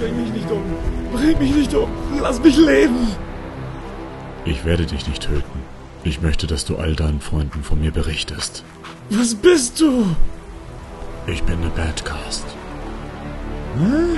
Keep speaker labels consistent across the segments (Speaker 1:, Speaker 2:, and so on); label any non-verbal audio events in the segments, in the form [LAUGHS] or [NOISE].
Speaker 1: Bring mich nicht um. Bring mich nicht um. Lass mich leben.
Speaker 2: Ich werde dich nicht töten. Ich möchte, dass du all deinen Freunden von mir berichtest.
Speaker 1: Was bist du?
Speaker 2: Ich bin eine Badcast.
Speaker 1: Hm?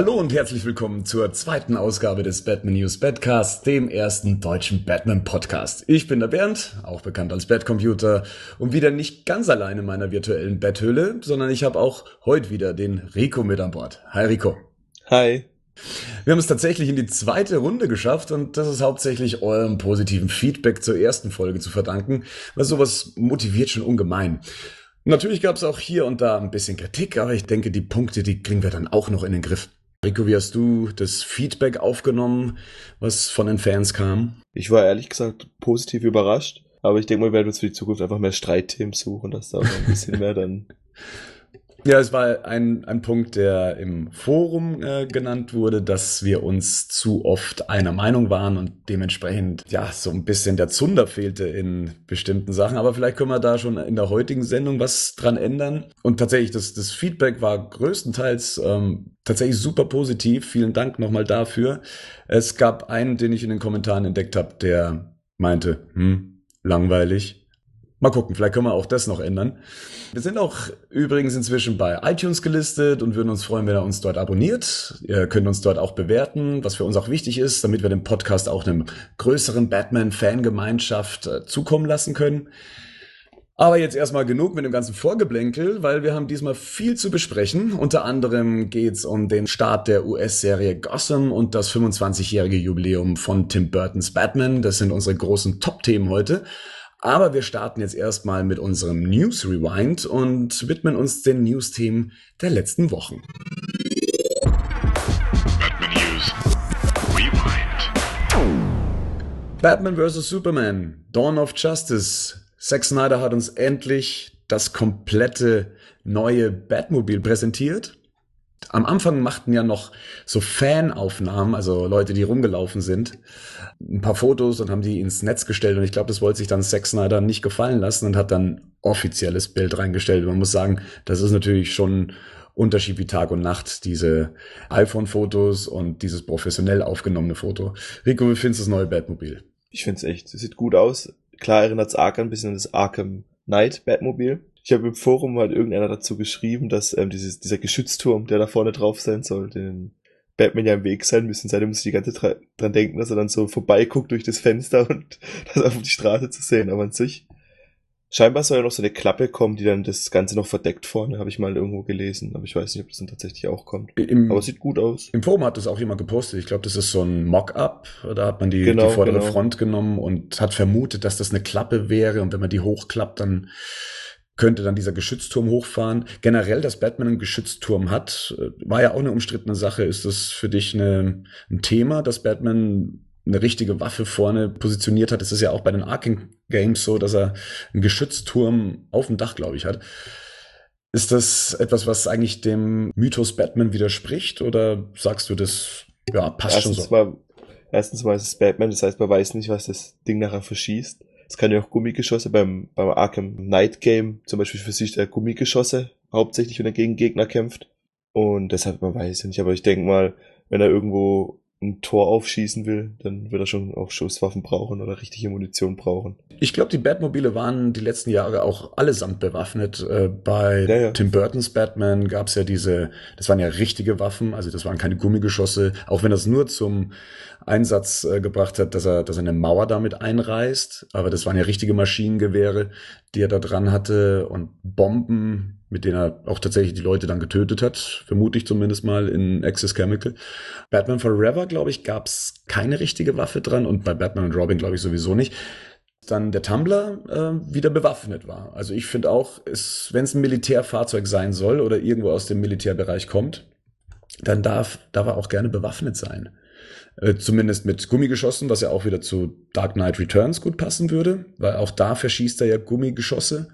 Speaker 1: Hallo und herzlich willkommen zur zweiten Ausgabe des Batman News Badcast, dem ersten deutschen Batman Podcast. Ich bin der Bernd, auch bekannt als Batcomputer und wieder nicht ganz allein in meiner virtuellen Betthöhle, sondern ich habe auch heute wieder den Rico mit an Bord. Hi Rico.
Speaker 3: Hi.
Speaker 1: Wir haben es tatsächlich in die zweite Runde geschafft und das ist hauptsächlich eurem positiven Feedback zur ersten Folge zu verdanken, weil sowas motiviert schon ungemein. Natürlich gab es auch hier und da ein bisschen Kritik, aber ich denke, die Punkte, die kriegen wir dann auch noch in den Griff. Rico, wie hast du das Feedback aufgenommen, was von den Fans kam?
Speaker 3: Ich war ehrlich gesagt positiv überrascht, aber ich denke mal, wir werden uns für die Zukunft einfach mehr Streitthemen suchen, dass da ein bisschen mehr dann [LAUGHS]
Speaker 1: ja, es war ein, ein Punkt, der im Forum äh, genannt wurde, dass wir uns zu oft einer Meinung waren und dementsprechend ja so ein bisschen der Zunder fehlte in bestimmten Sachen. Aber vielleicht können wir da schon in der heutigen Sendung was dran ändern. Und tatsächlich, das, das Feedback war größtenteils ähm, tatsächlich super positiv. Vielen Dank nochmal dafür. Es gab einen, den ich in den Kommentaren entdeckt habe, der meinte, hm, langweilig. Mal gucken, vielleicht können wir auch das noch ändern. Wir sind auch übrigens inzwischen bei iTunes gelistet und würden uns freuen, wenn ihr uns dort abonniert. Ihr könnt uns dort auch bewerten, was für uns auch wichtig ist, damit wir den Podcast auch einem größeren Batman-Fangemeinschaft äh, zukommen lassen können. Aber jetzt erstmal genug mit dem ganzen Vorgeblänkel, weil wir haben diesmal viel zu besprechen. Unter anderem geht's um den Start der US-Serie Gotham und das 25-jährige Jubiläum von Tim Burtons Batman. Das sind unsere großen Top-Themen heute. Aber wir starten jetzt erstmal mit unserem News Rewind und widmen uns den News-Themen der letzten Wochen. Batman News Rewind. Batman vs. Superman, Dawn of Justice. Zack Snyder hat uns endlich das komplette neue Batmobil präsentiert am Anfang machten ja noch so Fanaufnahmen, also Leute, die rumgelaufen sind, ein paar Fotos und haben die ins Netz gestellt. Und ich glaube, das wollte sich dann Zack Snyder nicht gefallen lassen und hat dann offizielles Bild reingestellt. Man muss sagen, das ist natürlich schon Unterschied wie Tag und Nacht, diese iPhone-Fotos und dieses professionell aufgenommene Foto. Rico, wie findest du das neue Batmobil?
Speaker 3: Ich finde es echt, es sieht gut aus. Klar erinnert es arg ein bisschen an das Arkham Knight Batmobil. Ich habe im Forum halt irgendeiner dazu geschrieben, dass ähm, dieses, dieser Geschützturm, der da vorne drauf sein soll, den Batman ja im Weg sein müssen. Seitdem muss ich die ganze Zeit dran denken, dass er dann so vorbeiguckt durch das Fenster [LAUGHS] und das auf die Straße zu sehen. Aber an sich, scheinbar soll ja noch so eine Klappe kommen, die dann das Ganze noch verdeckt vorne, habe ich mal irgendwo gelesen. Aber ich weiß nicht, ob das dann tatsächlich auch kommt.
Speaker 1: Im,
Speaker 3: Aber es sieht gut aus.
Speaker 1: Im Forum hat das auch jemand gepostet. Ich glaube, das ist so ein Mock-up. Da hat man die, genau, die vordere genau. Front genommen und hat vermutet, dass das eine Klappe wäre. Und wenn man die hochklappt, dann könnte dann dieser Geschützturm hochfahren. Generell, dass Batman einen Geschützturm hat, äh, war ja auch eine umstrittene Sache. Ist das für dich eine, ein Thema, dass Batman eine richtige Waffe vorne positioniert hat? Es ist ja auch bei den Arkham Games so, dass er einen Geschützturm auf dem Dach, glaube ich, hat. Ist das etwas, was eigentlich dem Mythos Batman widerspricht oder sagst du, das ja, passt erstens schon so?
Speaker 3: Mal, erstens mal ist es Batman, das heißt, man weiß nicht, was das Ding nachher verschießt. Es kann ja auch Gummigeschosse beim, beim Arkham Night Game zum Beispiel für sich der Gummigeschosse hauptsächlich, wenn er gegen Gegner kämpft. Und deshalb, man weiß ja nicht, aber ich denke mal, wenn er irgendwo ein Tor aufschießen will, dann wird er schon auch Schusswaffen brauchen oder richtige Munition brauchen.
Speaker 1: Ich glaube, die Batmobile waren die letzten Jahre auch allesamt bewaffnet. Äh, bei
Speaker 3: Ja, ja.
Speaker 1: Tim Burtons Batman gab es ja diese, das waren ja richtige Waffen, also das waren keine Gummigeschosse, auch wenn das nur zum Einsatz äh, gebracht hat, dass er, dass er eine Mauer damit einreißt. Aber das waren ja richtige Maschinengewehre, die er da dran hatte und Bomben, mit denen er auch tatsächlich die Leute dann getötet hat, vermute ich zumindest mal in Access Chemical. Batman Forever, glaube ich, gab es keine richtige Waffe dran und bei Batman und Robin, glaube ich, sowieso nicht. Dann der Tumblr äh, wieder bewaffnet war. Also ich finde auch, wenn es ein Militärfahrzeug sein soll oder irgendwo aus dem Militärbereich kommt, dann darf, darf er auch gerne bewaffnet sein. Äh, zumindest mit Gummigeschossen, was ja auch wieder zu Dark Knight Returns gut passen würde, weil auch da verschießt er ja Gummigeschosse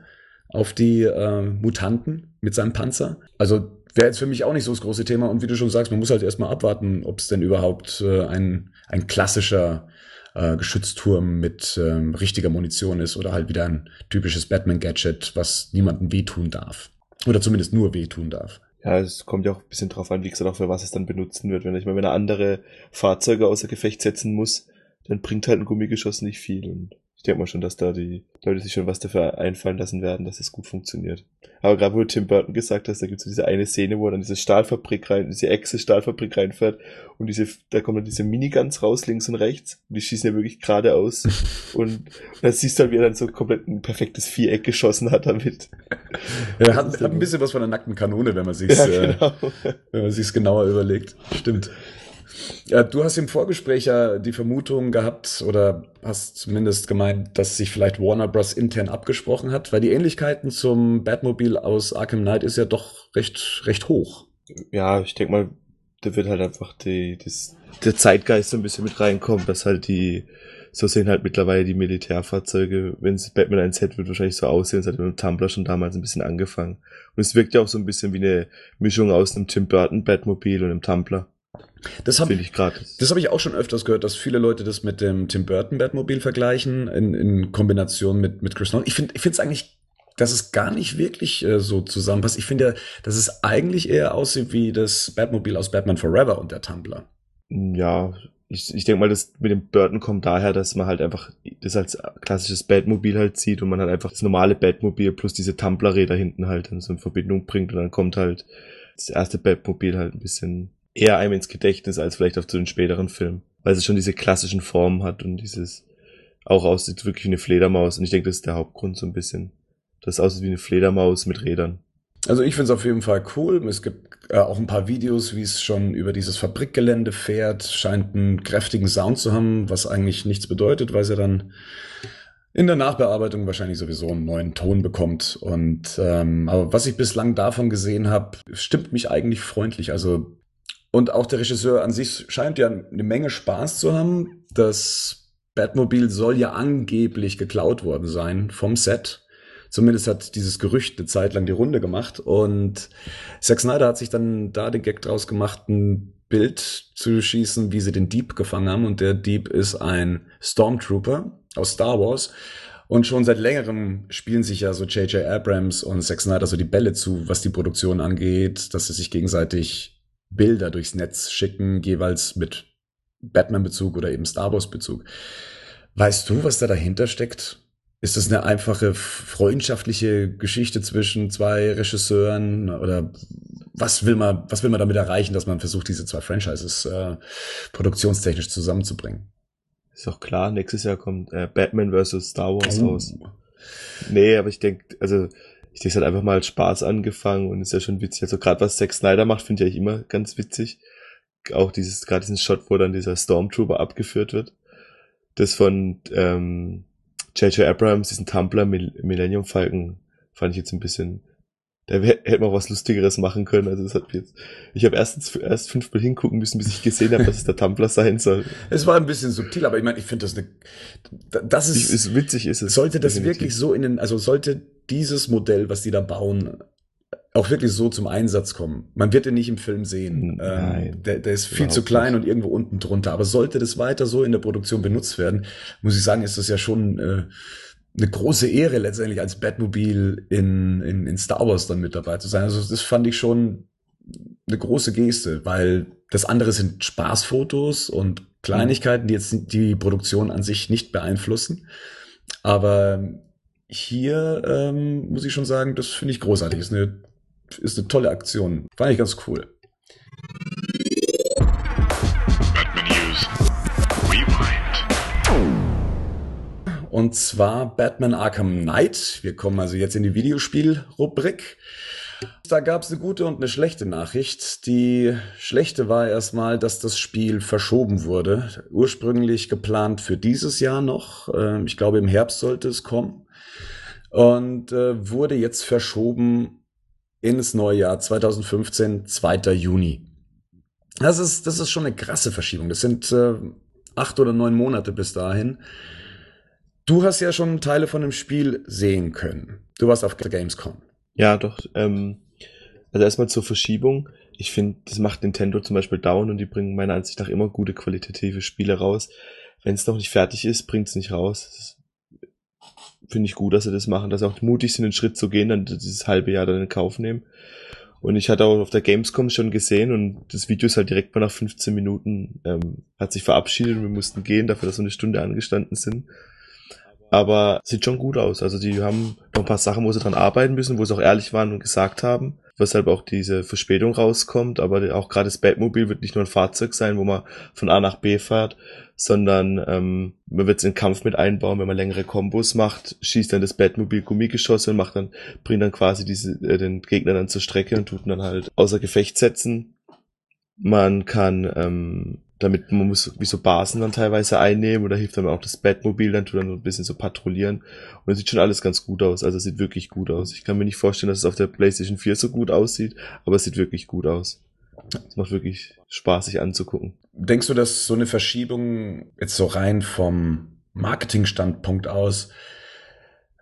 Speaker 1: auf die äh, Mutanten mit seinem Panzer. Also wäre jetzt für mich auch nicht so das große Thema. Und wie du schon sagst, man muss halt erstmal abwarten, ob es denn überhaupt äh, ein, ein klassischer äh, Geschützturm mit ähm, richtiger Munition ist oder halt wieder ein typisches Batman-Gadget, was niemandem wehtun darf. Oder zumindest nur wehtun darf.
Speaker 3: Ja, es kommt ja auch ein bisschen drauf an, wie gesagt, auch für was es dann benutzen wird. Wenn ich mal, wenn er andere Fahrzeuge außer Gefecht setzen muss, dann bringt halt ein Gummigeschoss nicht viel. Und denke mal schon, dass da die Leute sich schon was dafür einfallen lassen werden, dass es gut funktioniert. Aber gerade wo du Tim Burton gesagt hast, da gibt es so diese eine Szene, wo er dann diese Stahlfabrik rein, diese Echse-Stahlfabrik reinfährt und diese, da kommen dann diese Miniguns raus, links und rechts. Und die schießen ja wirklich geradeaus. [LAUGHS] und, und dann siehst du halt, wie er dann so komplett ein perfektes Viereck geschossen hat damit.
Speaker 1: Ja, [LAUGHS] hat, hat ein bisschen was von einer nackten Kanone, wenn man sich's,
Speaker 3: Ja,
Speaker 1: äh,
Speaker 3: genau.
Speaker 1: wenn man sich's genauer überlegt. Stimmt. Ja, du hast im Vorgespräch ja die Vermutung gehabt oder hast zumindest gemeint, dass sich vielleicht Warner Bros. intern abgesprochen hat, weil die Ähnlichkeiten zum Batmobile aus Arkham Knight ist ja doch recht, recht hoch.
Speaker 3: ja, ich denke mal, da wird halt einfach die, das, der Zeitgeist so ein bisschen mit reinkommen, dass halt die, so sehen halt mittlerweile die Militärfahrzeuge, wenn es Batman 1 hätte, wird wahrscheinlich so aussehen, es hat mit dem Tumblr schon damals ein bisschen angefangen. Und es wirkt ja auch so ein bisschen wie eine Mischung aus einem Tim Burton Batmobil und einem Tumblr,
Speaker 1: Das habe
Speaker 3: ich gerade.
Speaker 1: Das habe ich auch schon öfters gehört, dass viele Leute das mit dem Tim Burton Batmobil vergleichen, in, in Kombination mit, mit Chris Nolan. Ich finde ich finde es eigentlich, dass es gar nicht wirklich äh, so zusammenpasst. Ich finde ja, dass es eigentlich eher aussieht wie das Batmobil aus Batman Forever und der Tumblr.
Speaker 3: Ja, ich, ich denke mal, das mit dem Burton kommt daher, dass man halt einfach das als klassisches Batmobil halt sieht und man halt einfach das normale Batmobil plus diese Tumblr-Räder hinten halt dann so in Verbindung bringt und dann kommt halt das erste Batmobil halt ein bisschen eher einem ins Gedächtnis als vielleicht auch zu den späteren Filmen, weil es schon diese klassischen Formen hat und dieses auch aussieht wirklich wie eine Fledermaus und ich denke, das ist der Hauptgrund so ein bisschen. Das aussieht wie eine Fledermaus mit Rädern.
Speaker 1: Also ich finde es auf jeden Fall cool. Es gibt äh, auch ein paar Videos, wie es schon über dieses Fabrikgelände fährt. Scheint einen kräftigen Sound zu haben, was eigentlich nichts bedeutet, weil sie dann in der Nachbearbeitung wahrscheinlich sowieso einen neuen Ton bekommt. Und ähm, aber was ich bislang davon gesehen habe, stimmt mich eigentlich freundlich. Also und auch der Regisseur an sich scheint ja eine Menge Spaß zu haben. Das Batmobil soll ja angeblich geklaut worden sein vom Set. Zumindest hat dieses Gerücht eine Zeit lang die Runde gemacht. Und Zack Snyder hat sich dann da den Gag draus gemacht, ein Bild zu schießen, wie sie den Dieb gefangen haben. Und der Dieb ist ein Stormtrooper aus Star Wars. Und schon seit längerem spielen sich ja so J.J. Abrams und Zack Snyder so die Bälle zu, was die Produktion angeht, dass sie sich gegenseitig Bilder durchs Netz schicken, jeweils mit Batman-Bezug oder eben Star Wars-Bezug. Weißt du, was da dahinter steckt? Ist das eine einfache freundschaftliche Geschichte zwischen zwei Regisseuren oder was will man, was will man damit erreichen, dass man versucht, diese zwei Franchises äh, produktionstechnisch zusammenzubringen?
Speaker 3: Ist auch klar, nächstes Jahr kommt äh, Batman vs. Star Wars
Speaker 1: Oh.
Speaker 3: raus. Nee, aber ich denke, also ich denke, es hat einfach mal Spaß angefangen und ist ja schon witzig. Also gerade was Zack Snyder macht, finde ich eigentlich immer ganz witzig. Auch dieses, gerade diesen Shot, wo dann dieser Stormtrooper abgeführt wird. Das von ähm, J.J. Abrams, diesen Tumblr Mill- Millennium Falcon, fand ich jetzt ein bisschen. Da hätte man auch was Lustigeres machen können. Also das hat jetzt. Ich habe erstens erst fünfmal hingucken müssen, bis ich gesehen habe, dass es der Tumblr sein soll. [LAUGHS]
Speaker 1: Es war ein bisschen subtil, aber ich meine, ich finde das eine, das ist,
Speaker 3: ist witzig ist es.
Speaker 1: sollte das
Speaker 3: definitiv.
Speaker 1: wirklich so in den, also sollte dieses Modell, was die da bauen, auch wirklich so zum Einsatz kommen. Man wird ihn nicht im Film sehen.
Speaker 3: Nein,
Speaker 1: ähm, der, der ist viel zu klein
Speaker 3: nicht.
Speaker 1: und irgendwo unten drunter. Aber sollte das weiter so in der Produktion benutzt werden, muss ich sagen, ist das ja schon äh, eine große Ehre letztendlich als Batmobil in, in, in Star Wars dann mit dabei zu sein. Also das fand ich schon eine große Geste, weil das andere sind Spaßfotos und Kleinigkeiten, die jetzt die Produktion an sich nicht beeinflussen. Aber hier ähm, muss ich schon sagen, das finde ich großartig. Ist eine, ist eine tolle Aktion. Fand ich ganz cool. Und zwar Batman Arkham Knight. Wir kommen also jetzt in die Videospielrubrik. Da gab es eine gute und eine schlechte Nachricht. Die schlechte war erstmal, dass das Spiel verschoben wurde. Ursprünglich geplant für dieses Jahr noch. Ähm, ich glaube, im Herbst sollte es kommen. Und äh, wurde jetzt verschoben ins neue Jahr 2015, 2. Juni. Das ist, das ist schon eine krasse Verschiebung. Das sind äh, acht oder neun Monate bis dahin. Du hast ja schon Teile von dem Spiel sehen können. Du warst auf Gamescom.
Speaker 3: Ja, doch. Ähm, also erstmal zur Verschiebung. Ich finde, das macht Nintendo zum Beispiel down und die bringen meiner Ansicht nach immer gute qualitative Spiele raus. Wenn es noch nicht fertig ist, bringt es nicht raus. Finde ich gut, dass sie das machen, dass sie auch mutig sind, einen Schritt zu gehen, dann dieses halbe Jahr dann in Kauf nehmen. Und ich hatte auch auf der Gamescom schon gesehen und das Video ist halt direkt mal nach 15 Minuten, ähm, hat sich verabschiedet und wir mussten gehen, dafür, dass wir eine Stunde angestanden sind. Aber sieht schon gut aus. Also die haben noch ein paar Sachen, wo sie dran arbeiten müssen, wo sie auch ehrlich waren und gesagt haben, weshalb auch diese Verspätung rauskommt. Aber auch gerade das Batmobil wird nicht nur ein Fahrzeug sein, wo man von A nach B fährt, sondern ähm, man wird es in den Kampf mit einbauen, wenn man längere Kombos macht, schießt dann das Batmobil Gummigeschosse und macht dann, bringt dann quasi diese, äh, den Gegner dann zur Strecke und tut ihn dann halt außer Gefecht setzen. Man kann ähm, damit man muss wie so Basen dann teilweise einnehmen oder hilft dann auch das Batmobil, dann tut dann ein bisschen so patrouillieren und es sieht schon alles ganz gut aus, also es sieht wirklich gut aus. Ich kann mir nicht vorstellen, dass es auf der PlayStation 4 so gut aussieht, aber es sieht wirklich gut aus. Es macht wirklich Spaß, sich anzugucken.
Speaker 1: Denkst du, dass so eine Verschiebung jetzt so rein vom Marketingstandpunkt aus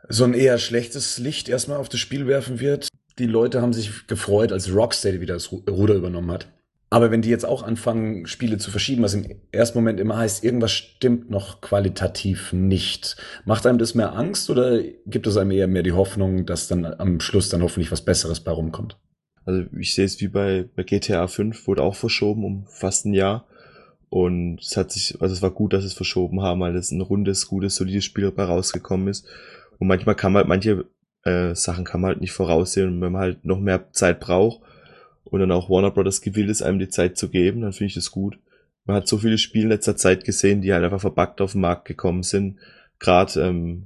Speaker 1: so ein eher schlechtes Licht erstmal auf das Spiel werfen wird? Die Leute haben sich gefreut, als Rocksteady wieder das Ruder übernommen hat. Aber wenn die jetzt auch anfangen, Spiele zu verschieben, was im ersten Moment immer heißt, irgendwas stimmt noch qualitativ nicht, macht einem das mehr Angst oder gibt es einem eher mehr die Hoffnung, dass dann am Schluss dann hoffentlich was Besseres bei rumkommt?
Speaker 3: Also ich sehe es wie bei, bei GTA 5, wurde auch verschoben um fast ein Jahr. Und es hat sich, also es war gut, dass es verschoben haben, weil es ein rundes, gutes, solides Spiel dabei rausgekommen ist. Und manchmal kann man halt, manche äh, Sachen kann man halt nicht voraussehen wenn man halt noch mehr Zeit braucht, und dann auch Warner Brothers gewillt ist, einem die Zeit zu geben, dann finde ich das gut. Man hat so viele Spiele in letzter Zeit gesehen, die halt einfach verbuggt auf den Markt gekommen sind. Gerade ähm,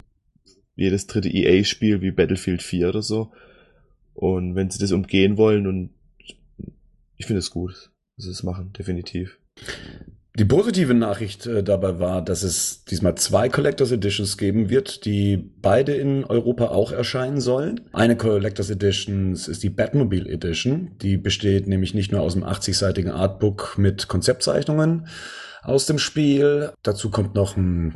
Speaker 3: jedes dritte EA-Spiel wie Battlefield 4 oder so. Und wenn sie das umgehen wollen und ich finde es gut, dass sie es machen, definitiv.
Speaker 1: Die positive Nachricht äh, dabei war, dass es diesmal zwei Collectors Editions geben wird, die beide in Europa auch erscheinen sollen. Eine Collectors Edition ist die Batmobile Edition. Die besteht nämlich nicht nur aus einem 80-seitigen Artbook mit Konzeptzeichnungen aus dem Spiel. Dazu kommt noch ein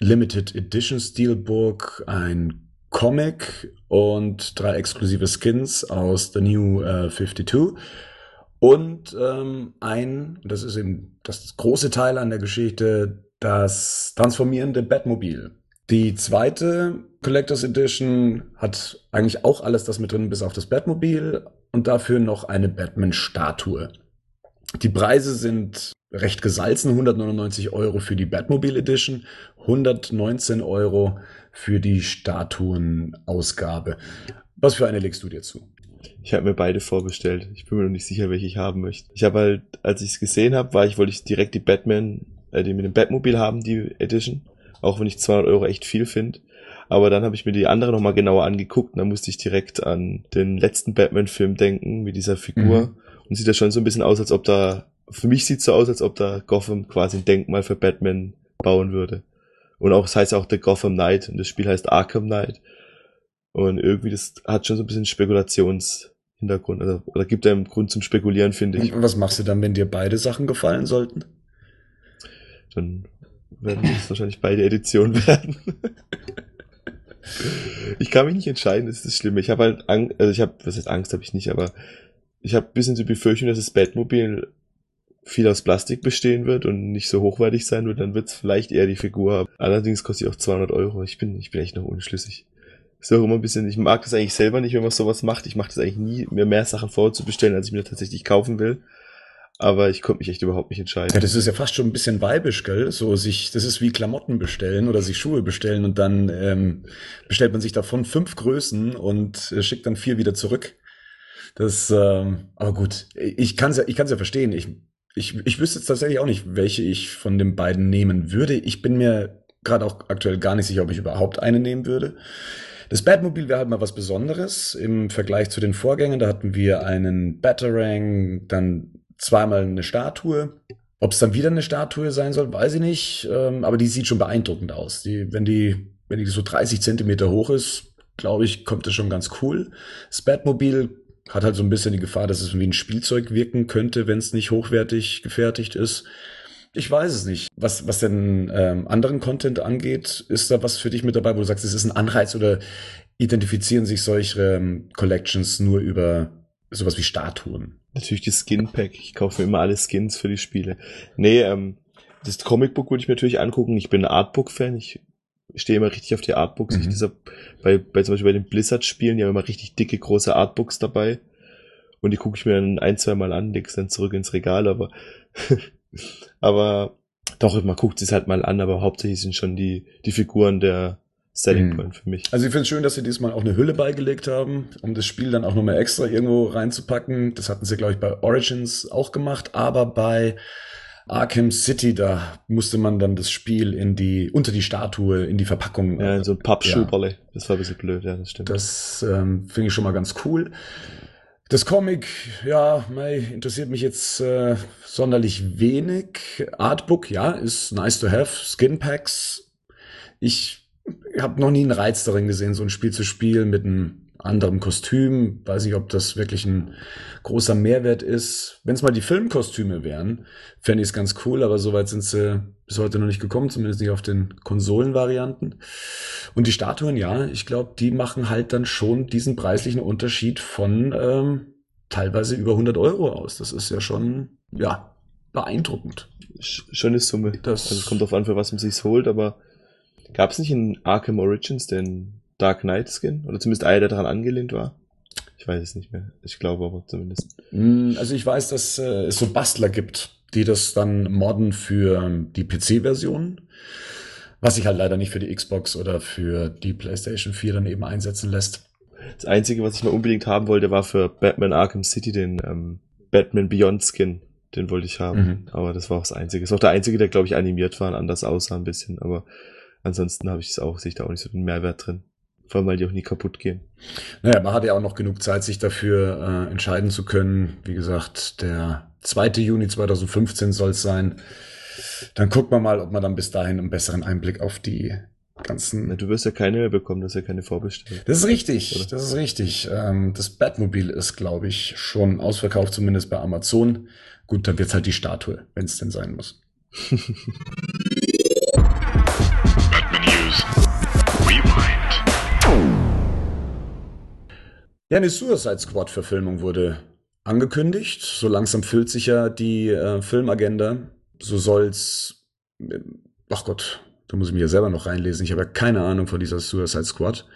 Speaker 1: Limited Edition Steelbook, ein Comic und drei exklusive Skins aus The New äh, 52. Und ähm, ein, das ist eben das große Teil an der Geschichte, das transformierende Batmobil. Die zweite Collectors Edition hat eigentlich auch alles das mit drin, bis auf das Batmobil und dafür noch eine Batman-Statue. Die Preise sind recht gesalzen, 199 Euro für die Batmobile Edition, 119 Euro für die Statuenausgabe. Was für eine legst du dir zu?
Speaker 3: Ich habe mir beide vorbestellt. Ich bin mir noch nicht sicher, welche ich haben möchte. Ich habe halt, als ich es gesehen habe, war ich, wollte ich direkt die Batman, äh, die mit dem Batmobil haben, die Edition. Auch wenn ich 200 Euro echt viel finde. Aber dann habe ich mir die andere nochmal genauer angeguckt und dann musste ich direkt an den letzten Batman-Film denken, mit dieser Figur. Mhm. Und sieht ja schon so ein bisschen aus, als ob da, für mich sieht so aus, als ob da Gotham quasi ein Denkmal für Batman bauen würde. Und auch, es heißt auch The Gotham Knight und das Spiel heißt Arkham Knight. Und irgendwie, das hat schon so ein bisschen Spekulationshintergrund. Also, oder gibt einem Grund zum Spekulieren, finde ich.
Speaker 1: Und was machst du dann, wenn dir beide Sachen gefallen sollten?
Speaker 3: Dann werden es wahrscheinlich beide Editionen werden. ich kann mich nicht entscheiden, das ist das Schlimme. Ich habe halt Angst, also ich habe, was heißt Angst habe ich nicht, aber ich habe ein bisschen die Befürchtung, dass das Batmobil viel aus Plastik bestehen wird und nicht so hochwertig sein wird, dann wird es vielleicht eher die Figur haben. Allerdings kostet sie auch 200 Euro. Ich bin, ich bin echt noch unschlüssig Ist auch immer ein bisschen, ich mag das eigentlich selber nicht, wenn man sowas macht. Ich mache das eigentlich nie, mir mehr Sachen vorzubestellen, als ich mir tatsächlich kaufen will. Aber ich konnte mich echt überhaupt nicht entscheiden.
Speaker 1: Ja, das ist ja fast schon ein bisschen weibisch, gell? So sich, das ist wie Klamotten bestellen oder sich Schuhe bestellen und dann ähm, bestellt man sich davon fünf Größen und äh, schickt dann vier wieder zurück. Das, ähm, aber gut, ich kann es ja, ich kann's ja verstehen. Ich, ich, ich wüsste jetzt tatsächlich auch nicht, welche ich von den beiden nehmen würde. Ich bin mir gerade auch aktuell gar nicht sicher, ob ich überhaupt eine nehmen würde. Das Batmobil wäre halt mal was Besonderes im Vergleich zu den Vorgängern. Da hatten wir einen Batarang, dann zweimal eine Statue. Ob es dann wieder eine Statue sein soll, weiß ich nicht. Ähm, aber die sieht schon beeindruckend aus. Die, wenn die, wenn die so 30 Zentimeter hoch ist, glaube ich, kommt das schon ganz cool. Das Batmobil hat halt so ein bisschen die Gefahr, dass es wie ein Spielzeug wirken könnte, wenn es nicht hochwertig gefertigt ist. Ich weiß es nicht. Was, was denn ähm, anderen Content angeht, ist da was für dich mit dabei, wo du sagst, es ist ein Anreiz oder identifizieren sich solche ähm, Collections nur über sowas wie Statuen?
Speaker 3: Natürlich die Skin-Pack. Ich kaufe immer alle Skins für die Spiele. Nee, ähm, das Comicbook würde ich mir natürlich angucken. Ich bin ein Artbook-Fan. Ich stehe immer richtig auf die Artbooks. Mhm. Ich dieser, bei, bei zum Beispiel bei den Blizzard-Spielen, die haben immer richtig dicke, große Artbooks dabei. Und die gucke ich mir dann ein, zwei Mal an, leg's dann zurück ins Regal, aber [LAUGHS] aber doch, man guckt es halt mal an, aber hauptsächlich sind schon die, die Figuren der Selling mhm. Point für mich.
Speaker 1: Also ich finde es schön, dass sie diesmal auch eine Hülle beigelegt haben, um das Spiel dann auch nochmal extra irgendwo reinzupacken. Das hatten sie, glaube ich, bei Origins auch gemacht, aber bei Arkham City, da musste man dann das Spiel in die, unter die Statue, in die Verpackung.
Speaker 3: Ja, in so ein Pappschuhballe. Ja. Das war ein bisschen blöd, ja, das stimmt.
Speaker 1: Das ähm, finde ich schon mal ganz cool. Das Comic, ja, mei, interessiert mich jetzt äh, sonderlich wenig. Artbook, ja, ist nice to have. Skin Packs. Ich habe noch nie einen Reiz darin gesehen, so ein Spiel zu spielen mit einem anderem Kostüm. Weiß nicht, ob das wirklich ein großer Mehrwert ist. Wenn es mal die Filmkostüme wären, fände ich es ganz cool, aber soweit sind sie bis heute noch nicht gekommen, zumindest nicht auf den Konsolenvarianten. Und die Statuen, ja, ich glaube, die machen halt dann schon diesen preislichen Unterschied von ähm, teilweise über 100 Euro aus. Das ist ja schon, ja, beeindruckend.
Speaker 3: Schöne Summe. Das also es kommt darauf an, für was man sich holt, aber gab es nicht in Arkham Origins den Dark Knight Skin? Oder zumindest einer, der daran angelehnt war? Ich weiß es nicht mehr. Ich glaube aber zumindest.
Speaker 1: Hm, also ich weiß, dass äh, es so Bastler gibt, die das dann modden für die PC-Version. Was sich halt leider nicht für die Xbox oder für die PlayStation 4 dann eben einsetzen lässt.
Speaker 3: Das Einzige, was ich mal unbedingt haben wollte, war für Batman Arkham City den ähm, Batman Beyond Skin. Den wollte ich haben. Mhm. Aber das war auch das Einzige. Das ist auch der Einzige, der, glaube ich, animiert war und anders aussah ein bisschen. Aber ansonsten habe ich es auch, sehe ich da auch nicht so den Mehrwert drin. Vor allem, weil die auch nie kaputt gehen.
Speaker 1: Naja, man hat ja auch noch genug Zeit, sich dafür äh, entscheiden zu können. Wie gesagt, der 2. Juni 2015 soll es sein. Dann guckt man mal, ob man dann bis dahin einen besseren Einblick auf die ganzen.
Speaker 3: Na, du wirst ja keine mehr bekommen, das ist ja keine Vorbestellung.
Speaker 1: Das ist richtig, Oder? das ist richtig. Ähm, das Batmobil ist, glaube ich, schon ausverkauft, zumindest bei Amazon. Gut, dann wird's halt die Statue, wenn es denn sein muss. [LAUGHS] Ja, eine Suicide Squad-Verfilmung wurde angekündigt. So langsam füllt sich ja die äh, Filmagenda. So soll's. Äh, ach Gott, da muss ich mich ja selber noch reinlesen. Ich habe ja keine Ahnung von dieser Suicide Squad.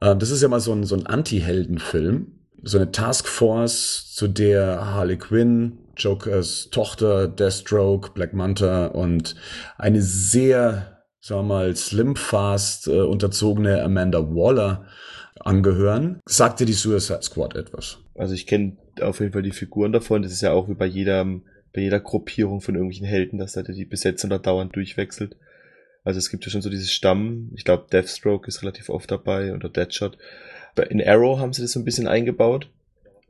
Speaker 1: Äh, das ist ja mal so ein, so ein Anti-Helden-Film. So eine Taskforce, zu der Harley Quinn, Jokers Tochter, Deathstroke, Black Manta und eine sehr, sagen wir mal, slim-fast äh, unterzogene Amanda Waller angehören. Sagt dir die Suicide Squad etwas?
Speaker 3: Also ich kenne auf jeden Fall die Figuren davon. Das ist ja auch wie bei jeder, bei jeder Gruppierung von irgendwelchen Helden, dass da die Besetzung da dauernd durchwechselt. Also es gibt ja schon so dieses Stamm. Ich glaube, Deathstroke ist relativ oft dabei oder Deadshot. In Arrow haben sie das so ein bisschen eingebaut.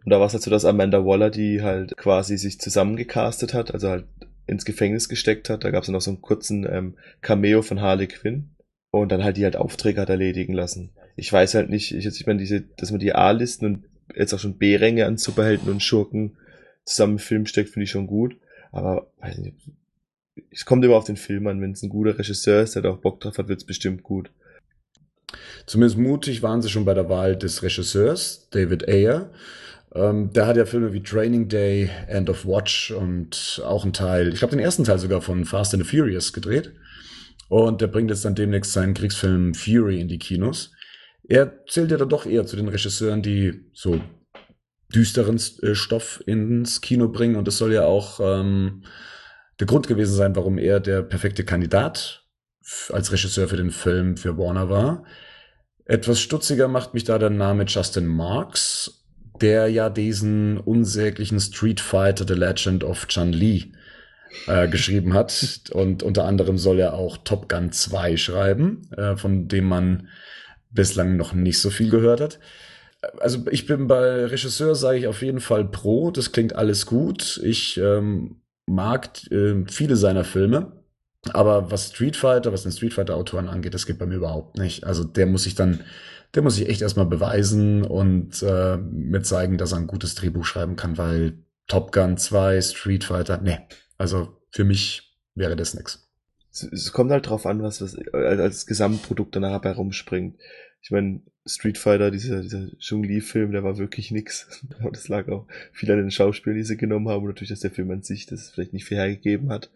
Speaker 3: Und da war es halt so, dass Amanda Waller, die halt quasi sich zusammengecastet hat, also halt ins Gefängnis gesteckt hat. Da gab es noch so einen kurzen ähm, Cameo von Harley Quinn. Und dann halt die halt Aufträge hat erledigen lassen ich weiß halt nicht, ich, ich meine, diese, dass man die A-Listen und jetzt auch schon B-Ränge an Superhelden und Schurken zusammen im Film steckt, finde ich schon gut. Aber weiß nicht, es kommt immer auf den Film an. Wenn es ein guter Regisseur ist, der da auch Bock drauf hat, wird es bestimmt gut.
Speaker 1: Zumindest mutig waren sie schon bei der Wahl des Regisseurs, David Ayer. Ähm, der hat ja Filme wie Training Day, End of Watch und auch einen Teil, ich glaube den ersten Teil sogar von Fast and the Furious gedreht. Und der bringt jetzt dann demnächst seinen Kriegsfilm Fury in die Kinos. Er zählt ja dann doch eher zu den Regisseuren, die so düsteren äh, Stoff ins Kino bringen. Und das soll ja auch ähm, der Grund gewesen sein, warum er der perfekte Kandidat als Regisseur für den Film für Warner war. Etwas stutziger macht mich da der Name Justin Marks, der ja diesen unsäglichen Street Fighter The Legend of Chun Li äh, geschrieben hat. Und unter anderem soll er auch Top Gun 2 schreiben, äh, von dem man bislang noch nicht so viel gehört hat. Also ich bin bei Regisseur, sage ich auf jeden Fall pro. Das klingt alles gut. Ich ähm, mag äh, viele seiner Filme. Aber was Street Fighter, was den Street Fighter Autoren angeht, das geht bei mir überhaupt nicht. Also der muss sich dann, der muss sich echt erstmal beweisen und äh, mir zeigen, dass er ein gutes Drehbuch schreiben kann, weil Top Gun 2, Street Fighter, nee. Also für mich wäre das nix.
Speaker 3: Es, kommt halt drauf an, was, was als Gesamtprodukt danach bei rumspringt. Ich meine, Street Fighter, dieser, dieser Zhong-Li-Film, der war wirklich nix. [LAUGHS] das lag auch viel an den Schauspielern, die sie genommen haben und natürlich, dass der Film an sich das vielleicht nicht viel hergegeben hat.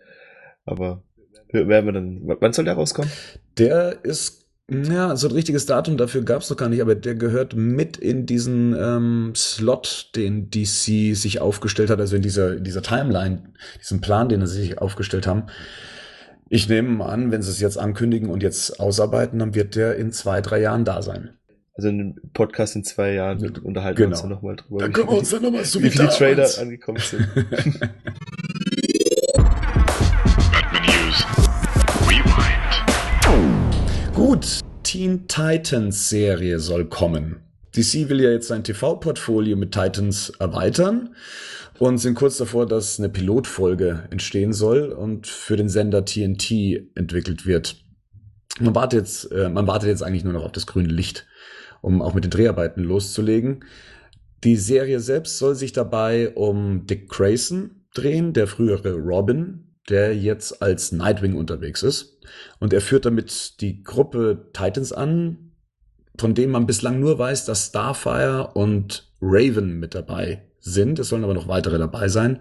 Speaker 3: Aber werden wir dann, wann soll der rauskommen?
Speaker 1: Der ist ja, so ein richtiges Datum dafür gab es noch gar nicht, aber der gehört mit in diesen ähm, Slot, den DC sich aufgestellt hat, also in dieser, in dieser Timeline, diesen Plan, den sie sich aufgestellt haben. Ich nehme an, wenn sie es jetzt ankündigen und jetzt ausarbeiten, dann wird der in zwei, drei Jahren da sein.
Speaker 3: Also in einem Podcast in zwei Jahren ja, unterhalten
Speaker 1: genau.
Speaker 3: wir uns dann nochmal drüber.
Speaker 1: Da können wir uns dann nochmal so
Speaker 3: wie viele Trailer angekommen sind. [LAUGHS]
Speaker 1: Gut, Teen Titans Serie soll kommen. DC will ja jetzt sein TV-Portfolio mit Titans erweitern und sind kurz davor, dass eine Pilotfolge entstehen soll und für den Sender TNT entwickelt wird. Man wartet jetzt, äh, man wartet jetzt eigentlich nur noch auf das grüne Licht, um auch mit den Dreharbeiten loszulegen. Die Serie selbst soll sich dabei um Dick Grayson drehen, der frühere Robin, der jetzt als Nightwing unterwegs ist. Und er führt damit die Gruppe Titans an, von denen man bislang nur weiß, dass Starfire und Raven mit dabei sind. Es sollen aber noch weitere dabei sein.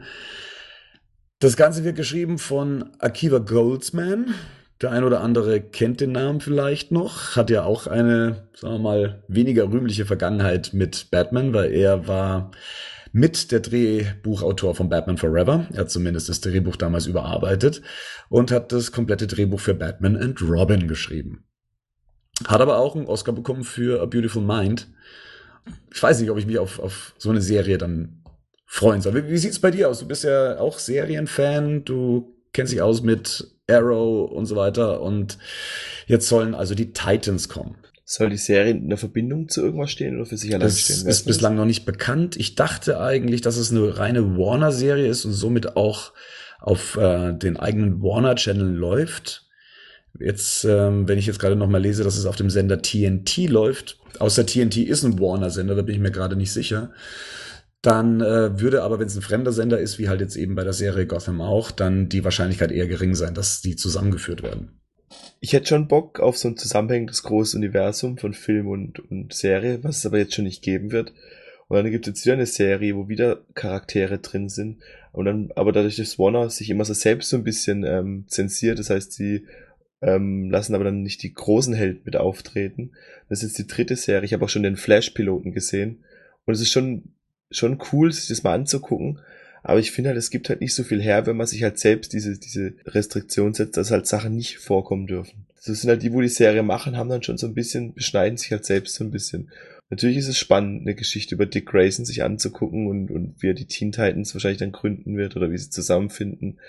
Speaker 1: Das Ganze wird geschrieben von Akiva Goldsman. Der ein oder andere kennt den Namen vielleicht noch. Hat ja auch eine, sagen wir mal, weniger rühmliche Vergangenheit mit Batman, weil er war mit der Drehbuchautor von Batman Forever. Er hat zumindest das Drehbuch damals überarbeitet und hat das komplette Drehbuch für Batman and Robin geschrieben. Hat aber auch einen Oscar bekommen für A Beautiful Mind. Ich weiß nicht, ob ich mich auf, auf so eine Serie dann freuen soll. Wie, wie sieht's bei dir aus? Du bist ja auch Serienfan, du kennst dich aus mit Arrow und so weiter und jetzt sollen also die Titans kommen.
Speaker 3: Soll die Serie in einer Verbindung zu irgendwas stehen oder für sich allein
Speaker 1: das
Speaker 3: stehen?
Speaker 1: Das ist bislang noch nicht bekannt. Ich dachte eigentlich, dass es eine reine Warner-Serie ist und somit auch auf äh, den eigenen Warner-Channel läuft. Jetzt, ähm, wenn ich jetzt gerade noch mal lese, dass es auf dem Sender TNT läuft, außer TNT ist ein Warner-Sender, da bin ich mir gerade nicht sicher. Dann äh, würde aber, wenn es ein fremder Sender ist, wie halt jetzt eben bei der Serie Gotham auch, dann die Wahrscheinlichkeit eher gering sein, dass die zusammengeführt werden
Speaker 3: ich hätte schon Bock auf so ein zusammenhängendes großes Universum von Film und, und Serie, was es aber jetzt schon nicht geben wird. Und dann gibt es jetzt wieder eine Serie, wo wieder Charaktere drin sind. Und dann, aber dadurch, dass Warner sich immer so selbst so ein bisschen ähm, zensiert, das heißt, sie ähm, lassen aber dann nicht die großen Helden mit auftreten. Das ist jetzt die dritte Serie. Ich habe auch schon den Flash-Piloten gesehen. Und es ist schon, schon cool, sich das mal anzugucken. Aber ich finde halt, es gibt halt nicht so viel her, wenn man sich halt selbst diese, diese Restriktion setzt, dass halt Sachen nicht vorkommen dürfen. Das sind halt die, wo die Serie machen, haben dann schon so ein bisschen, beschneiden sich halt selbst so ein bisschen. Natürlich ist es spannend, eine Geschichte über Dick Grayson sich anzugucken und, und wie er die Teen Titans wahrscheinlich dann gründen wird oder wie sie zusammenfinden.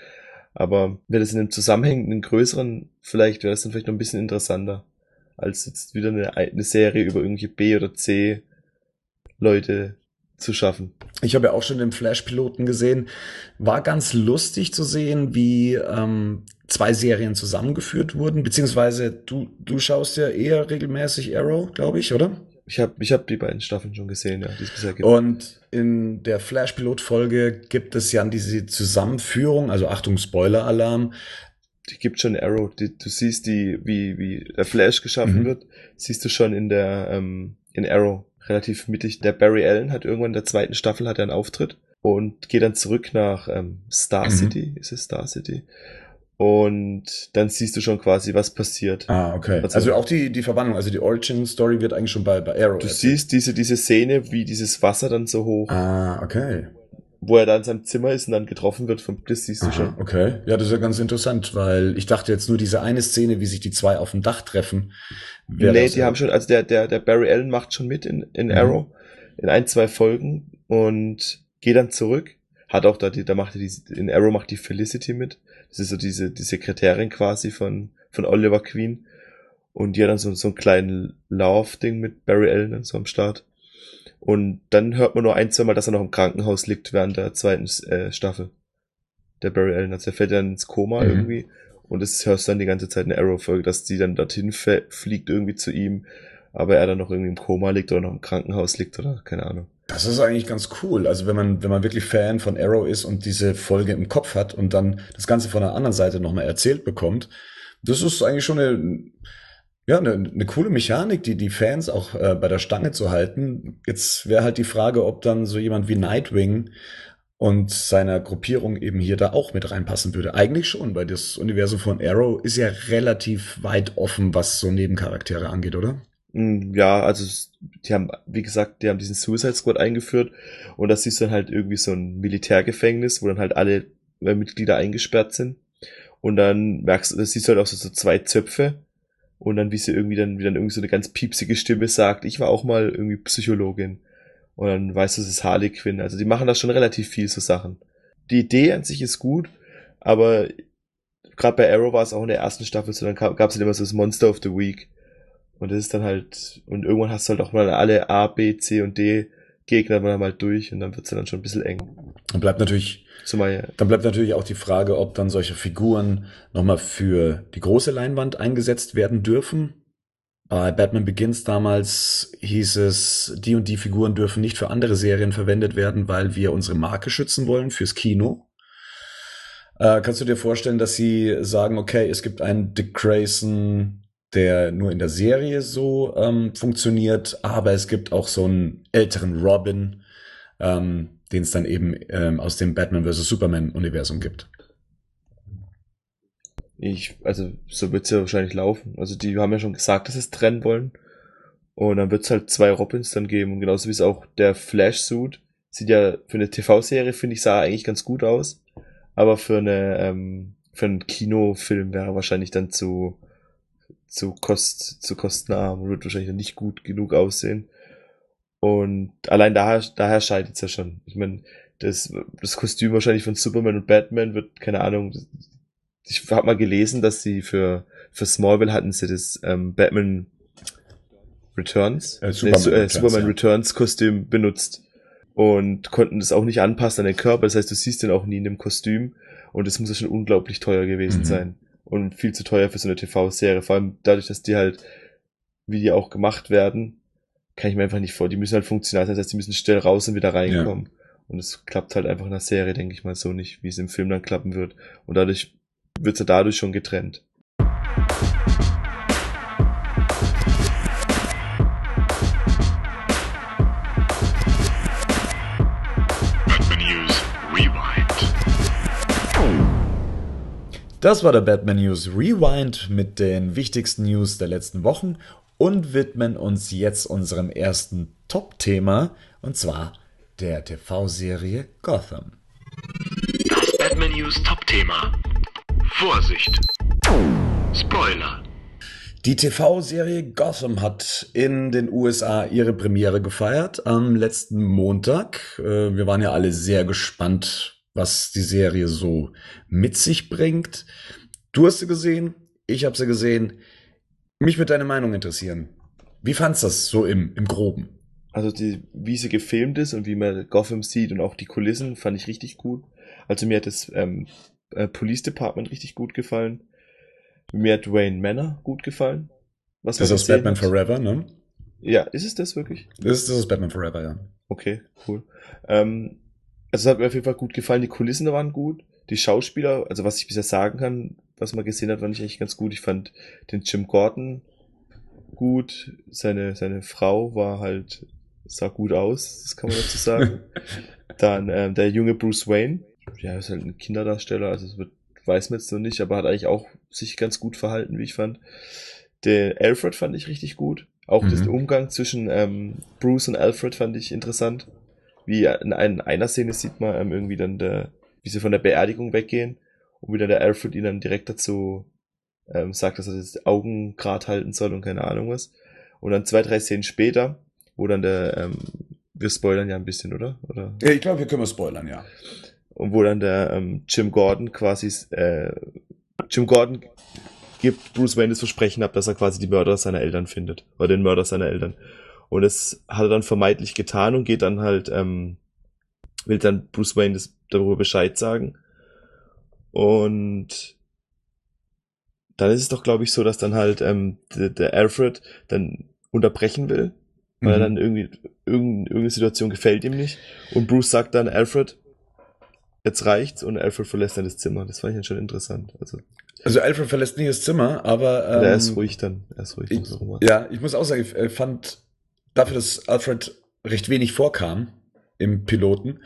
Speaker 3: Aber wäre das in einem zusammenhängenden größeren, vielleicht wäre das dann vielleicht noch ein bisschen interessanter, als jetzt wieder eine, eine Serie über irgendwelche B oder C Leute zu schaffen.
Speaker 1: Ich habe ja auch schon den Flash-Piloten gesehen. War ganz lustig zu sehen, wie ähm, zwei Serien zusammengeführt wurden, beziehungsweise du, du schaust ja eher regelmäßig Arrow, glaube ich, oder?
Speaker 3: Ich habe ich hab die beiden Staffeln schon gesehen, ja, die es bisher
Speaker 1: gibt. Und in der Flash-Pilot-Folge gibt es ja diese Zusammenführung, also Achtung, Spoiler-Alarm.
Speaker 3: Die gibt schon Arrow, die, du siehst die, wie, wie der Flash geschaffen mhm. wird, siehst du schon in der, ähm, in Arrow relativ mittig. Der Barry Allen hat irgendwann in der zweiten Staffel hat er einen Auftritt und geht dann zurück nach ähm, Star mhm. City. Ist es Star City? Und dann siehst du schon quasi, was passiert.
Speaker 1: Ah, okay. Also, also auch die, die Verwandlung, also die Origin-Story wird eigentlich schon bei, bei Arrow.
Speaker 3: Du erzählt. siehst diese, diese Szene, wie dieses Wasser dann so hoch.
Speaker 1: Ah, okay.
Speaker 3: Wo er da in seinem Zimmer ist und dann getroffen wird vom, das siehst du Aha, schon.
Speaker 1: Okay. Ja, das ist ja ganz interessant, weil ich dachte jetzt nur diese eine Szene, wie sich die zwei auf dem Dach treffen.
Speaker 3: Nee, die haben schon, also der, der, der Barry Allen macht schon mit in, in mhm. Arrow in ein, zwei Folgen und geht dann zurück. Hat auch da die, da macht er die, in Arrow macht die Felicity mit. Das ist so diese, die Sekretärin quasi von, von Oliver Queen. Und die hat dann so, so einen kleinen Lauf-Ding mit Barry Allen und so am Start. Und dann hört man nur ein, zwei Mal, dass er noch im Krankenhaus liegt während der zweiten äh, Staffel. Der Barry Allen. Also er fällt dann ins Koma mhm. irgendwie. Und das hörst du dann die ganze Zeit in der Arrow-Folge, dass die dann dorthin fliegt irgendwie zu ihm aber er dann noch irgendwie im Koma liegt oder noch im Krankenhaus liegt oder keine Ahnung.
Speaker 1: Das ist eigentlich ganz cool. Also wenn man, wenn man wirklich Fan von Arrow ist und diese Folge im Kopf hat und dann das Ganze von der anderen Seite nochmal erzählt bekommt, das ist eigentlich schon eine, ja, eine, eine coole Mechanik, die die Fans auch äh, bei der Stange zu halten. Jetzt wäre halt die Frage, ob dann so jemand wie Nightwing und seiner Gruppierung eben hier da auch mit reinpassen würde. Eigentlich schon, weil das Universum von Arrow ist ja relativ weit offen, was so Nebencharaktere angeht, oder?
Speaker 3: Hm, ja, also die haben, wie gesagt, die haben diesen Suicide Squad eingeführt und das ist dann halt irgendwie so ein Militärgefängnis, wo dann halt alle äh, Mitglieder eingesperrt sind. Und dann merkst du, das siehst du halt auch so, so zwei Zöpfe und dann wie sie irgendwie dann, wie dann irgendwie so eine ganz piepsige Stimme sagt, ich war auch mal irgendwie Psychologin. Und dann weißt du, es ist Harley Quinn. Also die machen da schon relativ viel so Sachen. Die Idee an sich ist gut, aber gerade bei Arrow war es auch in der ersten Staffel so, dann gab es halt immer so das Monster of the Week und das ist dann halt, und irgendwann hast du halt auch mal alle A, B, C und D Gegner mal halt durch und dann wird's dann schon ein bisschen eng.
Speaker 1: Dann bleibt natürlich, Zumal, dann bleibt natürlich auch die Frage, ob dann solche Figuren nochmal für die große Leinwand eingesetzt werden dürfen. Bei Batman Begins damals hieß es, die und die Figuren dürfen nicht für andere Serien verwendet werden, weil wir unsere Marke schützen wollen fürs Kino. Äh, kannst du dir vorstellen, dass sie sagen, okay, es gibt einen Dick Grayson der nur in der Serie so ähm, funktioniert, aber es gibt auch so einen älteren Robin, ähm, den es dann eben ähm, aus dem Batman vs. Superman-Universum gibt.
Speaker 3: Ich, also so wird's ja wahrscheinlich laufen. Also die haben ja schon gesagt, dass sie es trennen wollen. Und dann wird's halt zwei Robins dann geben. Und genauso wie es auch der Flash-Suit sieht ja für eine TV-Serie, finde ich, sah eigentlich ganz gut aus. Aber für eine, ähm, für einen Kinofilm wäre wahrscheinlich dann zu, zu kost, zu kostenarm und wird wahrscheinlich nicht gut genug aussehen. Und allein daher, daher scheitert es ja schon. Ich meine, das, das Kostüm wahrscheinlich von Superman und Batman wird, keine Ahnung, ich habe mal gelesen, dass sie für, für Smallville hatten sie das ähm, Batman Returns, äh, Superman, nee, äh, Returns, Superman ja. Returns Kostüm benutzt und konnten das auch nicht anpassen an den Körper. Das heißt, du siehst den auch nie in dem Kostüm und es muss ja schon unglaublich teuer gewesen mhm. sein und viel zu teuer für so eine TV-Serie. Vor allem dadurch, dass die halt, wie die auch gemacht werden, kann ich mir einfach nicht vor. Die müssen halt funktional sein, das heißt, die müssen schnell raus und wieder reinkommen. Ja. Und es klappt halt einfach in der Serie, denke ich mal, so nicht, wie es im Film dann klappen wird. Und dadurch wird sie dadurch schon getrennt.
Speaker 1: Das war der Batman News Rewind mit den wichtigsten News der letzten Wochen und widmen uns jetzt unserem ersten Top-Thema und zwar der TV-Serie Gotham.
Speaker 4: Das Batman News Top-Thema. Vorsicht! Spoiler!
Speaker 1: Die TV-Serie Gotham hat in den USA ihre Premiere gefeiert am letzten Montag. Äh, wir waren ja alle sehr gespannt, was die Serie so mit sich bringt. Du hast sie gesehen, ich habe sie gesehen. Mich würde deine Meinung interessieren. Wie fandst du das so im, im Groben?
Speaker 3: Also die, wie sie gefilmt ist und wie man Gotham sieht und auch die Kulissen fand ich richtig gut. Also mir hat das ähm, äh, Police Department richtig gut gefallen. Mir hat Wayne Manor gut gefallen.
Speaker 1: Was das ist Batman hat. Forever, ne?
Speaker 3: Ja, ist es das wirklich?
Speaker 1: Das ist, das ist Batman Forever, ja.
Speaker 3: Okay, cool. Ähm, also es hat mir auf jeden Fall gut gefallen. Die Kulissen waren gut. Die Schauspieler, also was ich bisher sagen kann, was man gesehen hat, fand ich eigentlich ganz gut. Ich fand den Jim Gordon gut. Seine, seine Frau war halt, sah gut aus, das kann man dazu sagen. [LAUGHS] Dann ähm, der junge Bruce Wayne. Ja, ist halt ein Kinderdarsteller, also es wird weiß man jetzt noch nicht, aber hat eigentlich auch sich ganz gut verhalten, wie ich fand. Den Alfred fand ich richtig gut. Auch
Speaker 1: Mhm.
Speaker 3: den Umgang zwischen ähm, Bruce und Alfred fand ich interessant. Wie in, ein- in einer Szene sieht man ähm, irgendwie dann der, wie sie von der Beerdigung weggehen und wie dann der Alfred ihn dann direkt dazu ähm, sagt, dass er das Augen grad halten soll und keine Ahnung was. Und dann zwei, drei Szenen später, wo dann der, ähm, wir spoilern ja ein bisschen, oder? oder?
Speaker 1: Ja, ich glaube, hier können wir spoilern, ja.
Speaker 3: Und wo dann der ähm, Jim Gordon quasi, äh, Jim Gordon gibt Bruce Wayne das Versprechen ab, dass er quasi die Mörder seiner Eltern findet. Oder den Mörder seiner Eltern. Und das hat er dann vermeintlich getan und geht dann halt, ähm, will dann Bruce Wayne das, darüber Bescheid sagen. Und dann ist es doch, glaube ich, so, dass dann halt ähm, der, der Alfred dann unterbrechen will, weil er
Speaker 1: Mhm.
Speaker 3: dann irgendwie irgendeine, irgendeine Situation gefällt ihm nicht. Und Bruce sagt dann, Alfred, jetzt reicht's und Alfred verlässt dann das Zimmer. Das fand ich dann schon interessant. Also
Speaker 1: Also Alfred verlässt nicht das Zimmer, aber ähm,
Speaker 3: er ist ruhig dann. Er ist ruhig.
Speaker 1: Ich,
Speaker 3: so
Speaker 1: ja, ich muss auch sagen, ich äh, fand dafür, dass Alfred recht wenig vorkam im Piloten,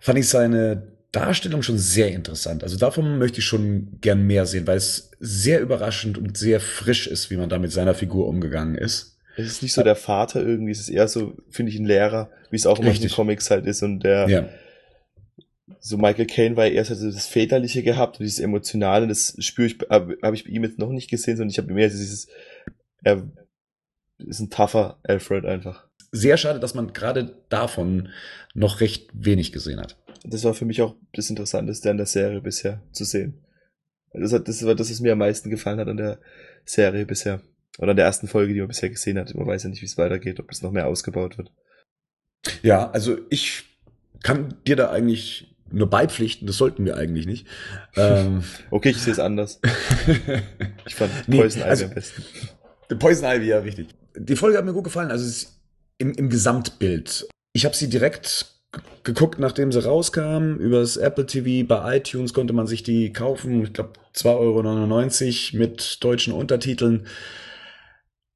Speaker 1: fand ich seine Darstellung schon sehr interessant. Also davon möchte ich schon gern mehr sehen, weil es sehr überraschend und sehr frisch ist, wie man da mit seiner Figur umgegangen ist.
Speaker 3: Es ist nicht so der Vater irgendwie, es ist eher so, finde ich, ein Lehrer, wie es auch immer in den
Speaker 1: Richtig.
Speaker 3: Comics halt ist. Und der,
Speaker 1: Ja.
Speaker 3: so Michael Caine war ja erst also das Väterliche gehabt und dieses Emotionale, das spüre ich, habe hab ich bei ihm jetzt noch nicht gesehen, sondern ich habe mehr dieses, er ist ein tougher Alfred einfach.
Speaker 1: Sehr schade, dass man gerade davon noch recht wenig gesehen hat.
Speaker 3: Das war für mich auch das Interessanteste an der Serie bisher zu sehen. Das, hat, das war das, was mir am meisten gefallen hat an der Serie bisher. Oder an der ersten Folge, die man bisher gesehen hat. Man weiß ja nicht, wie es weitergeht, ob das noch mehr ausgebaut wird.
Speaker 1: Ja, also ich kann dir da eigentlich nur beipflichten, das sollten wir eigentlich nicht. ähm, [LAUGHS]
Speaker 3: Okay, ich sehe es anders. [LAUGHS] Ich fand
Speaker 1: Nee,
Speaker 3: Poison Ivy
Speaker 1: also-
Speaker 3: am besten.
Speaker 1: Poison Ivy, ja, richtig. Die Folge hat mir gut gefallen, also im, im Gesamtbild. Ich habe sie direkt geguckt, nachdem sie rauskam. Übers Apple TV, bei iTunes konnte man sich die kaufen. Ich glaube, 2,99 Euro mit deutschen Untertiteln.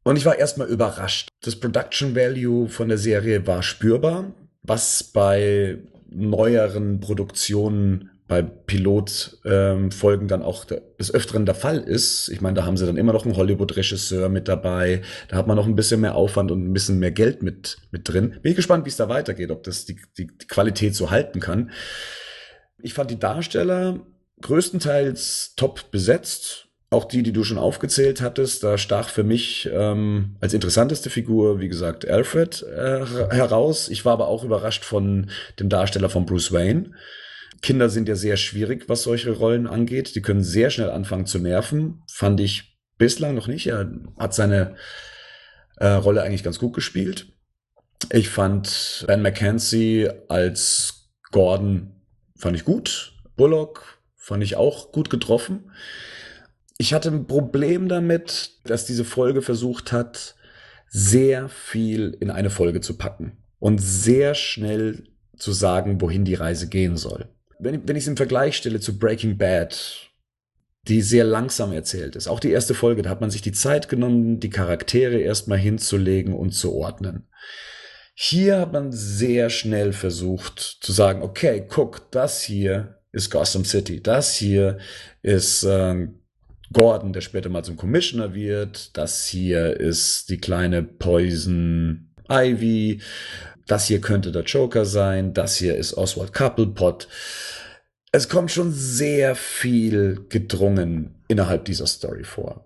Speaker 1: Und ich war erstmal überrascht. Das Production Value von der Serie war spürbar, was bei neueren Produktionen bei Pilotfolgen ähm, dann auch des Öfteren der Fall ist. Ich meine, da haben sie dann immer noch einen Hollywood-Regisseur mit dabei. Da hat man noch ein bisschen mehr Aufwand und ein bisschen mehr Geld mit, mit drin. Bin ich gespannt, wie es da weitergeht, ob das die, die, die Qualität so halten kann. Ich fand die Darsteller größtenteils top besetzt. Auch die, die du schon aufgezählt hattest, da stach für mich ähm, als interessanteste Figur, wie gesagt, Alfred äh, heraus. Ich war aber auch überrascht von dem Darsteller von Bruce Wayne. Kinder sind ja sehr schwierig, was solche Rollen angeht. Die können sehr schnell anfangen zu nerven. Fand ich bislang noch nicht. Er hat seine äh, Rolle eigentlich ganz gut gespielt. Ich fand Ben McKenzie als Gordon fand ich gut. Bullock fand ich auch gut getroffen. Ich hatte ein Problem damit, dass diese Folge versucht hat, sehr viel in eine Folge zu packen und sehr schnell zu sagen, wohin die Reise gehen soll. Wenn, ich es im Vergleich stelle zu Breaking Bad, die sehr langsam erzählt ist, auch die erste Folge, da hat man sich die Zeit genommen, die Charaktere erstmal hinzulegen und zu ordnen. Hier hat man sehr schnell versucht zu sagen, okay, guck, das hier ist Gotham City, das hier ist äh, Gordon, der später mal zum Commissioner wird, das hier ist die kleine Poison Ivy, das hier könnte der Joker sein, das hier ist Oswald Couplepot. Es kommt schon sehr viel gedrungen innerhalb dieser Story vor.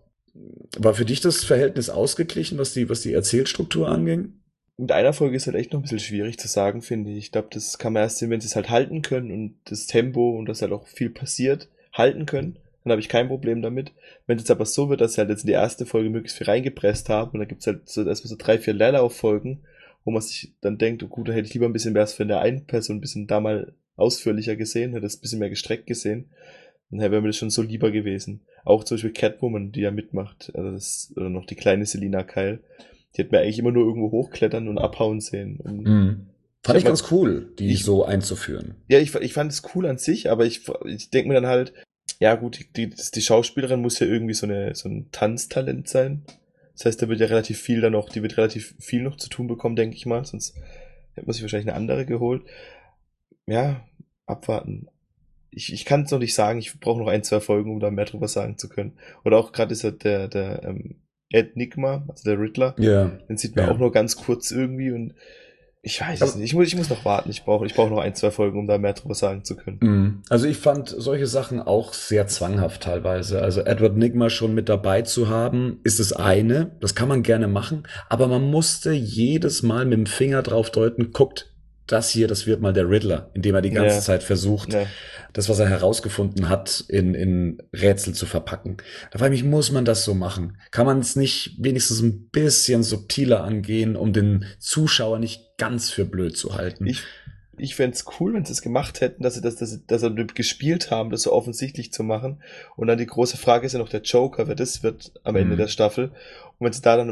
Speaker 1: War für dich das Verhältnis ausgeglichen, was die, was die Erzählstruktur anging?
Speaker 3: Mit einer Folge ist halt echt noch ein bisschen schwierig zu sagen, finde ich. Ich glaube, das kann man erst sehen, wenn sie es halt halten können und das Tempo und dass halt auch viel passiert, halten können. Dann habe ich kein Problem damit. Wenn es jetzt aber so wird, dass sie halt jetzt in die erste Folge möglichst viel reingepresst haben und dann gibt's halt so erstmal so drei, vier Leerlauffolgen, wo man sich dann denkt, oh gut, da hätte ich lieber ein bisschen mehr von der einen Person ein bisschen da mal ausführlicher gesehen, hätte das ein bisschen mehr gestreckt gesehen, dann wäre mir das schon so lieber gewesen. Auch zum Beispiel Catwoman, die ja mitmacht, also das, oder noch die kleine Selina Kyle, die hat mir eigentlich immer nur irgendwo hochklettern und abhauen sehen. Und
Speaker 1: Mhm. Fand
Speaker 3: Ich
Speaker 1: ich ganz cool, die
Speaker 3: ich-
Speaker 1: so einzuführen.
Speaker 3: ja, ich, ich fand es cool an sich, aber ich, ich denke mir dann halt, ja gut, die, die, die Schauspielerin muss ja irgendwie so, eine, so ein Tanztalent sein. Das heißt, da wird ja relativ viel dann noch, die wird relativ viel noch zu tun bekommen, denke ich mal, sonst hätte man sich wahrscheinlich eine andere geholt. Ja, abwarten. ich, ich kann es noch nicht sagen, ich brauche noch ein, zwei Folgen, um da mehr drüber sagen zu können. Oder auch gerade ist ja der, der ähm, Ed Nigma, also der Riddler,
Speaker 1: Ja.
Speaker 3: den sieht man
Speaker 1: Ja.
Speaker 3: auch nur ganz kurz irgendwie und ich weiß es nicht. Ich muss, ich muss noch warten. Ich brauche ich brauche noch ein, zwei Folgen, um da mehr drüber sagen zu können.
Speaker 1: Mhm. Also ich fand solche Sachen auch sehr zwanghaft teilweise. Also Edward Nigma schon mit dabei zu haben, ist das eine. Das kann man gerne machen. Aber man musste jedes Mal mit dem Finger drauf deuten, guckt, das hier, das wird mal der Riddler, indem er die ganze
Speaker 3: Ja.
Speaker 1: Zeit versucht,
Speaker 3: Ja.
Speaker 1: das, was er herausgefunden hat, in, in Rätsel zu verpacken. Da frage ich mich, muss man das so machen? Kann man es nicht wenigstens ein bisschen subtiler angehen, um den Zuschauer nicht ganz für blöd zu halten?
Speaker 3: Ich, ich fände es cool, wenn sie es gemacht hätten, dass sie das, dass sie, dass sie gespielt haben, das so offensichtlich zu machen. Und dann die große Frage ist ja noch der Joker, wer das wird am Ende
Speaker 1: Mhm.
Speaker 3: der Staffel. Und wenn sie da dann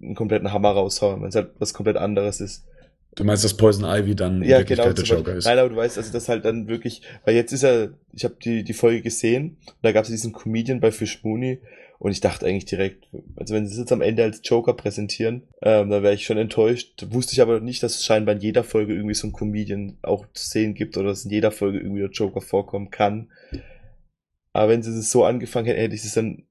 Speaker 3: einen kompletten Hammer raushauen, wenn es halt was komplett anderes ist.
Speaker 1: Du meinst, dass Poison Ivy dann
Speaker 3: Ja, genau.
Speaker 1: der Joker ist?
Speaker 3: Nein, aber du weißt, also das halt dann wirklich, weil jetzt ist er, ich habe die, die Folge gesehen, und da gab es diesen Comedian bei Fish Mooney und ich dachte eigentlich direkt, also wenn sie es jetzt am Ende als Joker präsentieren, ähm, da wäre ich schon enttäuscht. Wusste ich aber nicht, dass es scheinbar in jeder Folge irgendwie so ein Comedian auch zu sehen gibt oder dass in jeder Folge irgendwie der Joker vorkommen kann. Aber wenn sie es so angefangen hätten, hätte ich es dann,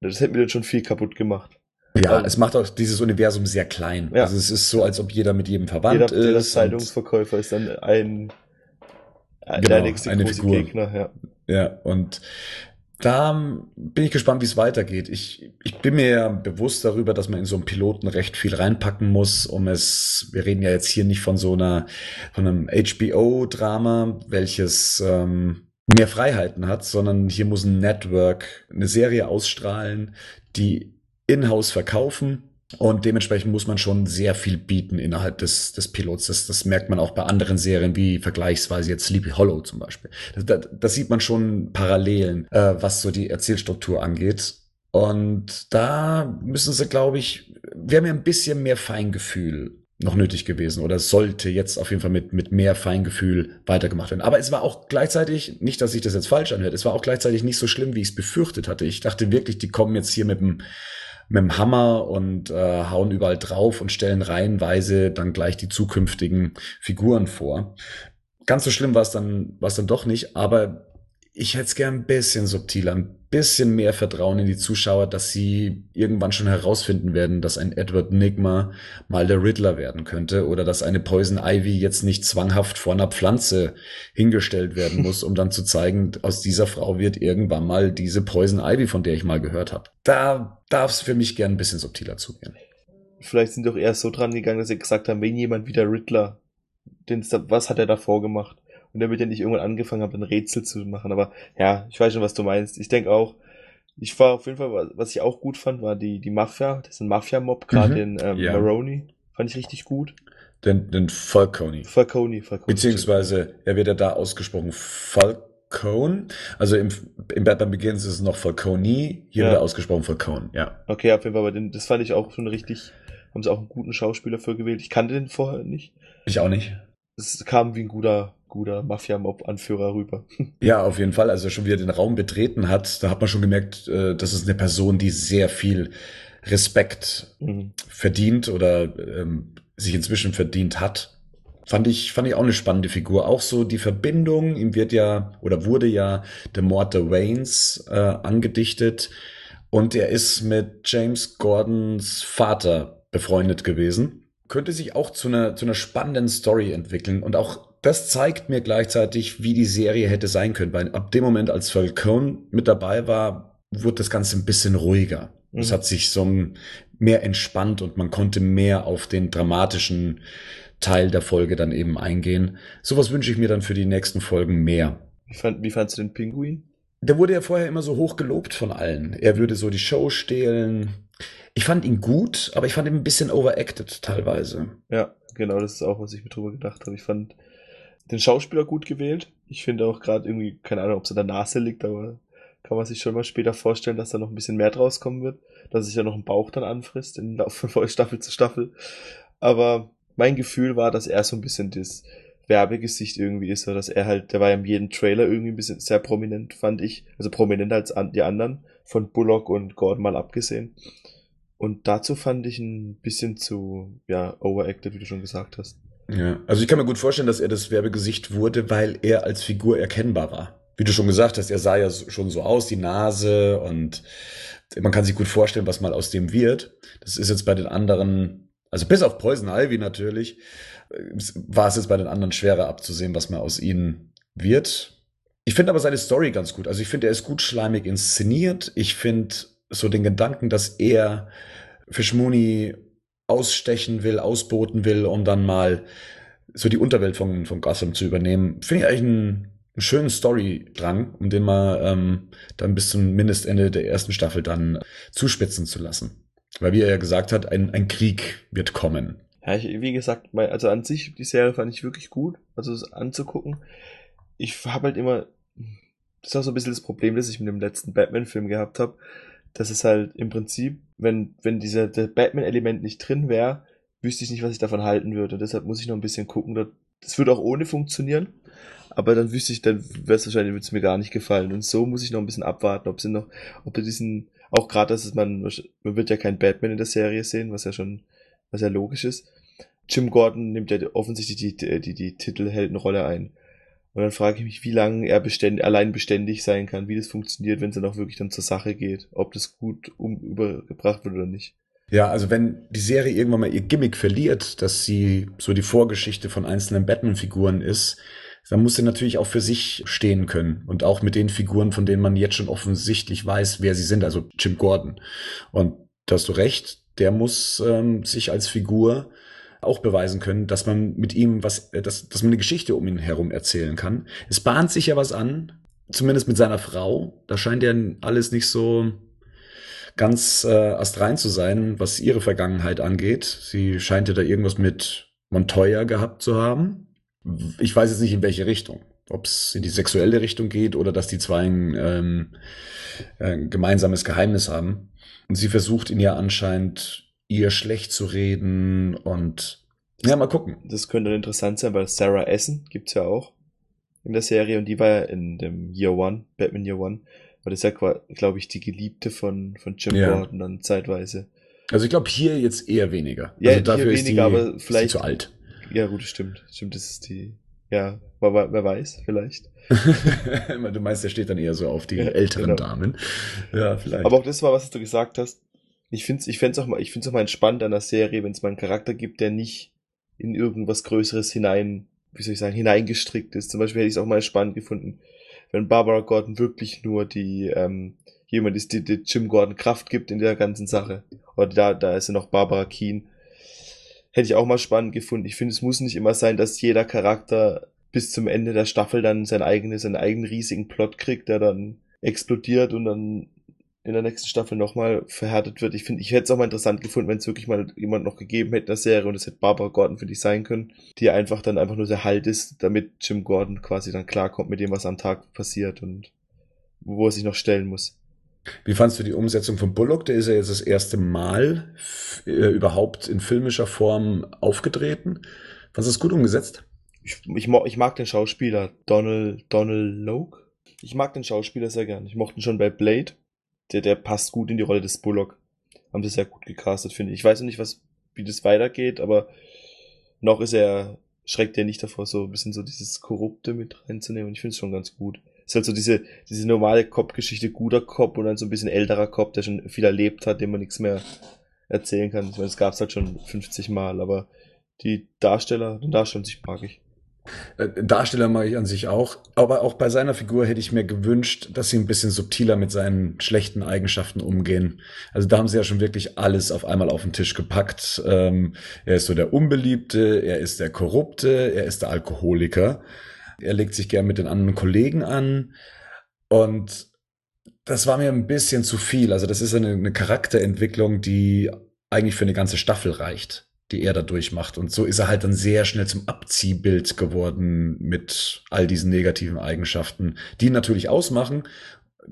Speaker 3: das hätte mir dann schon viel kaputt gemacht.
Speaker 1: Ja,
Speaker 3: Ähm,
Speaker 1: es macht auch dieses Universum sehr klein.
Speaker 3: Ja.
Speaker 1: Also es ist so, als ob jeder mit jedem verwandt
Speaker 3: Jeder, jeder
Speaker 1: ist. und,
Speaker 3: Zeitungsverkäufer ist dann ein, ein
Speaker 1: Genau,
Speaker 3: der nächste
Speaker 1: eine
Speaker 3: große
Speaker 1: Figur.
Speaker 3: Gegner, ja.
Speaker 1: ja, und da bin ich gespannt, wie es weitergeht. Ich, ich bin mir ja bewusst darüber, dass man in so einen Piloten recht viel reinpacken muss, um es, wir reden ja jetzt hier nicht von so einer, von einem HBO-Drama, welches ähm, mehr Freiheiten hat, sondern hier muss ein Network eine Serie ausstrahlen, die in-house verkaufen. Und dementsprechend muss man schon sehr viel bieten innerhalb des, des Pilots. Das, das merkt man auch bei anderen Serien, wie vergleichsweise jetzt Sleepy Hollow zum Beispiel. Das, das sieht man schon Parallelen, äh, was so die Erzählstruktur angeht. Und da müssen sie, glaube ich, wäre mir ein bisschen mehr Feingefühl noch nötig gewesen oder sollte jetzt auf jeden Fall mit, mit mehr Feingefühl weitergemacht werden. Aber es war auch gleichzeitig, nicht, dass sich das jetzt falsch anhört, es war auch gleichzeitig nicht so schlimm, wie ich es befürchtet hatte. Ich dachte wirklich, die kommen jetzt hier mit dem, mit dem Hammer und äh, hauen überall drauf und stellen reihenweise dann gleich die zukünftigen Figuren vor. Ganz so schlimm war es dann, war es dann doch nicht, aber ich hätte es gern ein bisschen subtiler, ein bisschen mehr Vertrauen in die Zuschauer, dass sie irgendwann schon herausfinden werden, dass ein Edward Nigma mal der Riddler werden könnte oder dass eine Poison Ivy jetzt nicht zwanghaft vor einer Pflanze hingestellt werden muss, um dann zu zeigen, aus dieser Frau wird irgendwann mal diese Poison Ivy, von der ich mal gehört habe. Da darf es für mich gern ein bisschen subtiler zugehen.
Speaker 3: Vielleicht sind doch eher so dran gegangen, dass sie gesagt haben, wenn jemand wie der Riddler, den, was hat er davor gemacht? Und damit er nicht irgendwann angefangen hat, ein Rätsel zu machen. Aber ja, ich weiß schon, was du meinst. Ich denke auch, ich war auf jeden Fall, was ich auch gut fand, war die, die Mafia. Das ist ein Mafia-Mob, gerade
Speaker 1: Mhm.
Speaker 3: den ähm,
Speaker 1: Ja.
Speaker 3: Maroney. Fand ich richtig gut.
Speaker 1: Den, den Falcone.
Speaker 3: Falcone, Falcone.
Speaker 1: Beziehungsweise, er wird ja da ausgesprochen Falcone. Also im, im Batman Begins ist es noch Falcone. Hier
Speaker 3: Ja.
Speaker 1: wird er ausgesprochen Falcone, ja.
Speaker 3: Okay, auf jeden Fall, aber den, das fand ich auch schon richtig, haben sie auch einen guten Schauspieler für gewählt. Ich kannte den vorher nicht.
Speaker 1: Ich auch nicht.
Speaker 3: Es kam wie ein guter, guter Mafia-Mob-Anführer rüber. [LAUGHS]
Speaker 1: Ja, auf jeden Fall. Als er schon wieder den Raum betreten hat, da hat man schon gemerkt, äh, das ist eine Person, die sehr viel Respekt
Speaker 3: Mhm.
Speaker 1: verdient oder ähm, sich inzwischen verdient hat. Fand ich, fand ich auch eine spannende Figur. Auch so die Verbindung, ihm wird ja oder wurde ja der Mord der Waynes äh, angedichtet und er ist mit James Gordons Vater befreundet gewesen. Könnte sich auch zu einer, zu einer spannenden Story entwickeln und auch das zeigt mir gleichzeitig, wie die Serie hätte sein können, weil ab dem Moment, als Falcone mit dabei war, wurde das Ganze ein bisschen ruhiger. Es
Speaker 3: Mhm.
Speaker 1: hat sich so mehr entspannt und man konnte mehr auf den dramatischen Teil der Folge dann eben eingehen. Sowas wünsche ich mir dann für die nächsten Folgen mehr.
Speaker 3: Wie, fand, wie fandst du den Pinguin?
Speaker 1: Der wurde ja vorher immer so hoch gelobt von allen. Er würde so die Show stehlen. Ich fand ihn gut, aber ich fand ihn ein bisschen overacted teilweise.
Speaker 3: Ja, genau, das ist auch, was ich mir drüber gedacht habe. Ich fand den Schauspieler gut gewählt. Ich finde auch gerade irgendwie, keine Ahnung, ob es an der Nase liegt, aber kann man sich schon mal später vorstellen, dass da noch ein bisschen mehr draus kommen wird, dass sich ja noch ein Bauch dann anfrisst im [LAUGHS] von Staffel zu Staffel. Aber mein Gefühl war, dass er so ein bisschen das Werbegesicht irgendwie ist, oder dass er halt, der war ja in jedem Trailer irgendwie ein bisschen sehr prominent, fand ich. Also prominenter als die anderen, von Bullock und Gordon mal abgesehen. Und dazu fand ich ein bisschen zu, ja, overacted, wie du schon gesagt hast.
Speaker 1: Ja, also ich kann mir gut vorstellen, dass er das Werbegesicht wurde, weil er als Figur erkennbar war. Wie du schon gesagt hast, er sah ja schon so aus, die Nase und man kann sich gut vorstellen, was mal aus dem wird. Das ist jetzt bei den anderen, also bis auf Poison Ivy natürlich, war es jetzt bei den anderen schwerer abzusehen, was mal aus ihnen wird. Ich finde aber seine Story ganz gut. Also ich finde, er ist gut schleimig inszeniert. Ich finde so den Gedanken, dass er Fishmooney ausstechen will, ausboten will, um dann mal so die Unterwelt von, von Gotham zu übernehmen, finde ich eigentlich einen, einen schönen Story-Drang, um den mal ähm, dann bis zum Mindestende der ersten Staffel dann zuspitzen zu lassen. Weil wie er ja gesagt hat, ein, ein Krieg wird kommen.
Speaker 3: Ja, ich, wie gesagt, also an sich, die Serie fand ich wirklich gut, also es anzugucken. Ich habe halt immer, das ist auch so ein bisschen das Problem, das ich mit dem letzten Batman-Film gehabt habe, dass es halt im Prinzip, wenn, wenn dieser Batman-Element nicht drin wäre, wüsste ich nicht, was ich davon halten würde. Deshalb muss ich noch ein bisschen gucken. Das würde auch ohne funktionieren. Aber dann wüsste ich, dann wäre es wahrscheinlich, würde es mir gar nicht gefallen. Und so muss ich noch ein bisschen abwarten, ob sie noch, ob er diesen, auch gerade, dass es man, man wird ja kein Batman in der Serie sehen, was ja schon, was ja logisch ist. Jim Gordon nimmt ja offensichtlich die, die, die, die Titelheldenrolle ein. Und dann frage ich mich, wie lange er beständ, allein beständig sein kann, wie das funktioniert, wenn es dann auch wirklich dann zur Sache geht, ob das gut um, übergebracht wird oder nicht.
Speaker 1: Ja, also wenn die Serie irgendwann mal ihr Gimmick verliert, dass sie so die Vorgeschichte von einzelnen Batman-Figuren ist, dann muss sie natürlich auch für sich stehen können und auch mit den Figuren, von denen man jetzt schon offensichtlich weiß, wer sie sind, also Jim Gordon. Und da hast du recht, der muss ähm, sich als Figur auch beweisen können, dass man mit ihm was, äh, dass, dass man eine Geschichte um ihn herum erzählen kann. Es bahnt sich ja was an, zumindest mit seiner Frau. Da scheint ja alles nicht so ganz äh, astrein zu sein, was ihre Vergangenheit angeht. Sie scheint ja da irgendwas mit Montoya gehabt zu haben. Ich weiß jetzt nicht in welche Richtung. Ob es in die sexuelle Richtung geht oder dass die zwei ein, ähm, ein gemeinsames Geheimnis haben. Und sie versucht ihn ja anscheinend ihr schlecht zu reden und ja, mal gucken.
Speaker 3: Das könnte interessant sein, weil Sarah Essen gibt's ja auch in der Serie und die war ja in dem Year One, Batman Year One, war das ja, glaube ich, die Geliebte von, von Jim ja. Gordon dann zeitweise.
Speaker 1: Also ich glaube hier jetzt eher weniger.
Speaker 3: Ja,
Speaker 1: also
Speaker 3: dafür weniger, ist die, aber vielleicht.
Speaker 1: Zu alt.
Speaker 3: Ja, gut, stimmt. Stimmt, das ist die, ja, wer, wer weiß, vielleicht. [LAUGHS]
Speaker 1: du meinst, der steht dann eher so auf die ja, älteren genau. Damen.
Speaker 3: Ja, vielleicht. Aber auch das war, was du gesagt hast ich finde es ich find's auch mal, ich find's auch mal entspannt an der Serie, wenn es mal einen Charakter gibt, der nicht in irgendwas Größeres hinein, wie soll ich sagen, hineingestrickt ist. Zum Beispiel hätte ich es auch mal spannend gefunden, wenn Barbara Gordon wirklich nur die, ähm, jemand ist, die, die Jim Gordon Kraft gibt in der ganzen Sache. Oder da, da ist ja noch Barbara Keen. Hätte ich auch mal spannend gefunden. Ich finde, es muss nicht immer sein, dass jeder Charakter bis zum Ende der Staffel dann sein eigenes, seinen eigenen riesigen Plot kriegt, der dann explodiert und dann in der nächsten Staffel nochmal verhärtet wird. Ich finde, ich hätte es auch mal interessant gefunden, wenn es wirklich mal jemand noch gegeben hätte in der Serie und es hätte Barbara Gordon für dich sein können, die einfach dann einfach nur der Halt ist, damit Jim Gordon quasi dann klarkommt mit dem, was am Tag passiert und wo er sich noch stellen muss.
Speaker 1: Wie fandst du die Umsetzung von Bullock? Der ist ja jetzt das erste Mal äh, überhaupt in filmischer Form aufgetreten. Fandest du es gut umgesetzt?
Speaker 3: Ich, ich, ich mag den Schauspieler Donald, Donald Logue. Ich mag den Schauspieler sehr gern. Ich mochte ihn schon bei Blade der, der passt gut in die Rolle des Bullock. Haben sie sehr gut gecastet, finde ich. Ich weiß noch nicht, was, wie das weitergeht, aber noch ist er, schreckt er nicht davor, so ein bisschen so dieses Korrupte mit reinzunehmen. Und ich finde es schon ganz gut. Es ist halt so diese, diese normale Cop-Geschichte, guter Cop und dann so ein bisschen älterer Cop, der schon viel erlebt hat, dem man nichts mehr erzählen kann. Ich meine, es gab's halt schon 50 Mal, aber die Darsteller, den Darsteller sich mag ich.
Speaker 1: Äh, Darsteller mag ich an sich auch, aber auch bei seiner Figur hätte ich mir gewünscht, dass sie ein bisschen subtiler mit seinen schlechten Eigenschaften umgehen. Also da haben sie ja schon wirklich alles auf einmal auf den Tisch gepackt. Ähm, er ist so der Unbeliebte, er ist der Korrupte, er ist der Alkoholiker. Er legt sich gern mit den anderen Kollegen an und das war mir ein bisschen zu viel. Also das ist eine, eine Charakterentwicklung, die eigentlich für eine ganze Staffel reicht die er da durchmacht. Und so ist er halt dann sehr schnell zum Abziehbild geworden mit all diesen negativen Eigenschaften, die ihn natürlich ausmachen.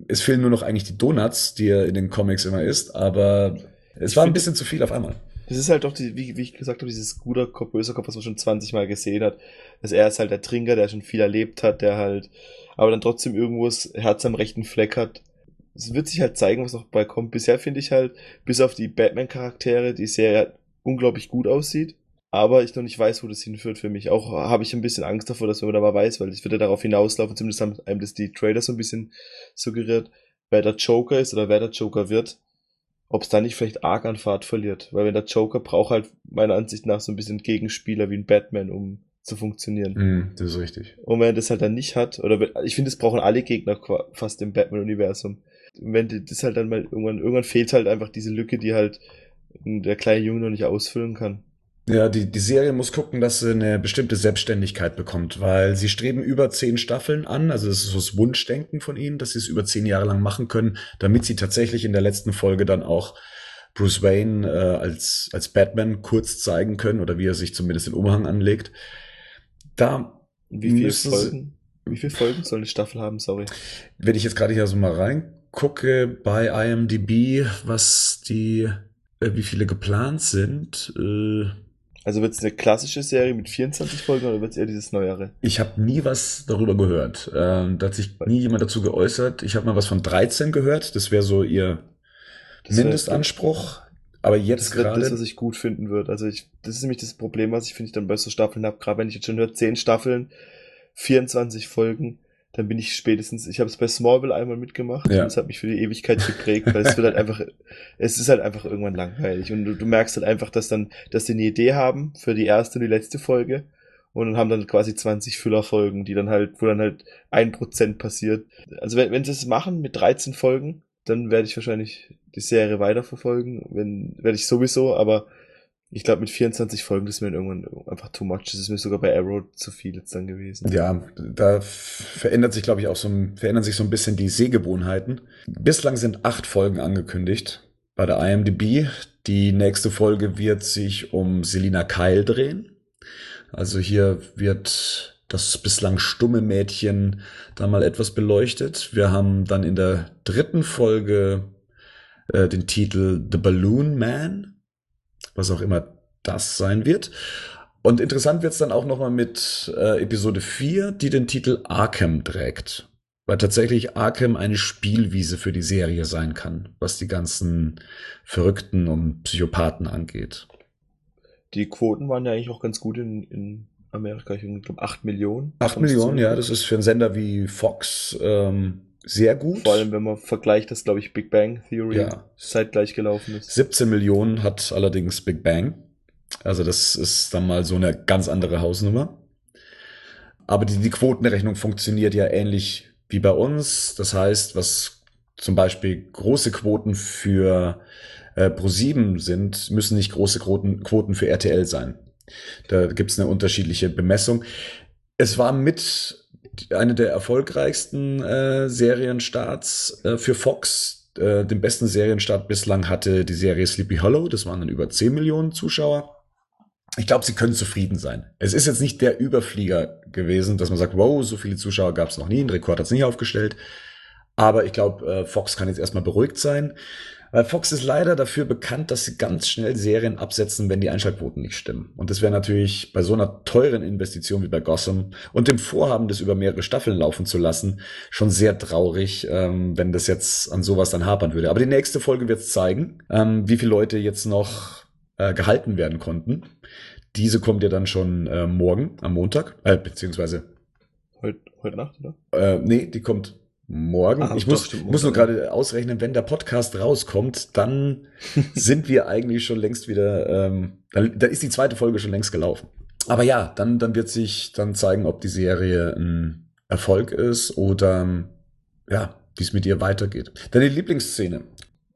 Speaker 1: Es fehlen nur noch eigentlich die Donuts, die er in den Comics immer isst, aber es ich war ein bisschen zu viel auf einmal.
Speaker 3: Es ist halt doch, die, wie, wie ich gesagt habe, dieses guter Kopf, böser Kopf, was man schon 20 Mal gesehen hat. Dass er ist halt der Trinker, der schon viel erlebt hat, der halt, aber dann trotzdem irgendwo das Herz am rechten Fleck hat. Es wird sich halt zeigen, was noch bei kommt. Bisher finde ich halt, bis auf die Batman-Charaktere, die sehr unglaublich gut aussieht. aber ich noch nicht weiß, wo das hinführt für mich. Auch habe ich ein bisschen Angst davor, dass man da mal weiß, weil ich würde darauf hinauslaufen, zumindest haben einem das die Trailer so ein bisschen suggeriert, wer der Joker ist oder wer der Joker wird, ob es da nicht vielleicht arg an Fahrt verliert. Weil wenn der Joker braucht halt meiner Ansicht nach so ein bisschen Gegenspieler wie ein Batman, um zu funktionieren.
Speaker 1: Mm, das ist richtig.
Speaker 3: Und wenn er das halt dann nicht hat, oder wenn, ich finde, es brauchen alle Gegner fast im Batman-Universum. Wenn das halt dann mal irgendwann, irgendwann fehlt halt einfach diese Lücke, die halt der kleine Junge noch nicht ausfüllen kann.
Speaker 1: Ja, die, die Serie muss gucken, dass sie eine bestimmte Selbstständigkeit bekommt, weil sie streben über zehn Staffeln an, also das ist so das Wunschdenken von ihnen, dass sie es über zehn Jahre lang machen können, damit sie tatsächlich in der letzten Folge dann auch Bruce Wayne äh, als, als Batman kurz zeigen können oder wie er sich zumindest den Umhang anlegt. Da
Speaker 3: wie viele Folgen, wie viele Folgen soll eine Staffel haben, sorry?
Speaker 1: Wenn ich jetzt gerade hier so mal reingucke bei IMDb, was die, wie viele geplant sind, äh,
Speaker 3: also wird es eine klassische Serie mit 24 Folgen oder wird es eher dieses Neuere?
Speaker 1: Ich habe nie was darüber gehört. Ähm, da hat sich nie jemand dazu geäußert. Ich habe mal was von 13 gehört. Das wäre so ihr das Mindestanspruch. Aber jetzt
Speaker 3: gerade.
Speaker 1: Das
Speaker 3: das, was ich gut finden würde. Also ich, das ist nämlich das Problem, was ich finde, ich dann bei so Staffeln habe. Gerade wenn ich jetzt schon höre, 10 Staffeln, 24 Folgen dann bin ich spätestens, ich habe es bei Smallville einmal mitgemacht ja. und das hat mich für die Ewigkeit geprägt, weil es wird halt einfach, es ist halt einfach irgendwann langweilig und du, du, merkst halt einfach, dass dann, dass die eine Idee haben für die erste und die letzte Folge und dann haben dann quasi 20 Füllerfolgen, die dann halt, wo dann halt ein Prozent passiert. Also wenn, wenn sie es machen mit 13 Folgen, dann werde ich wahrscheinlich die Serie weiterverfolgen, wenn, werde ich sowieso, aber ich glaube, mit 24 Folgen ist mir irgendwann einfach too much. Das ist mir sogar bei Arrow zu viel jetzt dann gewesen.
Speaker 1: Ja, da verändert sich, glaube ich, auch so, verändern sich so ein bisschen die Sehgewohnheiten. Bislang sind acht Folgen angekündigt bei der IMDb. Die nächste Folge wird sich um Selina Kyle drehen. Also hier wird das bislang stumme Mädchen da mal etwas beleuchtet. Wir haben dann in der dritten Folge äh, den Titel The Balloon Man was auch immer das sein wird. Und interessant wird es dann auch nochmal mit äh, Episode 4, die den Titel Arkham trägt. Weil tatsächlich Arkham eine Spielwiese für die Serie sein kann, was die ganzen Verrückten und Psychopathen angeht.
Speaker 3: Die Quoten waren ja eigentlich auch ganz gut in, in Amerika. Ich glaube 8 Millionen.
Speaker 1: 8 Millionen, ja, das ist für einen Sender wie Fox ähm, sehr gut.
Speaker 3: Vor allem, wenn man vergleicht, dass, glaube ich, Big Bang Theory ja. zeitgleich gelaufen ist.
Speaker 1: 17 Millionen hat allerdings Big Bang. Also das ist dann mal so eine ganz andere Hausnummer. Aber die, die Quotenrechnung funktioniert ja ähnlich wie bei uns. Das heißt, was zum Beispiel große Quoten für äh, Pro7 sind, müssen nicht große Quoten, Quoten für RTL sein. Da gibt es eine unterschiedliche Bemessung. Es war mit eine der erfolgreichsten äh, Serienstarts äh, für Fox. Äh, den besten Serienstart bislang hatte die Serie Sleepy Hollow. Das waren dann über 10 Millionen Zuschauer. Ich glaube, sie können zufrieden sein. Es ist jetzt nicht der Überflieger gewesen, dass man sagt, wow, so viele Zuschauer gab es noch nie, ein Rekord hat es nicht aufgestellt. Aber ich glaube, äh, Fox kann jetzt erstmal beruhigt sein. Weil Fox ist leider dafür bekannt, dass sie ganz schnell Serien absetzen, wenn die Einschaltquoten nicht stimmen. Und das wäre natürlich bei so einer teuren Investition wie bei Gotham und dem Vorhaben, das über mehrere Staffeln laufen zu lassen, schon sehr traurig, ähm, wenn das jetzt an sowas dann hapern würde. Aber die nächste Folge wird zeigen, ähm, wie viele Leute jetzt noch äh, gehalten werden konnten. Diese kommt ja dann schon äh, morgen, am Montag, äh, beziehungsweise
Speaker 3: heute, heute Nacht, oder?
Speaker 1: Äh, nee, die kommt Morgen. Ach, ich muss, muss nur gerade ausrechnen, wenn der Podcast rauskommt, dann [LAUGHS] sind wir eigentlich schon längst wieder, ähm, da, da ist die zweite Folge schon längst gelaufen. Aber ja, dann, dann wird sich dann zeigen, ob die Serie ein Erfolg ist oder ja, wie es mit ihr weitergeht. Deine Lieblingsszene?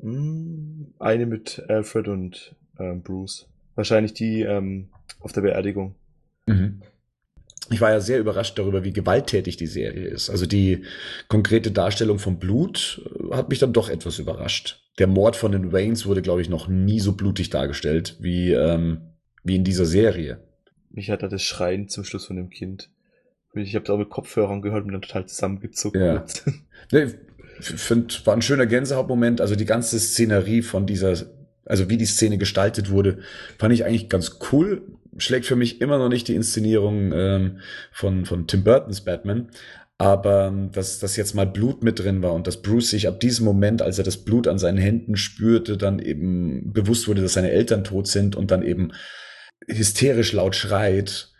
Speaker 3: Mm, eine mit Alfred und ähm, Bruce. Wahrscheinlich die ähm, auf der Beerdigung.
Speaker 1: Mhm ich war ja sehr überrascht darüber, wie gewalttätig die Serie ist. Also die konkrete Darstellung von Blut äh, hat mich dann doch etwas überrascht. Der Mord von den Waynes wurde, glaube ich, noch nie so blutig dargestellt wie, ähm, wie in dieser Serie.
Speaker 3: Mich hat da das Schreien zum Schluss von dem Kind. Ich habe da auch mit Kopfhörern gehört und dann total zusammengezuckt.
Speaker 1: Ja. [LAUGHS] nee, ich finde, war ein schöner Gänsehautmoment. Also die ganze Szenerie von dieser, also wie die Szene gestaltet wurde, fand ich eigentlich ganz cool schlägt für mich immer noch nicht die Inszenierung ähm, von, von Tim Burtons Batman. Aber ähm, dass, dass jetzt mal Blut mit drin war und dass Bruce sich ab diesem Moment, als er das Blut an seinen Händen spürte, dann eben bewusst wurde, dass seine Eltern tot sind und dann eben hysterisch laut schreit.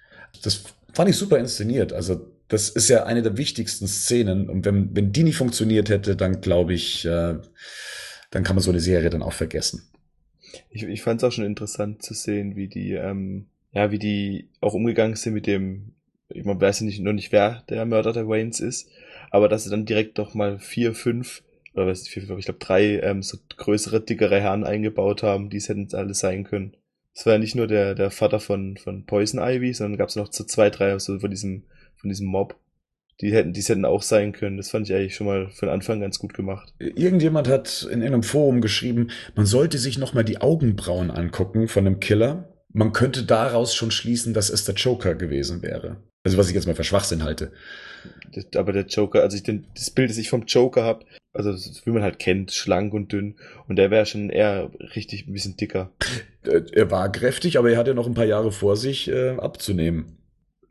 Speaker 1: Das fand ich super inszeniert. Also das ist ja eine der wichtigsten Szenen. Und wenn, wenn die nicht funktioniert hätte, dann glaube ich, äh, dann kann man so eine Serie dann auch vergessen.
Speaker 3: Ich, ich fand es auch schon interessant zu sehen, wie die, ähm, ja, wie die auch umgegangen sind mit dem, ich weiß ja nicht, noch nicht, wer der Mörder der Waynes ist, aber dass sie dann direkt doch mal vier, fünf, oder was ist vier, fünf, ich glaube drei ähm, so größere, dickere Herren eingebaut haben, die es hätten alle sein können. Es war ja nicht nur der, der Vater von, von Poison Ivy, sondern gab es noch so zwei, drei so von diesem, von diesem Mob. Die hätten, die hätten auch sein können. Das fand ich eigentlich schon mal von Anfang ganz gut gemacht.
Speaker 1: Irgendjemand hat in einem Forum geschrieben, man sollte sich nochmal die Augenbrauen angucken von einem Killer. Man könnte daraus schon schließen, dass es der Joker gewesen wäre. Also was ich jetzt mal für Schwachsinn halte.
Speaker 3: Aber der Joker, also ich den, das Bild, das ich vom Joker habe, also wie man halt kennt, schlank und dünn. Und der wäre schon eher richtig ein bisschen dicker.
Speaker 1: Äh, er war kräftig, aber er hatte noch ein paar Jahre vor sich äh, abzunehmen.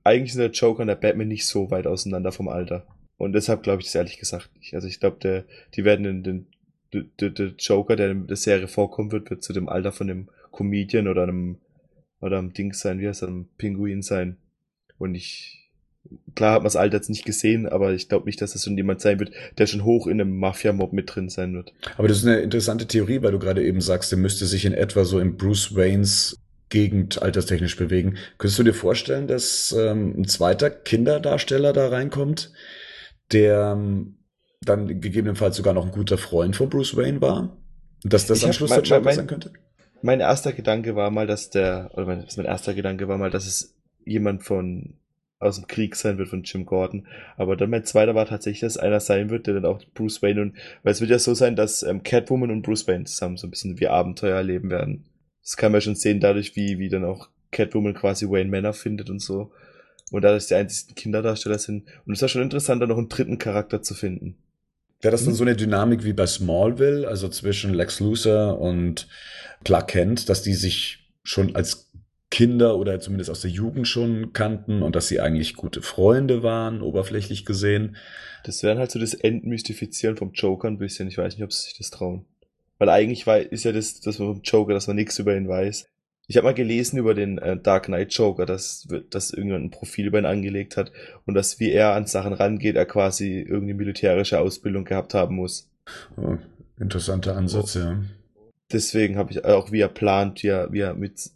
Speaker 3: Eigentlich sind der Joker und der Batman nicht so weit auseinander vom Alter. Und deshalb glaube ich das ehrlich gesagt nicht. Also ich glaube, der, die werden den, den, der, der Joker, der in der Serie vorkommen wird, wird zu dem Alter von einem Comedian oder einem, oder einem Ding sein, wie heißt er, einem Pinguin sein. Und ich, klar hat man das Alter jetzt nicht gesehen, aber ich glaube nicht, dass das schon jemand sein wird, der schon hoch in einem Mafia-Mob mit drin sein wird.
Speaker 1: Aber das ist eine interessante Theorie, weil du gerade eben sagst, der müsste sich in etwa so in Bruce Waynes Gegend alterstechnisch bewegen. Könntest du dir vorstellen, dass ähm, ein zweiter Kinderdarsteller da reinkommt, der ähm, dann gegebenenfalls sogar noch ein guter Freund von Bruce Wayne war? Dass das ich am Schluss der Joker sein könnte?
Speaker 3: Mein erster Gedanke war mal, dass der, oder mein, mein erster Gedanke war mal, dass es jemand von aus dem Krieg sein wird von Jim Gordon. Aber dann mein zweiter war tatsächlich, dass einer sein wird, der dann auch Bruce Wayne und, weil es wird ja so sein, dass ähm, Catwoman und Bruce Wayne zusammen so ein bisschen wie Abenteuer erleben werden. Das kann man schon sehen, dadurch, wie, wie dann auch Catwoman quasi Wayne Manor findet und so. Und dadurch die einzigen Kinderdarsteller sind. Und es war schon interessant, da noch einen dritten Charakter zu finden.
Speaker 1: Wäre das dann so eine Dynamik wie bei Smallville, also zwischen Lex Luthor und Clark Kent, dass die sich schon als Kinder oder zumindest aus der Jugend schon kannten und dass sie eigentlich gute Freunde waren, oberflächlich gesehen.
Speaker 3: Das wäre halt so das Entmystifizieren vom Joker ein bisschen. Ich weiß nicht, ob sie sich das trauen. Weil eigentlich war, ist ja das, das vom Joker, dass man nichts über ihn weiß. Ich habe mal gelesen über den äh, Dark Knight Joker, dass, dass irgendjemand ein Profil über ihn angelegt hat und dass wie er an Sachen rangeht, er quasi irgendeine militärische Ausbildung gehabt haben muss.
Speaker 1: Oh, interessanter Ansatz, oh. ja.
Speaker 3: Deswegen habe ich auch, wie er plant, wie er, wie er mit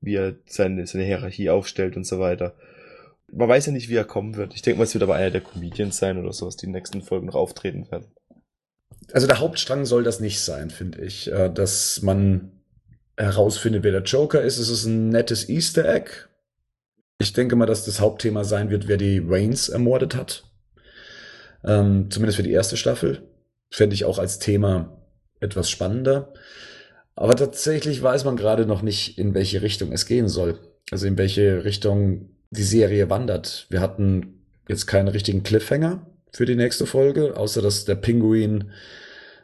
Speaker 3: wie er seine, seine Hierarchie aufstellt und so weiter. Man weiß ja nicht, wie er kommen wird. Ich denke mal, es wird aber einer der Comedians sein oder sowas, die in den nächsten Folgen noch auftreten werden.
Speaker 1: Also der Hauptstrang soll das nicht sein, finde ich. Äh, dass man herausfindet, wer der Joker ist. Es ist ein nettes Easter Egg. Ich denke mal, dass das Hauptthema sein wird, wer die Reigns ermordet hat. Ähm, zumindest für die erste Staffel. Fände ich auch als Thema etwas spannender. Aber tatsächlich weiß man gerade noch nicht, in welche Richtung es gehen soll. Also in welche Richtung die Serie wandert. Wir hatten jetzt keinen richtigen Cliffhanger für die nächste Folge, außer dass der Pinguin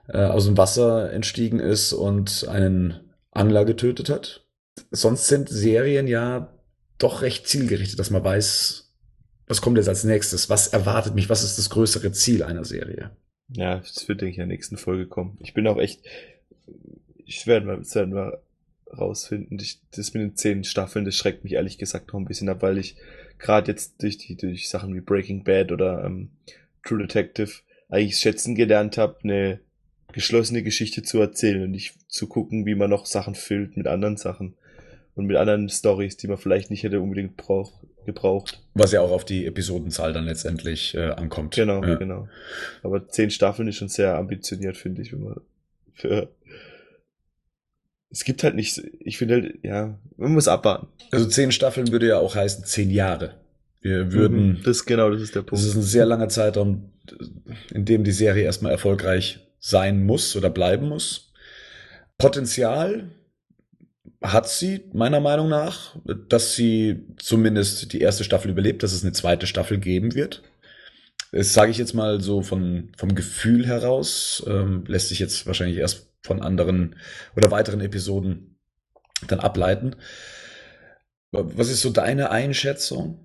Speaker 1: äh, aus dem Wasser entstiegen ist und einen Angler getötet hat. Sonst sind Serien ja doch recht zielgerichtet, dass man weiß, was kommt jetzt als nächstes, was erwartet mich, was ist das größere Ziel einer Serie.
Speaker 3: Ja, das wird, denke ich, in der nächsten Folge kommen. Ich bin auch echt, ich werde mal, das werden wir rausfinden. Das mit den zehn Staffeln, das schreckt mich ehrlich gesagt noch ein bisschen ab, weil ich gerade jetzt durch die, durch Sachen wie Breaking Bad oder ähm, True Detective eigentlich schätzen gelernt habe, eine geschlossene Geschichte zu erzählen und nicht zu gucken, wie man noch Sachen füllt mit anderen Sachen und mit anderen Stories, die man vielleicht nicht hätte unbedingt brauch, gebraucht.
Speaker 1: Was ja auch auf die Episodenzahl dann letztendlich äh, ankommt.
Speaker 3: Genau,
Speaker 1: ja.
Speaker 3: genau. Aber zehn Staffeln ist schon sehr ambitioniert, finde ich, wenn man [LAUGHS] für es gibt halt nicht, ich finde halt, ja, man muss abwarten.
Speaker 1: Also zehn Staffeln würde ja auch heißen zehn Jahre. Wir würden.
Speaker 3: Mhm, das genau, das ist der Punkt.
Speaker 1: Das ist ein sehr langer Zeitraum, in dem die Serie erstmal erfolgreich sein muss oder bleiben muss. Potenzial hat sie, meiner Meinung nach, dass sie zumindest die erste Staffel überlebt, dass es eine zweite Staffel geben wird. Das sage ich jetzt mal so von, vom Gefühl heraus, ähm, lässt sich jetzt wahrscheinlich erst von anderen oder weiteren Episoden dann ableiten. Was ist so deine Einschätzung?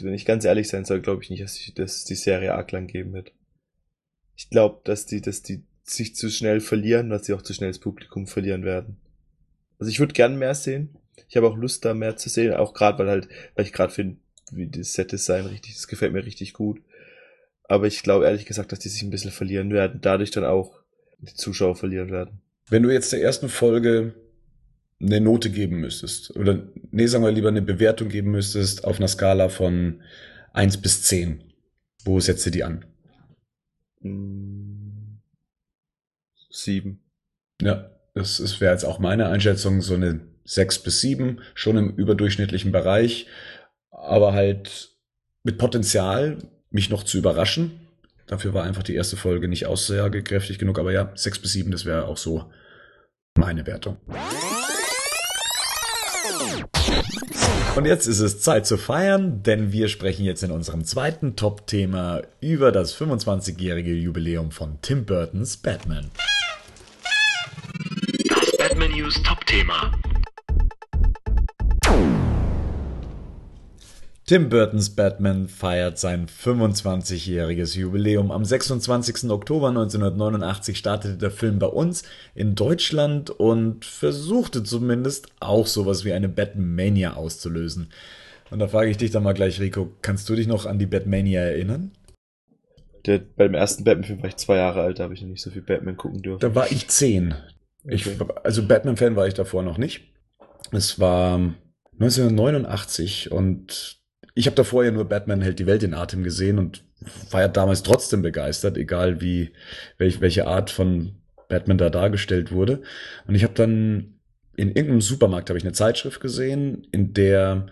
Speaker 3: Wenn ich ganz ehrlich sein soll, glaube ich nicht, dass, die, dass die Serie arg geben wird. Ich glaube, dass die, dass die sich zu schnell verlieren, dass sie auch zu schnell das Publikum verlieren werden. Also ich würde gern mehr sehen, Ich habe auch Lust, da mehr zu sehen, auch gerade, weil halt, weil ich gerade finde, wie das Set-Design richtig, das gefällt mir richtig gut. Aber ich glaube ehrlich gesagt, dass die sich ein bisschen verlieren werden, dadurch dann auch die Zuschauer verlieren werden.
Speaker 1: Wenn du jetzt der ersten Folge eine Note geben müsstest, oder nee, sagen wir lieber eine Bewertung geben müsstest auf einer Skala von eins bis zehn, wo setzt du die an?
Speaker 3: Mm, Sieben.
Speaker 1: Ja, das, das wäre jetzt auch meine Einschätzung, so eine sechs bis sieben, schon im überdurchschnittlichen Bereich, aber halt mit Potenzial, mich noch zu überraschen. Dafür war einfach die erste Folge nicht aussagekräftig genug, aber ja, sechs bis sieben, das wäre auch so meine Wertung. Und jetzt ist es Zeit zu feiern, denn wir sprechen jetzt in unserem zweiten Top-Thema über das 25-jährige Jubiläum von Tim Burtons Batman.
Speaker 4: Das Batman News Top-Thema.
Speaker 1: Tim Burtons Batman feiert sein 25-jähriges Jubiläum. Am 26. Oktober 1989 startete der Film bei uns in Deutschland und versuchte zumindest auch sowas wie eine Batmania auszulösen. Und da frage ich dich dann mal gleich, Rico, kannst du dich noch an die Batmania erinnern?
Speaker 3: Der, beim ersten Batman-Film war ich zwei Jahre alt, da habe ich noch nicht so viel Batman gucken dürfen.
Speaker 1: Da war ich zehn. Ich,
Speaker 3: Okay.
Speaker 1: also Batman-Fan war ich davor noch nicht. Es war 1989 und ich habe davor ja nur Batman hält die Welt in Atem gesehen und war ja damals trotzdem begeistert, egal wie welch, welche Art von Batman da dargestellt wurde. Und ich habe dann in irgendeinem Supermarkt habe ich eine Zeitschrift gesehen, in der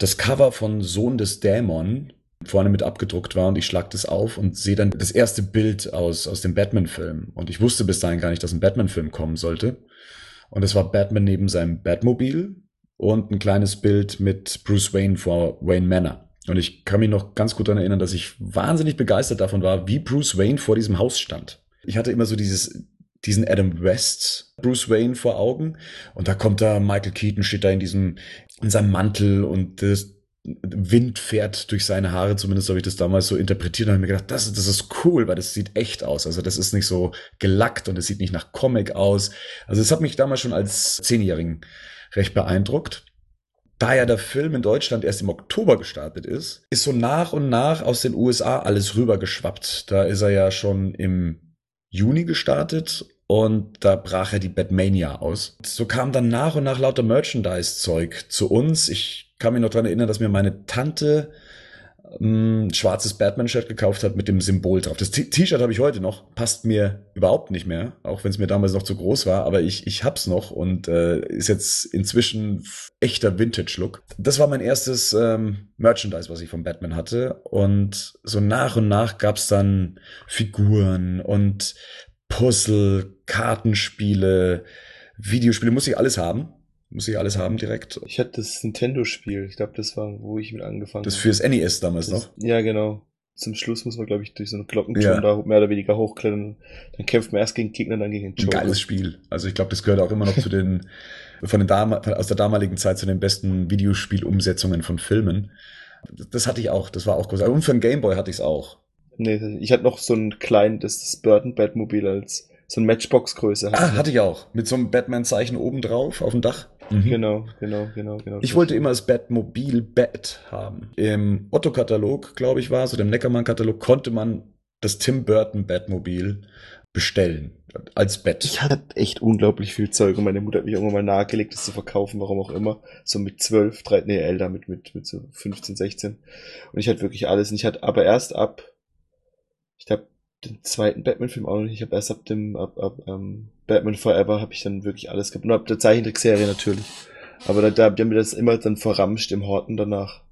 Speaker 1: das Cover von Sohn des Dämon vorne mit abgedruckt war und ich schlag das auf und sehe dann das erste Bild aus, aus dem Batman-Film. Und ich wusste bis dahin gar nicht, dass ein Batman-Film kommen sollte. Und es war Batman neben seinem Batmobil und ein kleines Bild mit Bruce Wayne vor Wayne Manor. Und ich kann mich noch ganz gut daran erinnern, dass ich wahnsinnig begeistert davon war, wie Bruce Wayne vor diesem Haus stand. Ich hatte immer so dieses, diesen Adam West Bruce Wayne vor Augen. Und da kommt da Michael Keaton, steht da in diesem, in seinem Mantel und das Wind fährt durch seine Haare, zumindest habe ich das damals so interpretiert und habe mir gedacht, das, das ist cool, weil das sieht echt aus. Also das ist nicht so gelackt und es sieht nicht nach Comic aus. Also es hat mich damals schon als Zehnjährigen recht beeindruckt. Da ja der Film in Deutschland erst im Oktober gestartet ist, ist so nach und nach aus den USA alles rübergeschwappt. Da ist er ja schon im Juni gestartet und da brach er die Batmania aus. So kam dann nach und nach lauter Merchandise-Zeug zu uns. Ich kann mich noch dran erinnern, dass mir meine Tante ein schwarzes Batman-Shirt gekauft hat mit dem Symbol drauf. Das T-Shirt habe ich heute noch, passt mir überhaupt nicht mehr, auch wenn es mir damals noch zu groß war, aber ich, ich hab's noch und äh, ist jetzt inzwischen echter Vintage-Look. Das war mein erstes ähm, Merchandise, was ich von Batman hatte und so nach und nach gab's dann Figuren und Puzzle, Kartenspiele, Videospiele, muss ich alles haben. Muss ich alles haben direkt.
Speaker 3: Ich hatte das Nintendo-Spiel, ich glaube, das war, wo ich mit angefangen
Speaker 1: Das
Speaker 3: habe.
Speaker 1: fürs NES damals
Speaker 3: Das-
Speaker 1: noch.
Speaker 3: Ja, genau. Zum Schluss muss man, glaube ich, durch so einen Glockenturm
Speaker 1: Ja.
Speaker 3: da mehr oder weniger hochklettern. Dann kämpft man erst gegen Gegner, dann gegen den
Speaker 1: Ein
Speaker 3: Joker.
Speaker 1: geiles Spiel. Also ich glaube, das gehört auch immer noch zu den, [LAUGHS] von den Dam aus der damaligen Zeit zu den besten Videospielumsetzungen von Filmen. Das hatte ich auch, das war auch groß. Und für einen Gameboy hatte ich es auch.
Speaker 3: Nee, ich hatte noch so einen kleinen, das, das Burton Batmobil als so ein Matchbox-Größe.
Speaker 1: Ah, hatte ich auch. Mit so einem Batman-Zeichen oben drauf auf dem Dach. Mhm.
Speaker 3: Genau, genau, genau, genau.
Speaker 1: Ich wollte immer das Batmobil Bat haben. Im Otto-Katalog, glaube ich, war so dem Neckermann-Katalog, konnte man das Tim Burton Batmobil bestellen. Als Bett.
Speaker 3: Ich hatte echt unglaublich viel Zeug und meine Mutter hat mich irgendwann mal nahegelegt, das zu verkaufen, warum auch immer. So mit 12, 13, nee, älter, mit, mit, mit so 15, 16. Und ich hatte wirklich alles. Und ich hatte aber erst ab, ich glaube, den zweiten Batman-Film auch noch nicht. Ich habe erst ab dem, ab, ab ähm, Batman Forever habe ich dann wirklich alles gehabt. Und ab der Zeichentrickserie natürlich. Aber da, da, die haben mir das immer dann verramscht im Horten danach.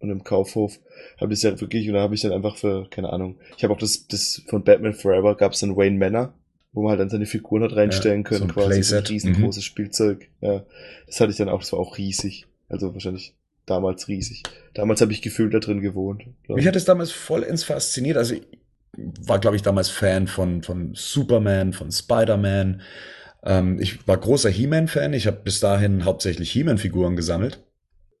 Speaker 3: Und im Kaufhof. Habe das ja wirklich, und da habe ich dann einfach für, keine Ahnung. Ich habe auch das, das von Batman Forever gab es dann Wayne Manor, wo man halt dann seine Figuren hat reinstellen
Speaker 1: Ja,
Speaker 3: können,
Speaker 1: so
Speaker 3: quasi. So ein riesengroßes Spielzeug. Ja. Das hatte ich dann auch, das war auch riesig. Also wahrscheinlich damals riesig. Damals habe ich gefühlt da drin gewohnt.
Speaker 1: Mich
Speaker 3: ich.
Speaker 1: hat es damals vollends fasziniert. Also ich war, glaube ich, damals Fan von, von Superman, von Spider-Man. Ähm, ich war großer He-Man-Fan. Ich habe bis dahin hauptsächlich He-Man-Figuren gesammelt.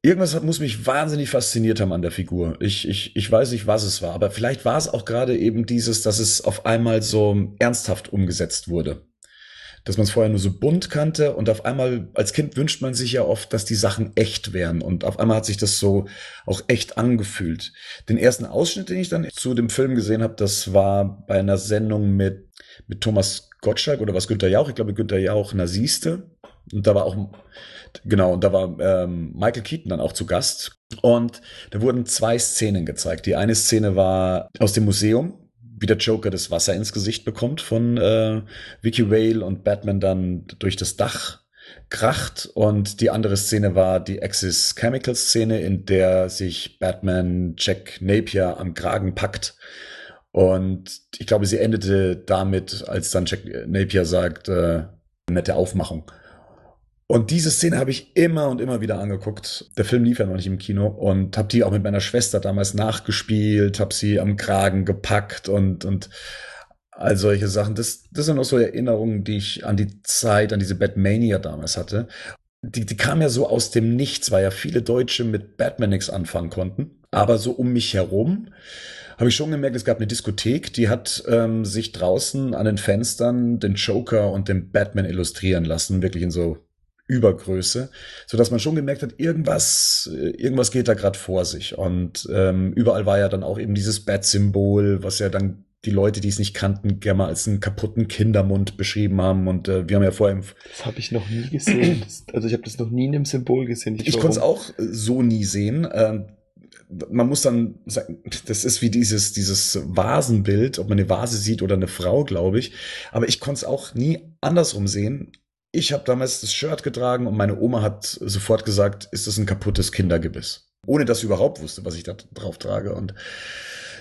Speaker 1: Irgendwas hat, muss mich wahnsinnig fasziniert haben an der Figur. Ich, ich, ich weiß nicht, was es war, aber vielleicht war es auch gerade eben dieses, dass es auf einmal so ernsthaft umgesetzt wurde. Dass man es vorher nur so bunt kannte und auf einmal als Kind wünscht man sich ja oft, dass die Sachen echt wären und auf einmal hat sich das so auch echt angefühlt. Den ersten Ausschnitt, den ich dann zu dem Film gesehen habe, das war bei einer Sendung mit mit Thomas Gottschalk oder was Günther Jauch, ich glaube Günther Jauch Nasiste und da war auch genau und da war ähm, Michael Keaton dann auch zu Gast und da wurden zwei Szenen gezeigt. Die eine Szene war aus dem Museum wie der Joker das Wasser ins Gesicht bekommt von äh, Vicky Vale und Batman dann durch das Dach kracht. Und die andere Szene war die Axis Chemical Szene, in der sich Batman Jack Napier am Kragen packt. Und ich glaube, sie endete damit, als dann Jack Napier sagt, äh, nette Aufmachung. Und diese Szene habe ich immer und immer wieder angeguckt. Der Film lief ja noch nicht im Kino und habe die auch mit meiner Schwester damals nachgespielt, habe sie am Kragen gepackt und und all solche Sachen. Das, das sind auch so Erinnerungen, die ich an die Zeit, an diese Batmania damals hatte. Die, die kam ja so aus dem Nichts, weil ja viele Deutsche mit Batman nichts anfangen konnten. Aber so um mich herum habe ich schon gemerkt, es gab eine Diskothek, die hat ähm, sich draußen an den Fenstern den Joker und den Batman illustrieren lassen, wirklich in so Übergröße, so dass man schon gemerkt hat, irgendwas, äh, irgendwas geht da gerade vor sich. Und ähm, überall war ja dann auch eben dieses Bat-Symbol, was ja dann die Leute, die es nicht kannten, gerne mal als einen kaputten Kindermund beschrieben haben. Und äh, wir haben ja vorher.
Speaker 3: Das habe ich noch nie gesehen. Das, also ich habe das noch nie in einem Symbol gesehen.
Speaker 1: Ich, ich konnte es auch äh, so nie sehen. Ähm, man muss dann sagen, das ist wie dieses, dieses Vasenbild, ob man eine Vase sieht oder eine Frau, glaube ich. Aber ich konnte es auch nie andersrum sehen, ich habe damals das Shirt getragen und meine Oma hat sofort gesagt, ist das ein kaputtes Kindergebiss? Ohne dass sie überhaupt wusste, was ich da drauf trage. Und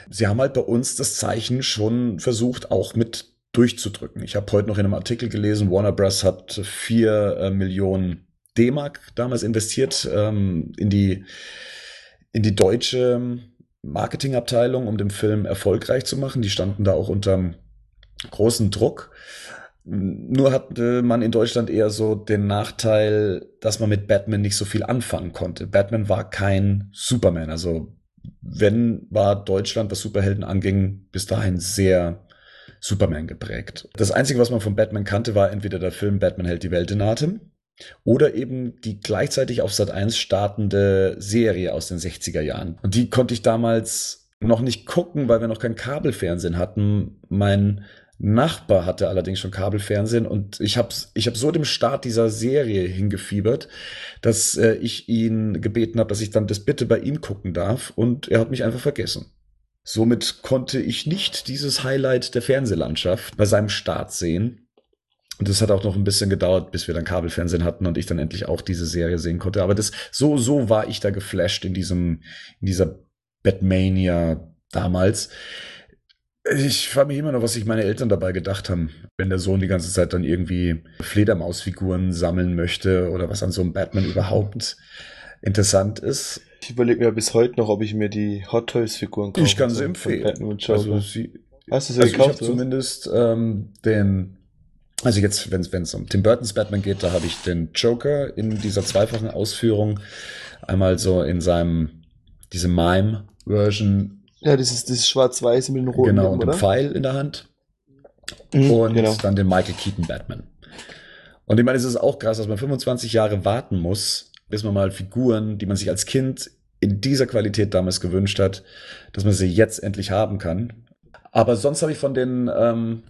Speaker 1: sie haben halt bei uns das Zeichen schon versucht, auch mit durchzudrücken. Ich habe heute noch in einem Artikel gelesen, Warner Bros. hat vier äh, Millionen D-Mark damals investiert ähm, in die in die deutsche Marketingabteilung, um den Film erfolgreich zu machen. Die standen da auch unter großen Druck. Nur hatte man in Deutschland eher so den Nachteil, dass man mit Batman nicht so viel anfangen konnte. Batman war kein Superman. Also wenn war Deutschland, was Superhelden anging, bis dahin sehr Superman geprägt. Das Einzige, was man von Batman kannte, war entweder der Film Batman hält die Welt in Atem oder eben die gleichzeitig auf Sat 1 startende Serie aus den 60er Jahren. Und die konnte ich damals noch nicht gucken, weil wir noch kein Kabelfernsehen hatten. Mein Nachbar hatte allerdings schon Kabelfernsehen und ich habe ich hab so dem Start dieser Serie hingefiebert, dass äh, ich ihn gebeten habe, dass ich dann das bitte bei ihm gucken darf und er hat mich einfach vergessen. Somit konnte ich nicht dieses Highlight der Fernsehlandschaft bei seinem Start sehen. Und das hat auch noch ein bisschen gedauert, bis wir dann Kabelfernsehen hatten und ich dann endlich auch diese Serie sehen konnte. Aber das, so, so war ich da geflasht in diesem, in dieser Batmania damals. Ich frage mich immer noch, was sich meine Eltern dabei gedacht haben, wenn der Sohn die ganze Zeit dann irgendwie Fledermausfiguren sammeln möchte oder was an so einem Batman überhaupt interessant ist.
Speaker 3: Ich überlege mir bis heute noch, ob ich mir die Hot Toys Figuren
Speaker 1: kaufe. Ich kann sie empfehlen. Also sie, Hast du sie also gekauft? Ich habe zumindest ähm, den, also jetzt, wenn es um Tim Burtons Batman geht, da habe ich den Joker in dieser zweifachen Ausführung einmal so in seinem diese Mime-Version
Speaker 3: ja, dieses, dieses schwarz-weiß mit dem roten.
Speaker 1: Genau, und dem Pfeil in der Hand. Mhm, und genau. dann den Michael Keaton Batman. Und ich meine, es ist auch krass, dass man 25 Jahre warten muss, bis man mal Figuren, die man sich als Kind in dieser Qualität damals gewünscht hat, dass man sie jetzt endlich haben kann. Aber sonst habe ich von den, ähm,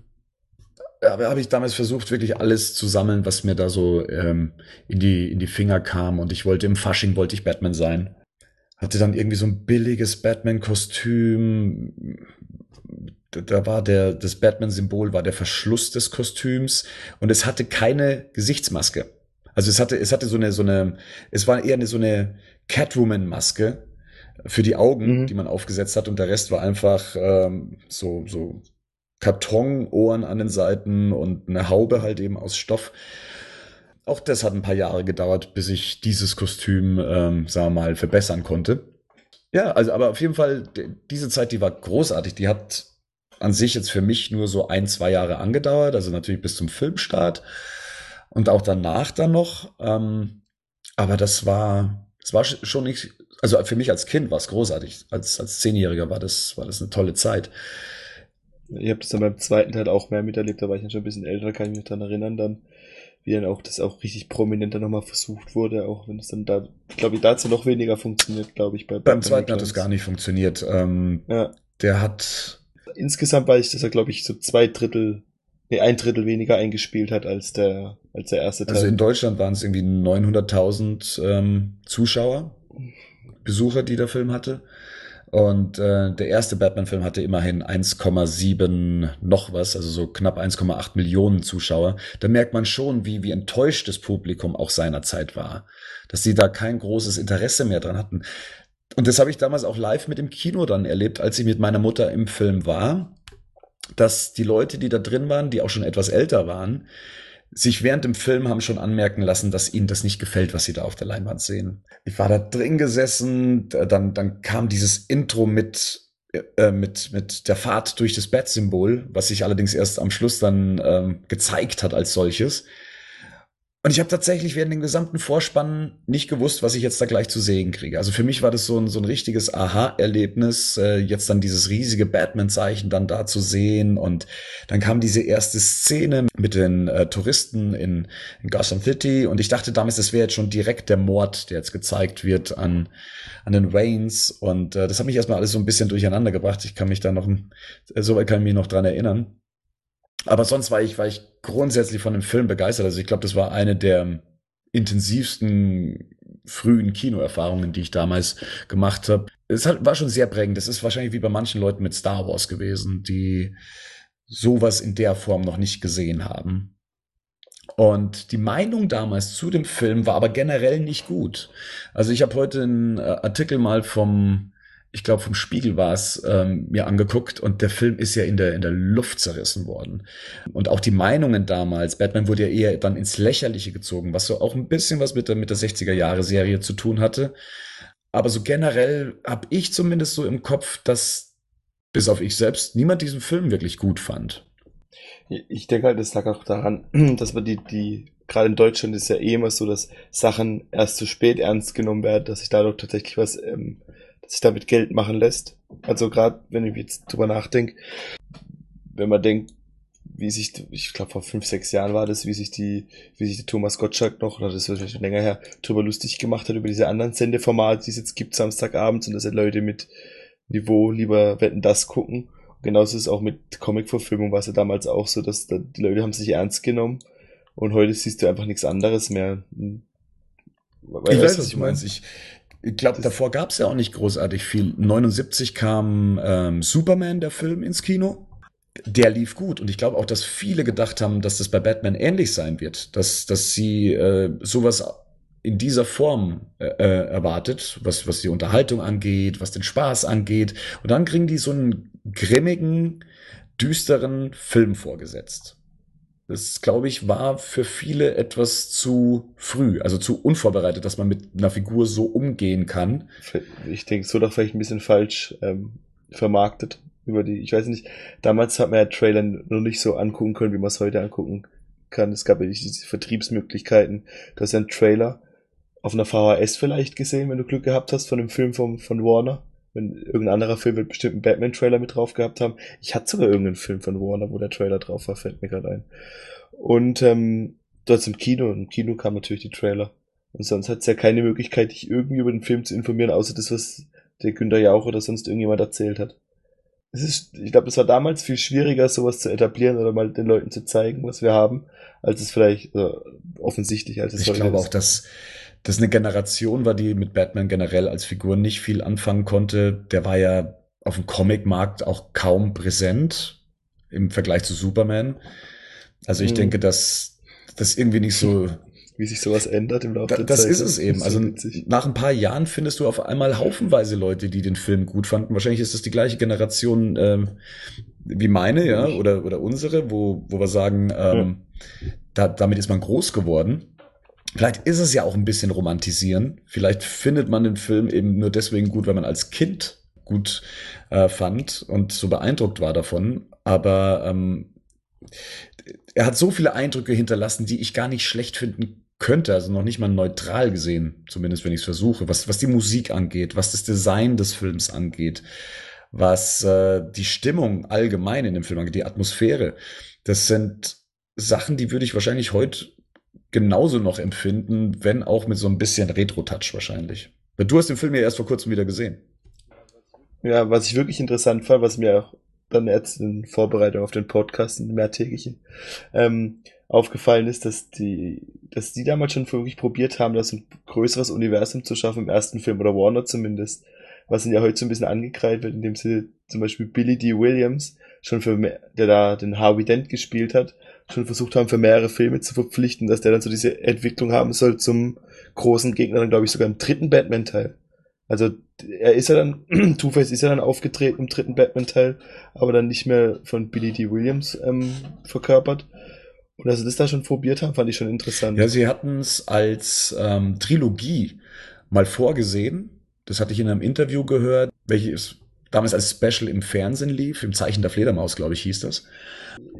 Speaker 1: habe ich damals versucht, wirklich alles zu sammeln, was mir da so ähm, in, die, in die Finger kam. Und ich wollte im Fasching wollte ich Batman sein hatte dann irgendwie so ein billiges Batman-Kostüm. Da war der, das Batman-Symbol war der Verschluss des Kostüms und es hatte keine Gesichtsmaske. Also es hatte, es hatte so eine, so eine, es war eher eine, so eine Catwoman-Maske für die Augen, mhm. die man aufgesetzt hat und der Rest war einfach ähm, so, so Kartonohren an den Seiten und eine Haube halt eben aus Stoff auch das hat ein paar Jahre gedauert, bis ich dieses Kostüm, ähm, sagen wir mal, verbessern konnte. Ja, also aber auf jeden Fall, diese Zeit, die war großartig. Die hat an sich jetzt für mich nur so ein, zwei Jahre angedauert, also natürlich bis zum Filmstart und auch danach dann noch. Ähm, aber das war, das war schon nicht, also für mich als Kind war es großartig. Als, als Zehnjähriger war das, war das eine tolle Zeit.
Speaker 3: Ich habe das dann beim zweiten Teil auch mehr miterlebt, da war ich dann schon ein bisschen älter, kann ich mich daran erinnern dann, wie dann auch das auch richtig prominenter nochmal versucht wurde, auch wenn es dann da, glaube ich, dazu noch weniger funktioniert, glaube ich.
Speaker 1: Bei beim zweiten hat es gar nicht funktioniert. Ähm, ja. Der hat...
Speaker 3: Insgesamt weiß ich, dass er, glaube ich, so zwei Drittel, nee, ein Drittel weniger eingespielt hat als der, als der erste
Speaker 1: Teil. Also in Deutschland waren es irgendwie 900.000 ähm, Zuschauer, Besucher, die der Film hatte. Und äh, der erste Batman-Film hatte immerhin 1,7 noch was, also so knapp 1,8 Millionen Zuschauer. Da merkt man schon, wie, wie enttäuscht das Publikum auch seinerzeit war. Dass sie da kein großes Interesse mehr dran hatten. Und das habe ich damals auch live mit dem Kino dann erlebt, als ich mit meiner Mutter im Film war, dass die Leute, die da drin waren, die auch schon etwas älter waren, sich während dem Film haben schon anmerken lassen, dass ihnen das nicht gefällt, was sie da auf der Leinwand sehen. Ich war da drin gesessen, dann, dann kam dieses Intro mit, äh, mit, mit der Fahrt durch das Bat-Symbol, was sich allerdings erst am Schluss dann ähm, gezeigt hat als solches. Und ich habe tatsächlich während dem gesamten Vorspann nicht gewusst, was ich jetzt da gleich zu sehen kriege. Also für mich war das so ein, so ein richtiges Aha-Erlebnis, äh, jetzt dann dieses riesige Batman-Zeichen dann da zu sehen. Und dann kam diese erste Szene mit den äh, Touristen in, in Gotham City. Und ich dachte damals, das wäre jetzt schon direkt der Mord, der jetzt gezeigt wird an, an den Waynes. Und äh, das hat mich erstmal alles so ein bisschen durcheinander gebracht. Ich kann mich da noch, äh, soweit kann ich mich noch dran erinnern. Aber sonst war ich, war ich grundsätzlich von dem Film begeistert. Also ich glaube, das war eine der intensivsten frühen Kinoerfahrungen, die ich damals gemacht habe. Es hat, war schon sehr prägend. Das ist wahrscheinlich wie bei manchen Leuten mit Star Wars gewesen, die sowas in der Form noch nicht gesehen haben. Und die Meinung damals zu dem Film war aber generell nicht gut. Also ich habe heute einen äh, Artikel mal vom ich glaube, vom Spiegel war es, ähm, mir angeguckt und der Film ist ja in der, in der Luft zerrissen worden. Und auch die Meinungen damals, Batman wurde ja eher dann ins Lächerliche gezogen, was so auch ein bisschen was mit der, mit der 60er-Jahre-Serie zu tun hatte. Aber so generell habe ich zumindest so im Kopf, dass bis auf ich selbst niemand diesen Film wirklich gut fand.
Speaker 3: Ich denke halt, das lag auch daran, [CLEARS THROAT] dass man die, die, gerade in Deutschland ist ja eh immer so, dass Sachen erst zu spät ernst genommen werden, dass sich dadurch tatsächlich was ähm, sich damit Geld machen lässt. Also gerade, wenn ich jetzt drüber nachdenke, wenn man denkt, wie sich, ich glaube vor fünf, sechs Jahren war das, wie sich die, wie sich der Thomas Gottschalk noch, oder das ist schon länger her, drüber lustig gemacht hat über diese anderen Sendeformate, die es jetzt gibt Samstagabends und dass halt Leute mit Niveau lieber wetten das gucken. Und genauso ist es auch mit Comic-Verfilmung, war es ja damals auch so, dass da, die Leute haben sich ernst genommen und heute siehst du einfach nichts anderes mehr.
Speaker 1: Weil, ich weiß, was du meinst. Ich, ich glaube, davor gab es ja auch nicht großartig viel. 79 kam ähm, Superman, der Film, ins Kino. Der lief gut und ich glaube auch, dass viele gedacht haben, dass das bei Batman ähnlich sein wird, dass, dass sie äh, sowas in dieser Form äh, äh erwartet, was, was die Unterhaltung angeht, was den Spaß angeht. Und dann kriegen die so einen grimmigen, düsteren Film vorgesetzt. Das, glaube ich, war für viele etwas zu früh, also zu unvorbereitet, dass man mit einer Figur so umgehen kann.
Speaker 3: Ich denke, wurde auch vielleicht ein bisschen falsch ähm, vermarktet über die, ich weiß nicht, damals hat man ja Trailer nur nicht so angucken können, wie man es heute angucken kann. Es gab ja nicht diese Vertriebsmöglichkeiten. Du hast ja einen Trailer auf einer VHS vielleicht gesehen, wenn du Glück gehabt hast von dem Film vom, von Warner wenn irgendein anderer Film wird bestimmt einen Batman-Trailer mit drauf gehabt haben. Ich hatte sogar irgendeinen Film von Warner, wo der Trailer drauf war, fällt mir gerade ein. Und ähm, dort im Kino, im Kino kam natürlich die Trailer. Und sonst hat es ja keine Möglichkeit, dich irgendwie über den Film zu informieren, außer das, was der Günther Jauch oder sonst irgendjemand erzählt hat. Es ist, ich glaube, es war damals viel schwieriger, sowas zu etablieren oder mal den Leuten zu zeigen, was wir haben, als es vielleicht äh, offensichtlich als es
Speaker 1: Ich glaube auch, dass das eine Generation war, die mit Batman generell als Figur nicht viel anfangen konnte. Der war ja auf dem Comicmarkt auch kaum präsent im Vergleich zu Superman. Also ich hm. denke, dass das irgendwie nicht so [LAUGHS]
Speaker 3: wie sich sowas ändert im Laufe
Speaker 1: da, der das Zeit. Das ist es eben. Also nach ein paar Jahren findest du auf einmal haufenweise Leute, die den Film gut fanden. Wahrscheinlich ist es die gleiche Generation ähm, wie meine, ja, oder oder unsere, wo wo wir sagen, ähm, ja. da, damit ist man groß geworden. Vielleicht ist es ja auch ein bisschen romantisieren. Vielleicht findet man den Film eben nur deswegen gut, weil man als Kind gut äh, fand und so beeindruckt war davon. Aber ähm, er hat so viele Eindrücke hinterlassen, die ich gar nicht schlecht finden könnte, also noch nicht mal neutral gesehen, zumindest wenn ich es versuche, was, was die Musik angeht, was das Design des Films angeht, was äh, die Stimmung allgemein in dem Film angeht, die Atmosphäre. Das sind Sachen, die würde ich wahrscheinlich heute genauso noch empfinden, wenn auch mit so ein bisschen Retro-Touch wahrscheinlich. Du hast den Film ja erst vor kurzem wieder gesehen.
Speaker 3: Ja, was ich wirklich interessant fand, was mir auch dann jetzt in Vorbereitung auf den Podcast, in mehrtägigen, ähm, aufgefallen ist, dass die, dass die damals schon wirklich probiert haben, das ein größeres Universum zu schaffen im ersten Film, oder Warner zumindest, was ihnen ja heute so ein bisschen angekreidet wird, indem sie zum Beispiel Billy D. Williams, schon für, der da den Harvey Dent gespielt hat, schon versucht haben, für mehrere Filme zu verpflichten, dass der dann so diese Entwicklung haben soll zum großen Gegner, dann glaube ich sogar im dritten Batman-Teil. Also er ist ja dann, [CLEARS THROAT] Two-Face ist ja dann aufgetreten im dritten Batman-Teil, aber dann nicht mehr von Billy D. Williams ähm, verkörpert. Und dass sie das da schon probiert haben, fand ich schon interessant.
Speaker 1: Ja, sie hatten es als ähm, Trilogie mal vorgesehen. Das hatte ich in einem Interview gehört, welches damals als Special im Fernsehen lief, im Zeichen der Fledermaus, glaube ich, hieß das.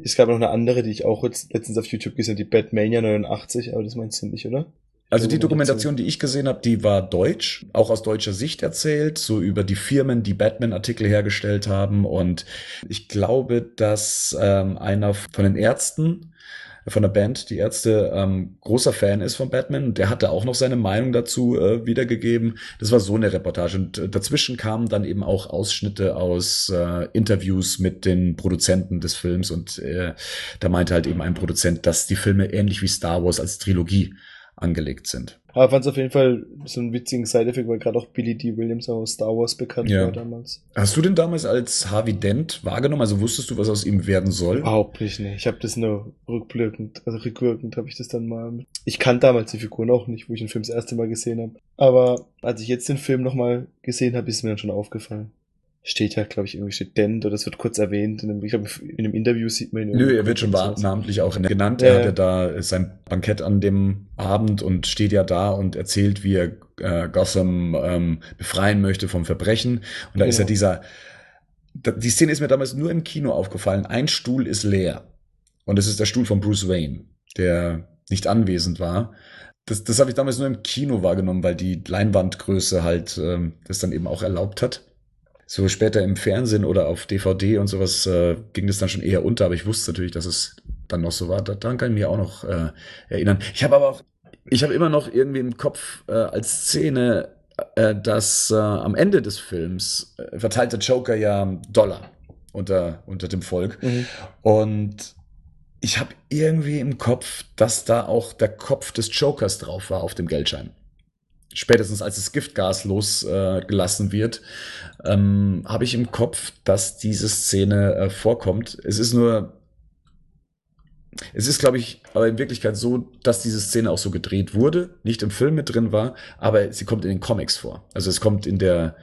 Speaker 3: Es gab noch eine andere, die ich auch jetzt letztens auf YouTube gesehen habe, die Batmania 89, aber das meinst du nicht, oder?
Speaker 1: Also die Dokumentation, die ich gesehen habe, die war deutsch, auch aus deutscher Sicht erzählt, so über die Firmen, die Batman-Artikel hergestellt haben. Und ich glaube, dass ähm, einer von den Ärzten von der Band, die Ärzte, ähm, großer Fan ist von Batman. Und der hatte auch noch seine Meinung dazu äh, wiedergegeben. Das war so eine Reportage. Und äh, dazwischen kamen dann eben auch Ausschnitte aus äh, Interviews mit den Produzenten des Films. Und äh, da meinte halt eben ein Produzent, dass die Filme ähnlich wie Star Wars als Trilogie angelegt sind.
Speaker 3: Aber fand es auf jeden Fall so einen witzigen Side-Effekt, weil gerade auch Billy D. Williams aus Star Wars bekannt ja. war damals.
Speaker 1: Hast du den damals als Harvey Dent wahrgenommen? Also wusstest du, was aus ihm werden soll?
Speaker 3: Überhaupt nicht, ne. Ich habe das nur rückblickend, also rückwirkend habe ich das dann mal. Ich kannte damals die Figur noch nicht, wo ich den Film das erste Mal gesehen habe. Aber als ich jetzt den Film nochmal gesehen habe, ist mir dann schon aufgefallen steht ja, glaube ich, irgendwie steht Dent oder das wird kurz erwähnt. In einem, ich glaube, in einem Interview sieht man ihn.
Speaker 1: Nö, er wird schon namentlich auch genannt. Ja. Er hat ja da sein Bankett an dem Abend und steht ja da und erzählt, wie er äh, Gotham ähm, befreien möchte vom Verbrechen. Und da genau. ist ja dieser, die Szene ist mir damals nur im Kino aufgefallen. Ein Stuhl ist leer. Und es ist der Stuhl von Bruce Wayne, der nicht anwesend war. Das, das habe ich damals nur im Kino wahrgenommen, weil die Leinwandgröße halt ähm, das dann eben auch erlaubt hat so später im Fernsehen oder auf DVD und sowas äh, ging das dann schon eher unter, aber ich wusste natürlich, dass es dann noch so war. Daran kann ich mich auch noch äh, erinnern. Ich habe aber auch, ich habe immer noch irgendwie im Kopf äh, als Szene, äh, dass äh, am Ende des Films äh, verteilt der Joker ja Dollar unter, unter dem Volk. Mhm. Und ich habe irgendwie im Kopf, dass da auch der Kopf des Jokers drauf war auf dem Geldschein spätestens als das Giftgas losgelassen äh, wird, ähm, habe ich im Kopf, dass diese Szene äh, vorkommt. Es ist nur, es ist, glaube ich, aber in Wirklichkeit so, dass diese Szene auch so gedreht wurde, nicht im Film mit drin war, aber sie kommt in den Comics vor. Also es kommt in der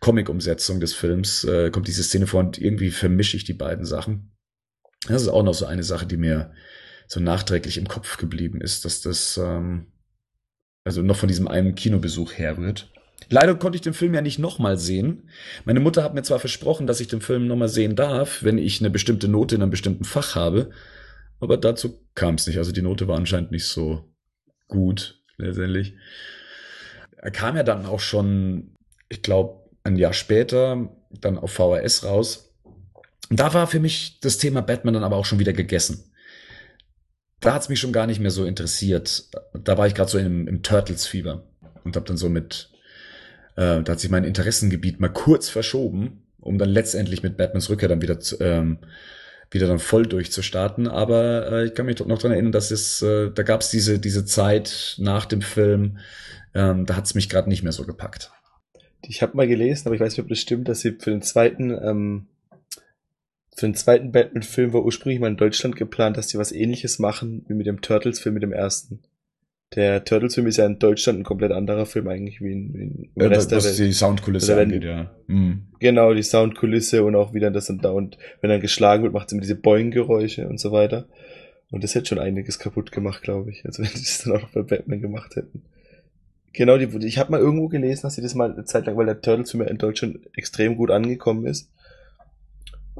Speaker 1: Comic-Umsetzung des Films, äh, kommt diese Szene vor und irgendwie vermische ich die beiden Sachen. Das ist auch noch so eine Sache, die mir so nachträglich im Kopf geblieben ist, dass das ähm, also noch von diesem einen Kinobesuch herrührt. Leider konnte ich den Film ja nicht nochmal sehen. Meine Mutter hat mir zwar versprochen, dass ich den Film nochmal sehen darf, wenn ich eine bestimmte Note in einem bestimmten Fach habe, aber dazu kam es nicht. Also die Note war anscheinend nicht so gut, letztendlich. Er kam ja dann auch schon, ich glaube, ein Jahr später dann auf VHS raus. Da war für mich das Thema Batman dann aber auch schon wieder gegessen da hat's mich schon gar nicht mehr so interessiert. Da war ich gerade so im, im Turtles-Fieber und habe dann so mit, äh, da hat sich mein Interessengebiet mal kurz verschoben, um dann letztendlich mit Batmans Rückkehr dann wieder zu, ähm, wieder dann voll durchzustarten. Aber äh, ich kann mich noch dran erinnern, dass es, äh, da gab's diese, diese Zeit nach dem Film, ähm, da hat's mich gerade nicht mehr so gepackt.
Speaker 3: Ich habe mal gelesen, aber ich weiß nicht, ob das stimmt, dass sie für den zweiten ähm, für den zweiten Batman-Film war ursprünglich mal in Deutschland geplant, dass die was ähnliches machen wie mit dem Turtles-Film mit dem ersten. Der Turtles-Film ist ja in Deutschland ein komplett anderer Film eigentlich wie in, wie in
Speaker 1: im ja, Rest der Welt. die Soundkulisse also angeht, ja.
Speaker 3: Mhm. Genau, die Soundkulisse und auch wieder das dann da und wenn er geschlagen wird, macht es immer diese Boing-Geräusche und so weiter. Und das hätte schon einiges kaputt gemacht, glaube ich. Also [LAUGHS] wenn die das dann auch noch bei Batman gemacht hätten. Genau, die, ich habe mal irgendwo gelesen, dass sie das mal eine Zeit lang, weil der Turtles-Film ja in Deutschland extrem gut angekommen ist,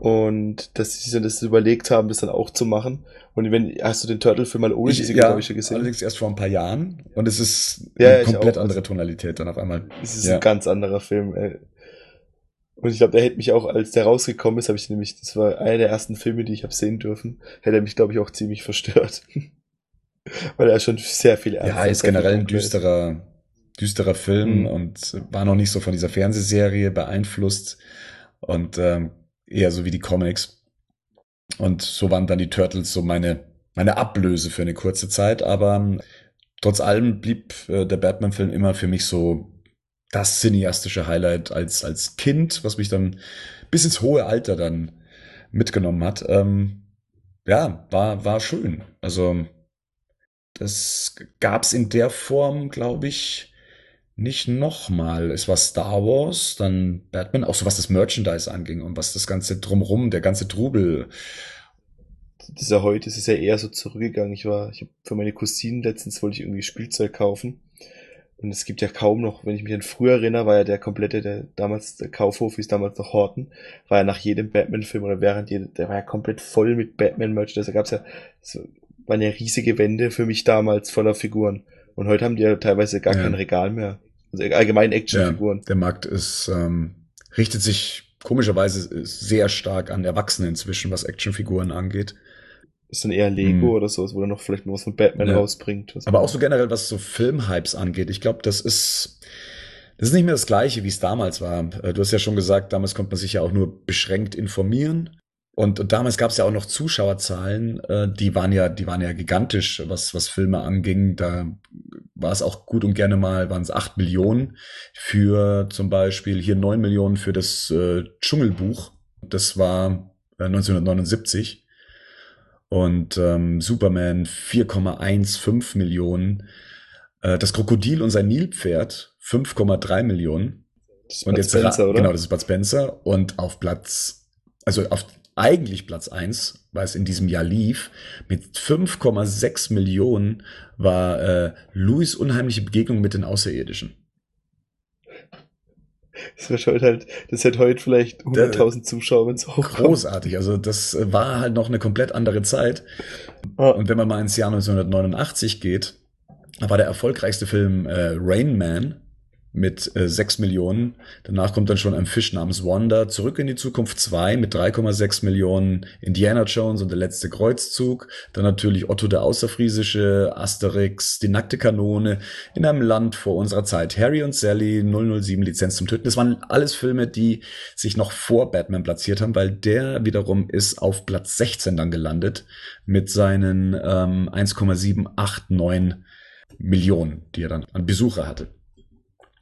Speaker 3: und dass sie sich das überlegt haben, das dann auch zu machen. Und wenn, hast du den Turtle-Film mal ohne ich, diese
Speaker 1: ja, Geräusche gesehen? allerdings erst vor ein paar Jahren. Und es ist ja, eine komplett andere Tonalität dann auf einmal.
Speaker 3: Es ist ja. ein ganz anderer Film. Ey. Und ich glaube, der hätte mich auch, als der rausgekommen ist, habe ich nämlich, das war einer der ersten Filme, die ich habe sehen dürfen, hätte er mich, glaube ich, auch ziemlich verstört. [LAUGHS] Weil er schon sehr viel
Speaker 1: Ja, ist generell ein düsterer, düsterer Film
Speaker 3: Mhm.
Speaker 1: und war noch nicht so von dieser Fernsehserie beeinflusst und ähm, eher so wie die Comics. Und so waren dann die Turtles so meine, meine Ablöse für eine kurze Zeit, aber ähm, trotz allem blieb äh, der Batman-Film immer für mich so das cineastische Highlight als, als Kind, was mich dann bis ins hohe Alter dann mitgenommen hat. Ähm, ja, war, war schön. Also, das gab's in der Form, glaube ich, nicht nochmal. Es war Star Wars, dann Batman, auch so was das Merchandise anging und was das ganze drumrum, der ganze Trubel.
Speaker 3: Das ist ja heute, das ist ja eher so zurückgegangen. Ich war, ich habe für meine Cousinen letztens wollte ich irgendwie Spielzeug kaufen. Und es gibt ja kaum noch, wenn ich mich an früher erinnere, war ja der komplette, der damals, der Kaufhof hieß damals noch Horten, war ja nach jedem Batman-Film oder während jedem, der war ja komplett voll mit Batman-Merchandise. Da gab's ja, so, waren ja riesige Wände für mich damals voller Figuren. Und heute haben die ja teilweise gar
Speaker 1: Ja.
Speaker 3: kein Regal mehr. Also allgemein
Speaker 1: Ja,
Speaker 3: Actionfiguren.
Speaker 1: der Markt ist, ähm, richtet sich komischerweise sehr stark an Erwachsene inzwischen, was Actionfiguren angeht.
Speaker 3: ist dann eher Lego
Speaker 1: Mhm.
Speaker 3: oder sowas, wo er noch vielleicht mal was von Batman
Speaker 1: Ja.
Speaker 3: rausbringt.
Speaker 1: Aber auch so generell, was so Filmhypes angeht. Ich glaube, das ist, das ist nicht mehr das Gleiche, wie es damals war. Äh, Du hast ja schon gesagt, damals konnte man sich ja auch nur beschränkt informieren. Und, und damals gab es ja auch noch Zuschauerzahlen, äh, die waren ja, die waren ja gigantisch, was, was Filme anging. Da war es auch gut und gerne mal, waren es acht Millionen für zum Beispiel hier neun Millionen für das äh, Dschungelbuch. Das war äh, 1979. Und ähm, Superman 4,15 Millionen. Äh, das Krokodil und sein Nilpferd 5,3 Millionen.
Speaker 3: Das ist
Speaker 1: Und
Speaker 3: Bud
Speaker 1: jetzt
Speaker 3: Spencer, oder?
Speaker 1: genau, das ist Bud Spencer. Und auf Platz, also auf eigentlich Platz eins, weil es in diesem Jahr lief, mit 5,6 Millionen war äh, Louis unheimliche Begegnung mit den Außerirdischen.
Speaker 3: Das heute halt, das hätte heute vielleicht 100.000 Zuschauer, wenn es hochkommt.
Speaker 1: Großartig. Also das äh, war halt noch eine komplett andere Zeit.
Speaker 3: Ah,
Speaker 1: Und wenn man mal ins Jahr 1989 geht, war der erfolgreichste Film äh, Rain Man mit äh, 6 Millionen. Danach kommt dann schon ein Fisch namens Wanda. Zurück in die Zukunft 2 mit 3,6 Millionen. Indiana Jones und der letzte Kreuzzug. Dann natürlich Otto der Außerfriesische, Asterix, die nackte Kanone, in einem Land vor unserer Zeit. Harry und Sally, 007 Lizenz zum Töten. Das waren alles Filme, die sich noch vor Batman platziert haben, weil der wiederum ist auf Platz 16 dann gelandet mit seinen ähm, 1,789 Millionen, die er dann an Besucher hatte.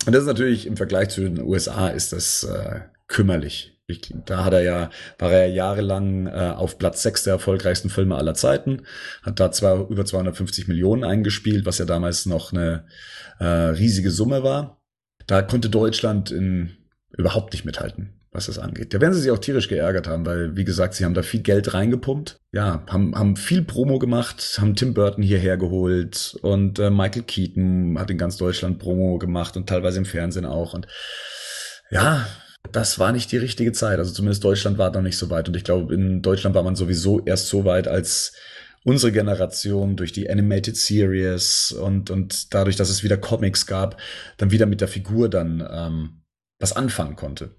Speaker 1: Und das ist natürlich im Vergleich zu den USA ist das äh, kümmerlich. Ich, da hat er ja, war er ja jahrelang äh, auf Platz 6 der erfolgreichsten Filme aller Zeiten, hat da zwar über 250 Millionen eingespielt, was ja damals noch eine äh, riesige Summe war. Da konnte Deutschland in, überhaupt nicht mithalten, was das angeht. Da werden sie sich auch tierisch geärgert haben, weil, wie gesagt, sie haben da viel Geld reingepumpt. Ja, haben, haben viel Promo gemacht, haben Tim Burton hierher geholt und äh, Michael Keaton hat in ganz Deutschland Promo gemacht und teilweise im Fernsehen auch. Und ja, das war nicht die richtige Zeit. Also zumindest Deutschland war noch nicht so weit. Und ich glaube, in Deutschland war man sowieso erst so weit, als unsere Generation durch die Animated Series und, und dadurch, dass es wieder Comics gab, dann wieder mit der Figur dann ähm, was anfangen konnte.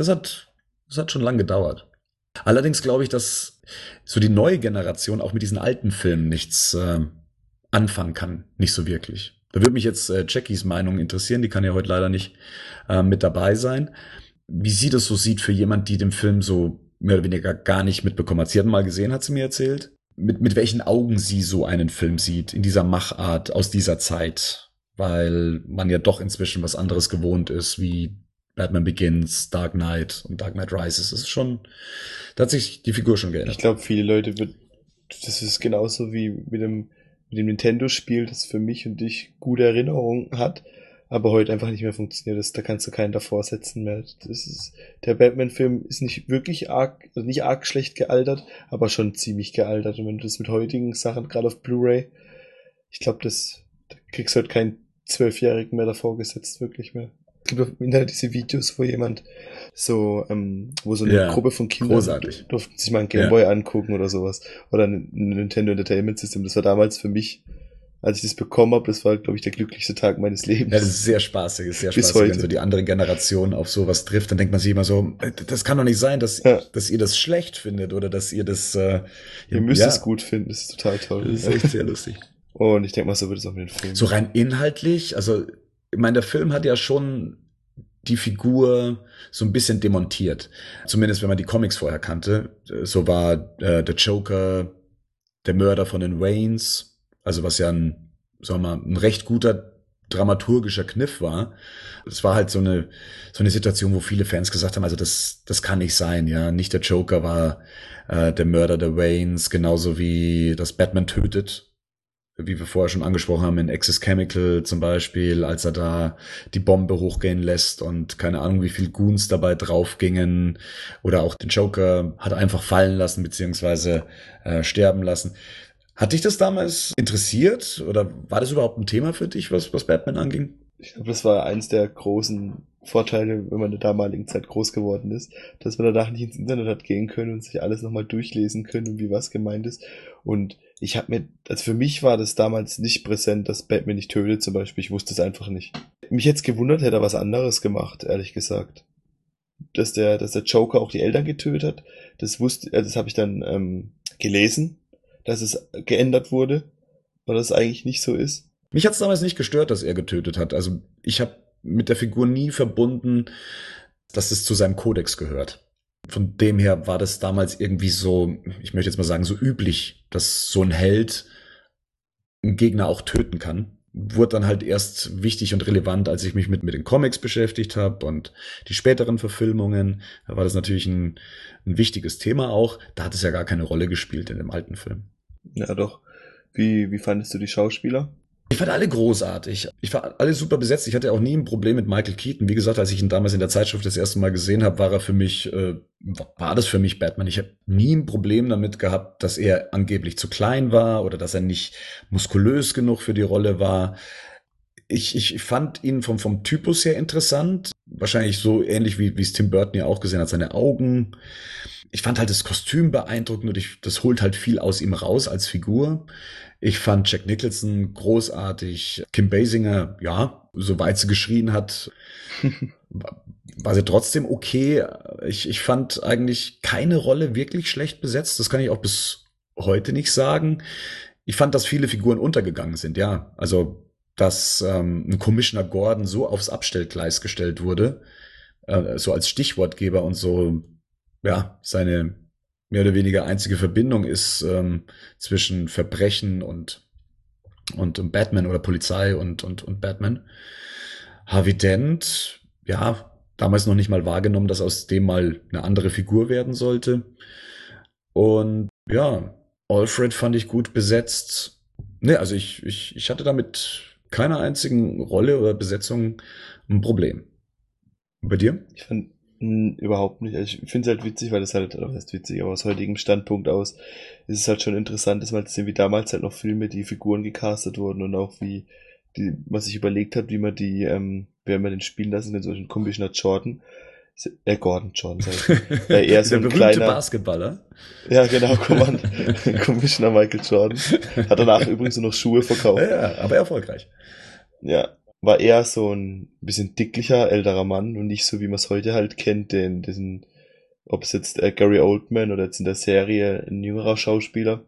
Speaker 1: Das hat, das hat schon lange gedauert. Allerdings glaube ich, dass so die neue Generation auch mit diesen alten Filmen nichts äh, anfangen kann. Nicht so wirklich. Da würde mich jetzt äh, Jackies Meinung interessieren. Die kann ja heute leider nicht äh, mit dabei sein. Wie sie das so sieht für jemand, die den Film so mehr oder weniger gar nicht mitbekommen hat. Sie hat ihn mal gesehen, hat sie mir erzählt. Mit, mit welchen Augen sie so einen Film sieht, in dieser Machart, aus dieser Zeit. Weil man ja doch inzwischen was anderes gewohnt ist, wie Batman Begins, Dark Knight und Dark Knight Rises. Das ist schon, da hat sich die Figur schon geändert.
Speaker 3: Ich glaube, viele Leute wird, das ist genauso wie mit dem, mit dem Nintendo-Spiel, das für mich und dich gute Erinnerungen hat, aber heute einfach nicht mehr funktioniert. Das, da kannst du keinen davor setzen mehr. Das ist, der Batman-Film ist nicht wirklich arg, also nicht arg schlecht gealtert, aber schon ziemlich gealtert. Und wenn du das mit heutigen Sachen, gerade auf Blu-ray, ich glaube, das, da kriegst du halt keinen Zwölfjährigen mehr davor gesetzt, wirklich mehr. Es gibt auf dem Internet diese Videos, wo jemand so, ähm, wo so eine
Speaker 1: Ja,
Speaker 3: Gruppe von Kindern
Speaker 1: großartig.
Speaker 3: durften sich mal ein Gameboy angucken oder sowas. Oder ein Nintendo Entertainment System. Das war damals für mich als ich das bekommen habe, das war, glaube ich, der glücklichste Tag meines Lebens.
Speaker 1: Ja, das ist sehr spaßig, ist sehr
Speaker 3: Bis
Speaker 1: spaßig, wenn
Speaker 3: heute.
Speaker 1: so die andere Generation auf sowas trifft, dann denkt man sich immer so, äh, das kann doch nicht sein, dass,
Speaker 3: Ja.
Speaker 1: dass ihr das schlecht findet oder dass ihr das, äh,
Speaker 3: Ihr müsst
Speaker 1: ja,
Speaker 3: es gut finden, das ist total toll.
Speaker 1: Das ist echt sehr lustig.
Speaker 3: Und ich denke mal, so wird es auch mit den Filmen.
Speaker 1: So rein inhaltlich, also ich meine, der Film hat ja schon die Figur so ein bisschen demontiert. Zumindest wenn man die Comics vorher kannte. So war äh, der Joker der Mörder von den Waynes, also was ja ein, sagen wir mal, ein recht guter dramaturgischer Kniff war. Es war halt so eine, so eine Situation, wo viele Fans gesagt haben, also das, das kann nicht sein, ja. Nicht der Joker war äh, der Mörder der Waynes, genauso wie das Batman tötet, wie wir vorher schon angesprochen haben, in Access Chemical zum Beispiel, als er da die Bombe hochgehen lässt und keine Ahnung, wie viel Goons dabei draufgingen. Oder auch den Joker hat einfach fallen lassen, beziehungsweise äh, sterben lassen. Hat dich das damals interessiert oder war das überhaupt ein Thema für dich, was, was Batman anging?
Speaker 3: Ich glaube, das war eins der großen Vorteile, wenn man in der damaligen Zeit groß geworden ist, dass man danach nicht ins Internet hat gehen können und sich alles nochmal durchlesen können und wie was gemeint ist. Und ich habe mir, also für mich war das damals nicht präsent, dass Batman nicht tötet zum Beispiel. Ich wusste es einfach nicht. Mich jetzt gewundert, hätte er was anderes gemacht, ehrlich gesagt. Dass der, dass der Joker auch die Eltern getötet hat, das wusste, äh, das habe ich dann ähm, gelesen, dass es geändert wurde, weil das eigentlich nicht so ist.
Speaker 1: Mich hat es damals nicht gestört, dass er getötet hat. Also ich habe mit der Figur nie verbunden, dass es zu seinem Kodex gehört. Von dem her war das damals irgendwie so, ich möchte jetzt mal sagen, so üblich, dass so ein Held einen Gegner auch töten kann. Wurde dann halt erst wichtig und relevant, als ich mich mit, mit den Comics beschäftigt habe und die späteren Verfilmungen. Da war das natürlich ein, ein wichtiges Thema auch. Da hat es ja gar keine Rolle gespielt in dem alten Film.
Speaker 3: Ja, doch. Wie, wie fandest du die Schauspieler?
Speaker 1: Ich fand alle großartig. Ich war alle super besetzt. Ich hatte auch nie ein Problem mit Michael Keaton. Wie gesagt, als ich ihn damals in der Zeitschrift das erste Mal gesehen habe, war er für mich, äh, war das für mich Batman. Ich habe nie ein Problem damit gehabt, dass er angeblich zu klein war oder dass er nicht muskulös genug für die Rolle war. Ich, ich fand ihn vom, vom Typus her interessant. Wahrscheinlich so ähnlich wie wie es Tim Burton ja auch gesehen hat, seine Augen. Ich fand halt das Kostüm beeindruckend und ich, das holt halt viel aus ihm raus als Figur. Ich fand Jack Nicholson großartig. Kim Basinger, ja, soweit sie geschrien hat, [LAUGHS] war sie trotzdem okay. Ich, ich fand eigentlich keine Rolle wirklich schlecht besetzt. Das kann ich auch bis heute nicht sagen. Ich fand, dass viele Figuren untergegangen sind, ja. Also, dass ähm, ein Commissioner Gordon so aufs Abstellgleis gestellt wurde, äh, so als Stichwortgeber und so, ja, seine mehr oder weniger einzige Verbindung ist ähm, zwischen Verbrechen und, und Batman oder Polizei und, und, und Batman. Harvey Dent, ja, damals noch nicht mal wahrgenommen, dass aus dem mal eine andere Figur werden sollte. Und ja, Alfred fand ich gut besetzt. Ne, also ich, ich, ich hatte damit keiner einzigen Rolle oder Besetzung ein Problem. Und bei dir?
Speaker 3: Ich fand mh, überhaupt nicht. Also ich finde es halt witzig, weil das halt, was heißt witzig, aber aus heutigem Standpunkt aus ist es halt schon interessant, dass man sehen, wie damals halt noch Filme, die Figuren gecastet wurden und auch wie die, was sich überlegt hat, wie man die, ähm, wer man den spielen lassen, den solchen Commissioner Jordan, äh, Gordon Jordan, sag ich. Ja, eher [LAUGHS] so
Speaker 1: Der
Speaker 3: ein
Speaker 1: berühmte
Speaker 3: kleiner-
Speaker 1: Basketballer.
Speaker 3: Ja, genau, Command. Commissioner [LAUGHS] [LAUGHS] Michael Jordan. Hat danach übrigens nur noch Schuhe verkauft.
Speaker 1: Ja, ja, aber erfolgreich.
Speaker 3: Ja, war eher so ein bisschen dicklicher, älterer Mann und nicht so, wie man es heute halt kennt, den, diesen, ob es jetzt äh, Gary Oldman oder jetzt in der Serie ein jüngerer Schauspieler.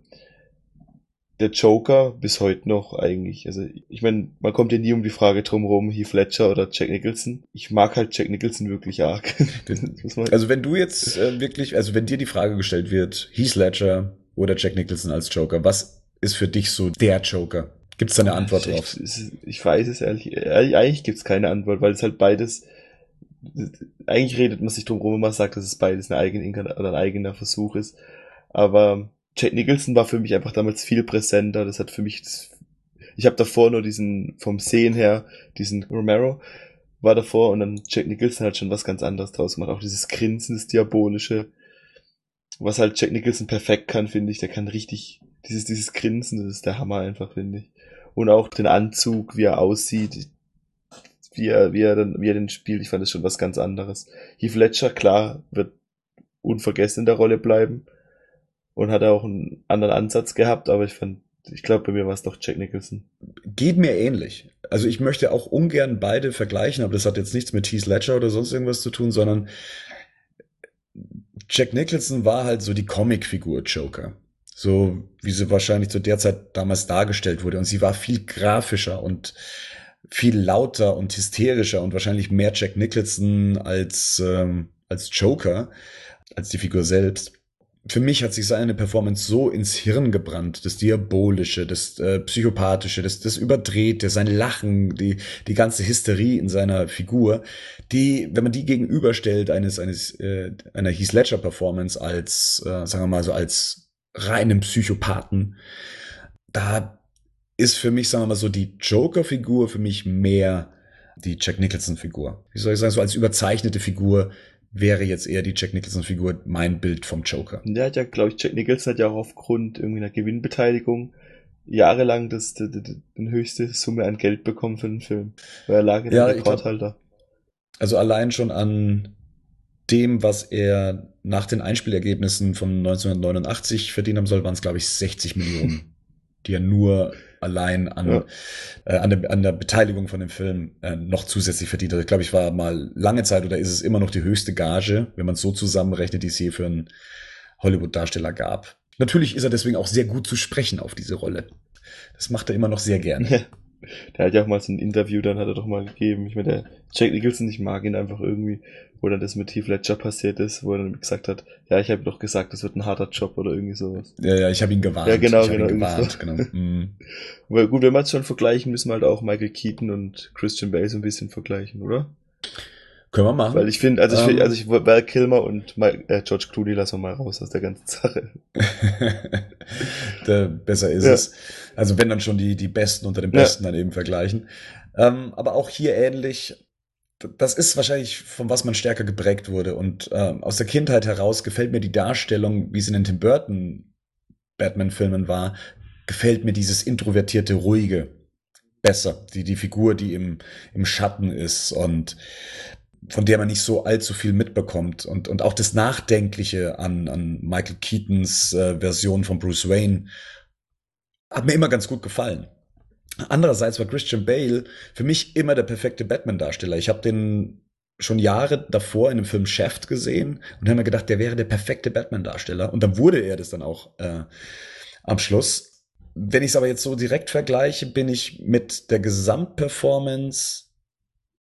Speaker 3: Der Joker bis heute noch eigentlich. Also ich meine, man kommt ja nie um die Frage drumherum, Heath Ledger oder Jack Nicholson. Ich mag halt Jack Nicholson wirklich arg. [LAUGHS] Man,
Speaker 1: Also wenn du jetzt äh, wirklich, also wenn dir die Frage gestellt wird, Heath Ledger oder Jack Nicholson als Joker, was ist für dich so der Joker? Gibt es da eine Antwort
Speaker 3: ich,
Speaker 1: drauf?
Speaker 3: Ich, ich weiß es ehrlich. Ehrlich, Eigentlich gibt's keine Antwort, weil es halt beides. Eigentlich redet man sich drum rum, wenn man sagt, dass es beides eine eigene, oder ein eigener Versuch ist. Aber Jack Nicholson war für mich einfach damals viel präsenter. Das hat für mich. Das, ich habe davor nur diesen, vom Sehen her, diesen Romero war davor und dann Jack Nicholson hat schon was ganz anderes draus gemacht. Auch dieses Grinsen, das Diabolische. Was halt Jack Nicholson perfekt kann, finde ich. Der kann richtig, dieses, dieses Grinsen, das ist der Hammer einfach, finde ich. Und auch den Anzug, wie er aussieht, wie er, wie er dann, wie er den spielt, ich fand das schon was ganz anderes. Heath Ledger, klar, wird unvergessen in der Rolle bleiben und hat auch einen anderen Ansatz gehabt, aber ich fand ich glaube, bei mir war es doch Jack Nicholson.
Speaker 1: Geht mir ähnlich. Also ich möchte auch ungern beide vergleichen, aber das hat jetzt nichts mit Heath Ledger oder sonst irgendwas zu tun, sondern Jack Nicholson war halt so die Comicfigur Joker. So wie sie wahrscheinlich zu der Zeit damals dargestellt wurde. Und sie war viel grafischer und viel lauter und hysterischer und wahrscheinlich mehr Jack Nicholson als, ähm, als Joker, als die Figur selbst für mich hat sich seine Performance so ins Hirn gebrannt, das Diabolische, das äh, Psychopathische, das, das Überdrehte, sein Lachen, die, die ganze Hysterie in seiner Figur, die, wenn man die gegenüberstellt eines, eines, äh, einer Heath Ledger Performance als, äh, sagen wir mal so, als reinen Psychopathen, da ist für mich, sagen wir mal so, die Joker-Figur für mich mehr die Jack Nicholson-Figur. Wie soll ich sagen, so als überzeichnete Figur, wäre jetzt eher die Jack Nicholson-Figur mein Bild vom Joker.
Speaker 3: Der hat ja, glaube ich, Jack Nicholson hat ja auch aufgrund irgendwie einer Gewinnbeteiligung jahrelang das, die, die, die höchste Summe an Geld bekommen für den Film. Weil er lag in ja, Rekordhalter.
Speaker 1: Also allein schon an dem, was er nach den Einspielergebnissen von 1989 verdient haben soll, waren es, glaube ich, 60 Millionen, die er nur allein an, ja. äh, an, der, an der Beteiligung von dem Film äh, noch zusätzlich verdient hat. Ich glaube, ich war mal lange Zeit oder ist es immer noch die höchste Gage, wenn man es so zusammenrechnet, die es je für einen Hollywood-Darsteller gab. Natürlich ist er deswegen auch sehr gut zu sprechen auf diese Rolle. Das macht er immer noch sehr gerne.
Speaker 3: Der hat ja auch mal so ein Interview, dann hat er doch mal gegeben. Ich meine, der Jack Nicholson, ich mag ihn einfach irgendwie, wo dann das mit Heath Ledger passiert ist, wo er dann gesagt hat, ja, ich habe doch gesagt, das wird ein harter Job oder irgendwie sowas.
Speaker 1: Ja, ja, ich habe ihn gewarnt.
Speaker 3: Ja, genau,
Speaker 1: ich
Speaker 3: genau.
Speaker 1: Ihn gewarnt, genau.
Speaker 3: Mm. [LAUGHS] Aber gut, wenn wir es schon vergleichen, müssen wir halt auch Michael Keaton und Christian Bale so ein bisschen vergleichen, oder?
Speaker 1: Können wir machen.
Speaker 3: Weil ich finde, also ich finde, ähm. also ich Val Kilmer und Mike, äh, George Clooney lassen wir mal raus aus der ganzen Sache. [LAUGHS]
Speaker 1: der, besser ist ja. es. Also wenn dann schon die, die Besten unter den Besten ja. dann eben vergleichen. Ähm, aber auch hier ähnlich. Das ist wahrscheinlich, von was man stärker geprägt wurde. Und ähm, aus der Kindheit heraus gefällt mir die Darstellung, wie es in den Tim Burton Batman-Filmen war, gefällt mir dieses introvertierte, ruhige besser. Die, die Figur, die im, im Schatten ist und von der man nicht so allzu viel mitbekommt. Und, und auch das Nachdenkliche an, an Michael Keatons äh, Version von Bruce Wayne hat mir immer ganz gut gefallen. Andererseits war Christian Bale für mich immer der perfekte Batman-Darsteller. Ich habe den schon Jahre davor in dem Film Shaft gesehen und habe mir gedacht, der wäre der perfekte Batman-Darsteller. Und dann wurde er das dann auch äh, am Schluss. Wenn ich es aber jetzt so direkt vergleiche, bin ich mit der Gesamtperformance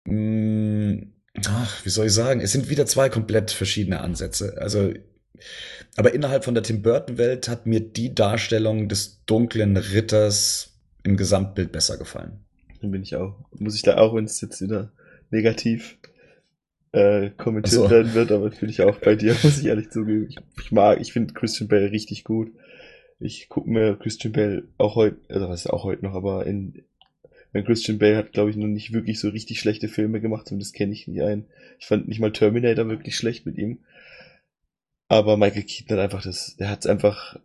Speaker 1: mh, hm, ach, wie soll ich sagen, es sind wieder zwei komplett verschiedene Ansätze. Also, aber innerhalb von der Tim Burton-Welt hat mir die Darstellung des dunklen Ritters im Gesamtbild besser gefallen.
Speaker 3: Dann bin ich auch. Muss ich da auch, wenn es jetzt wieder negativ äh, kommentiert so. werden wird, aber bin ich auch bei dir, [LAUGHS] muss ich ehrlich zugeben. Ich, ich mag, ich finde Christian Bale richtig gut. Ich gucke mir Christian Bale auch heute, also was ist auch heute noch, aber in, weil Christian Bale hat, glaube ich, noch nicht wirklich so richtig schlechte Filme gemacht und das kenne ich nicht ein. Ich fand nicht mal Terminator wirklich schlecht mit ihm. Aber Michael Keaton hat einfach das, der hat es einfach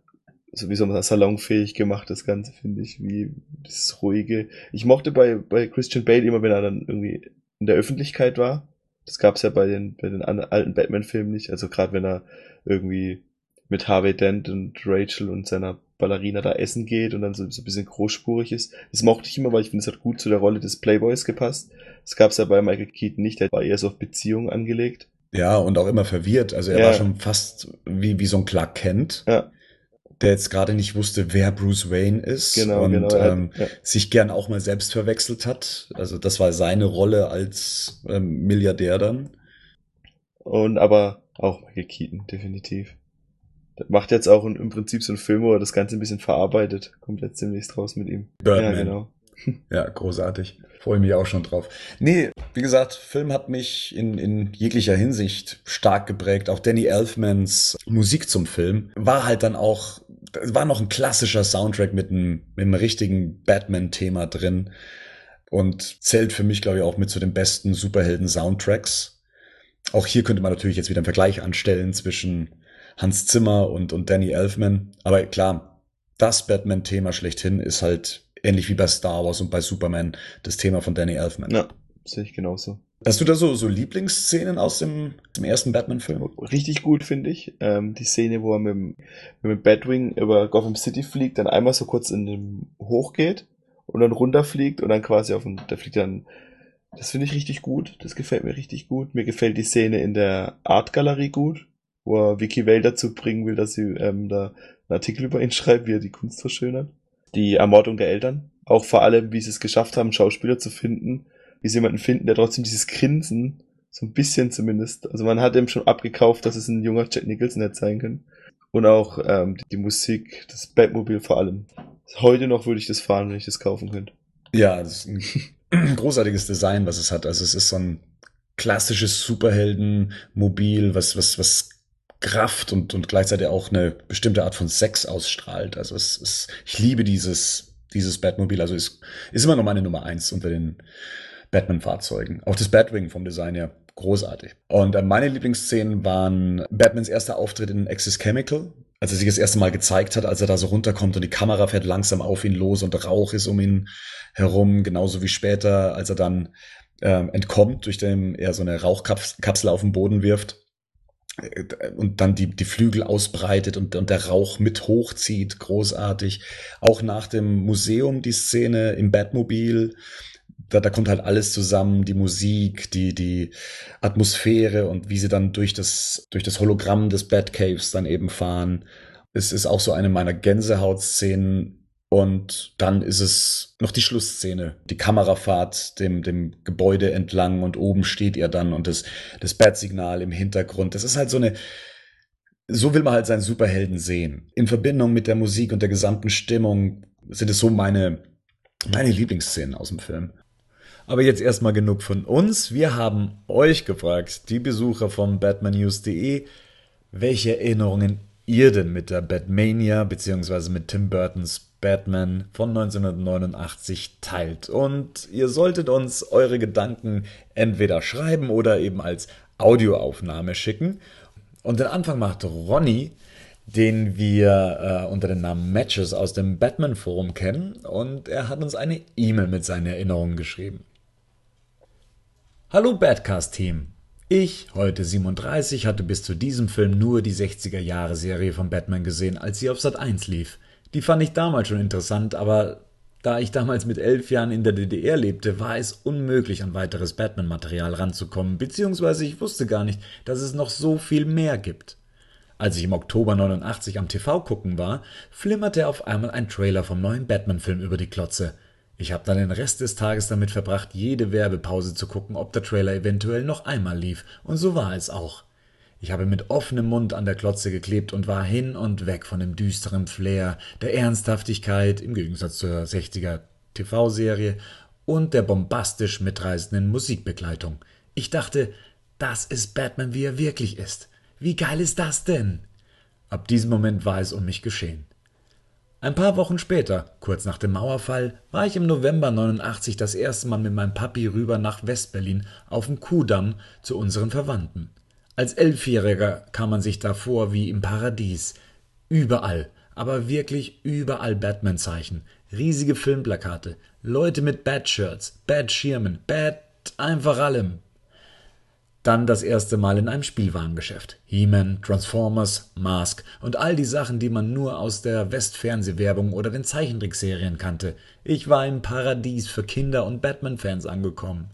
Speaker 3: so wie soll man salonfähig gemacht, das Ganze, finde ich, wie das Ruhige. Ich mochte bei, bei Christian Bale immer, wenn er dann irgendwie in der Öffentlichkeit war. Das gab's ja bei den, bei den alten Batman-Filmen nicht. Also gerade wenn er irgendwie mit Harvey Dent und Rachel und seiner Ballerina da essen geht und dann so, so ein bisschen großspurig ist. Das mochte ich immer, weil ich finde, es hat gut zu der Rolle des Playboys gepasst. Das gab es ja bei Michael Keaton nicht, der war eher so auf Beziehungen angelegt.
Speaker 1: Ja, und auch immer verwirrt. Also er ja. war schon fast wie, wie so ein Clark Kent.
Speaker 3: Ja.
Speaker 1: Der jetzt gerade nicht wusste, wer Bruce Wayne ist
Speaker 3: genau,
Speaker 1: und
Speaker 3: genau,
Speaker 1: ähm, ja. sich gern auch mal selbst verwechselt hat. Also das war seine Rolle als ähm, Milliardär dann.
Speaker 3: Und aber auch Michael Keaton, definitiv macht jetzt auch im Prinzip so ein Film, wo er das Ganze ein bisschen verarbeitet. Kommt jetzt demnächst raus mit ihm.
Speaker 1: Birdman. Ja, genau. [LAUGHS] Ja, großartig. Freue mich auch schon drauf. Nee, wie gesagt, Film hat mich in, in jeglicher Hinsicht stark geprägt. Auch Danny Elfmans Musik zum Film war halt dann auch, war noch ein klassischer Soundtrack mit einem, mit einem richtigen Batman-Thema drin. Und zählt für mich, glaube ich, auch mit zu den besten Superhelden-Soundtracks. Auch hier könnte man natürlich jetzt wieder einen Vergleich anstellen zwischen Hans Zimmer und, und Danny Elfman. Aber klar, das Batman-Thema schlechthin ist halt ähnlich wie bei Star Wars und bei Superman das Thema von Danny Elfman.
Speaker 3: Ja, sehe ich genauso.
Speaker 1: Hast du da so, so Lieblingsszenen aus dem, dem ersten Batman-Film?
Speaker 3: Richtig gut, finde ich. Ähm, die Szene, wo er mit dem, mit dem Batwing über Gotham City fliegt, dann einmal so kurz in dem Hoch geht und dann runterfliegt und dann quasi auf dem, da fliegt dann, das finde ich richtig gut. Das gefällt mir richtig gut. Mir gefällt die Szene in der Artgalerie gut, wo er Vicky Vale dazu bringen will, dass sie ähm, da einen Artikel über ihn schreibt, wie er die Kunst verschönert. Die Ermordung der Eltern. Auch vor allem, wie sie es geschafft haben, Schauspieler zu finden, wie sie jemanden finden, der trotzdem dieses Grinsen, so ein bisschen zumindest, also man hat ihm schon abgekauft, dass es ein junger Jack Nicholson hätte sein können. Und auch ähm, die, Musik, das Batmobil vor allem. Heute noch würde ich das fahren, wenn ich das kaufen könnte.
Speaker 1: Ja, das ist ein [CLEARS THROAT] großartiges Design, was es hat. Also es ist so ein klassisches Superheldenmobil, was, was, was Kraft und, und gleichzeitig auch eine bestimmte Art von Sex ausstrahlt. Also es ist, ich liebe dieses, dieses Batmobil. Also ist, ist immer noch meine Nummer eins unter den Batman-Fahrzeugen. Auch das Batwing vom Design her großartig. Und äh, meine Lieblingsszenen waren Batmans erster Auftritt in Axis Chemical, als er sich das erste Mal gezeigt hat, als er da so runterkommt und die Kamera fährt langsam auf ihn los und Rauch ist um ihn herum, genauso wie später, als er dann ähm, entkommt, durch den er so eine Rauchkapsel auf den Boden wirft und dann die, die Flügel ausbreitet und, und der Rauch mit hochzieht, großartig. Auch nach dem Museum die Szene im Batmobil, da, da kommt halt alles zusammen, die Musik, die, die Atmosphäre und wie sie dann durch das, durch das Hologramm des Batcaves dann eben fahren. Es ist auch so eine meiner Gänsehautszenen. Und dann ist es noch die Schlussszene, die Kamerafahrt dem, dem Gebäude entlang und oben steht ihr dann und das, das Bat-Signal im Hintergrund. Das ist halt so eine, so will man halt seinen Superhelden sehen. In Verbindung mit der Musik und der gesamten Stimmung sind es so meine, meine Lieblingsszenen aus dem Film. Aber jetzt erstmal genug von uns. Wir haben euch gefragt, die Besucher von batmannews.de, welche Erinnerungen ihr denn mit der Batmania bzw. mit Tim Burtons Batman von 1989 teilt. Und ihr solltet uns eure Gedanken entweder schreiben oder eben als Audioaufnahme schicken. Und den Anfang macht Ronny, den wir äh, unter dem Namen Matches aus dem Batman Forum kennen. Und er hat uns eine E-Mail mit seinen Erinnerungen geschrieben. Hallo Badcast-Team! Ich, heute 37, hatte bis zu diesem Film nur die 60er-Jahre-Serie von Batman gesehen, als sie auf Sat 1 lief. Die fand ich damals schon interessant, aber da ich damals mit elf Jahren in der DDR lebte, war es unmöglich, an weiteres Batman-Material ranzukommen, beziehungsweise ich wusste gar nicht, dass es noch so viel mehr gibt. Als ich im Oktober 89 am TV gucken war, flimmerte auf einmal ein Trailer vom neuen Batman-Film über die Klotze. Ich habe dann den Rest des Tages damit verbracht, jede Werbepause zu gucken, ob der Trailer eventuell noch einmal lief, und so war es auch. Ich habe mit offenem Mund an der Klotze geklebt und war hin und weg von dem düsteren Flair, der Ernsthaftigkeit im Gegensatz zur 60er TV-Serie und der bombastisch mitreißenden Musikbegleitung. Ich dachte, das ist Batman, wie er wirklich ist. Wie geil ist das denn? Ab diesem Moment war es um mich geschehen. Ein paar Wochen später, kurz nach dem Mauerfall, war ich im November 89 das erste Mal mit meinem Papi rüber nach Westberlin auf dem Kuhdamm zu unseren Verwandten. Als Elfjähriger kam man sich da vor wie im Paradies. Überall, aber wirklich überall Batman-Zeichen, riesige Filmplakate, Leute mit Bat-Shirts, Bat-Schirmen, Bat einfach allem. Dann das erste Mal in einem Spielwarengeschäft. He-Man, Transformers, Mask und all die Sachen, die man nur aus der Westfernsehwerbung oder den Zeichentrickserien kannte. Ich war im Paradies für Kinder und Batman-Fans angekommen.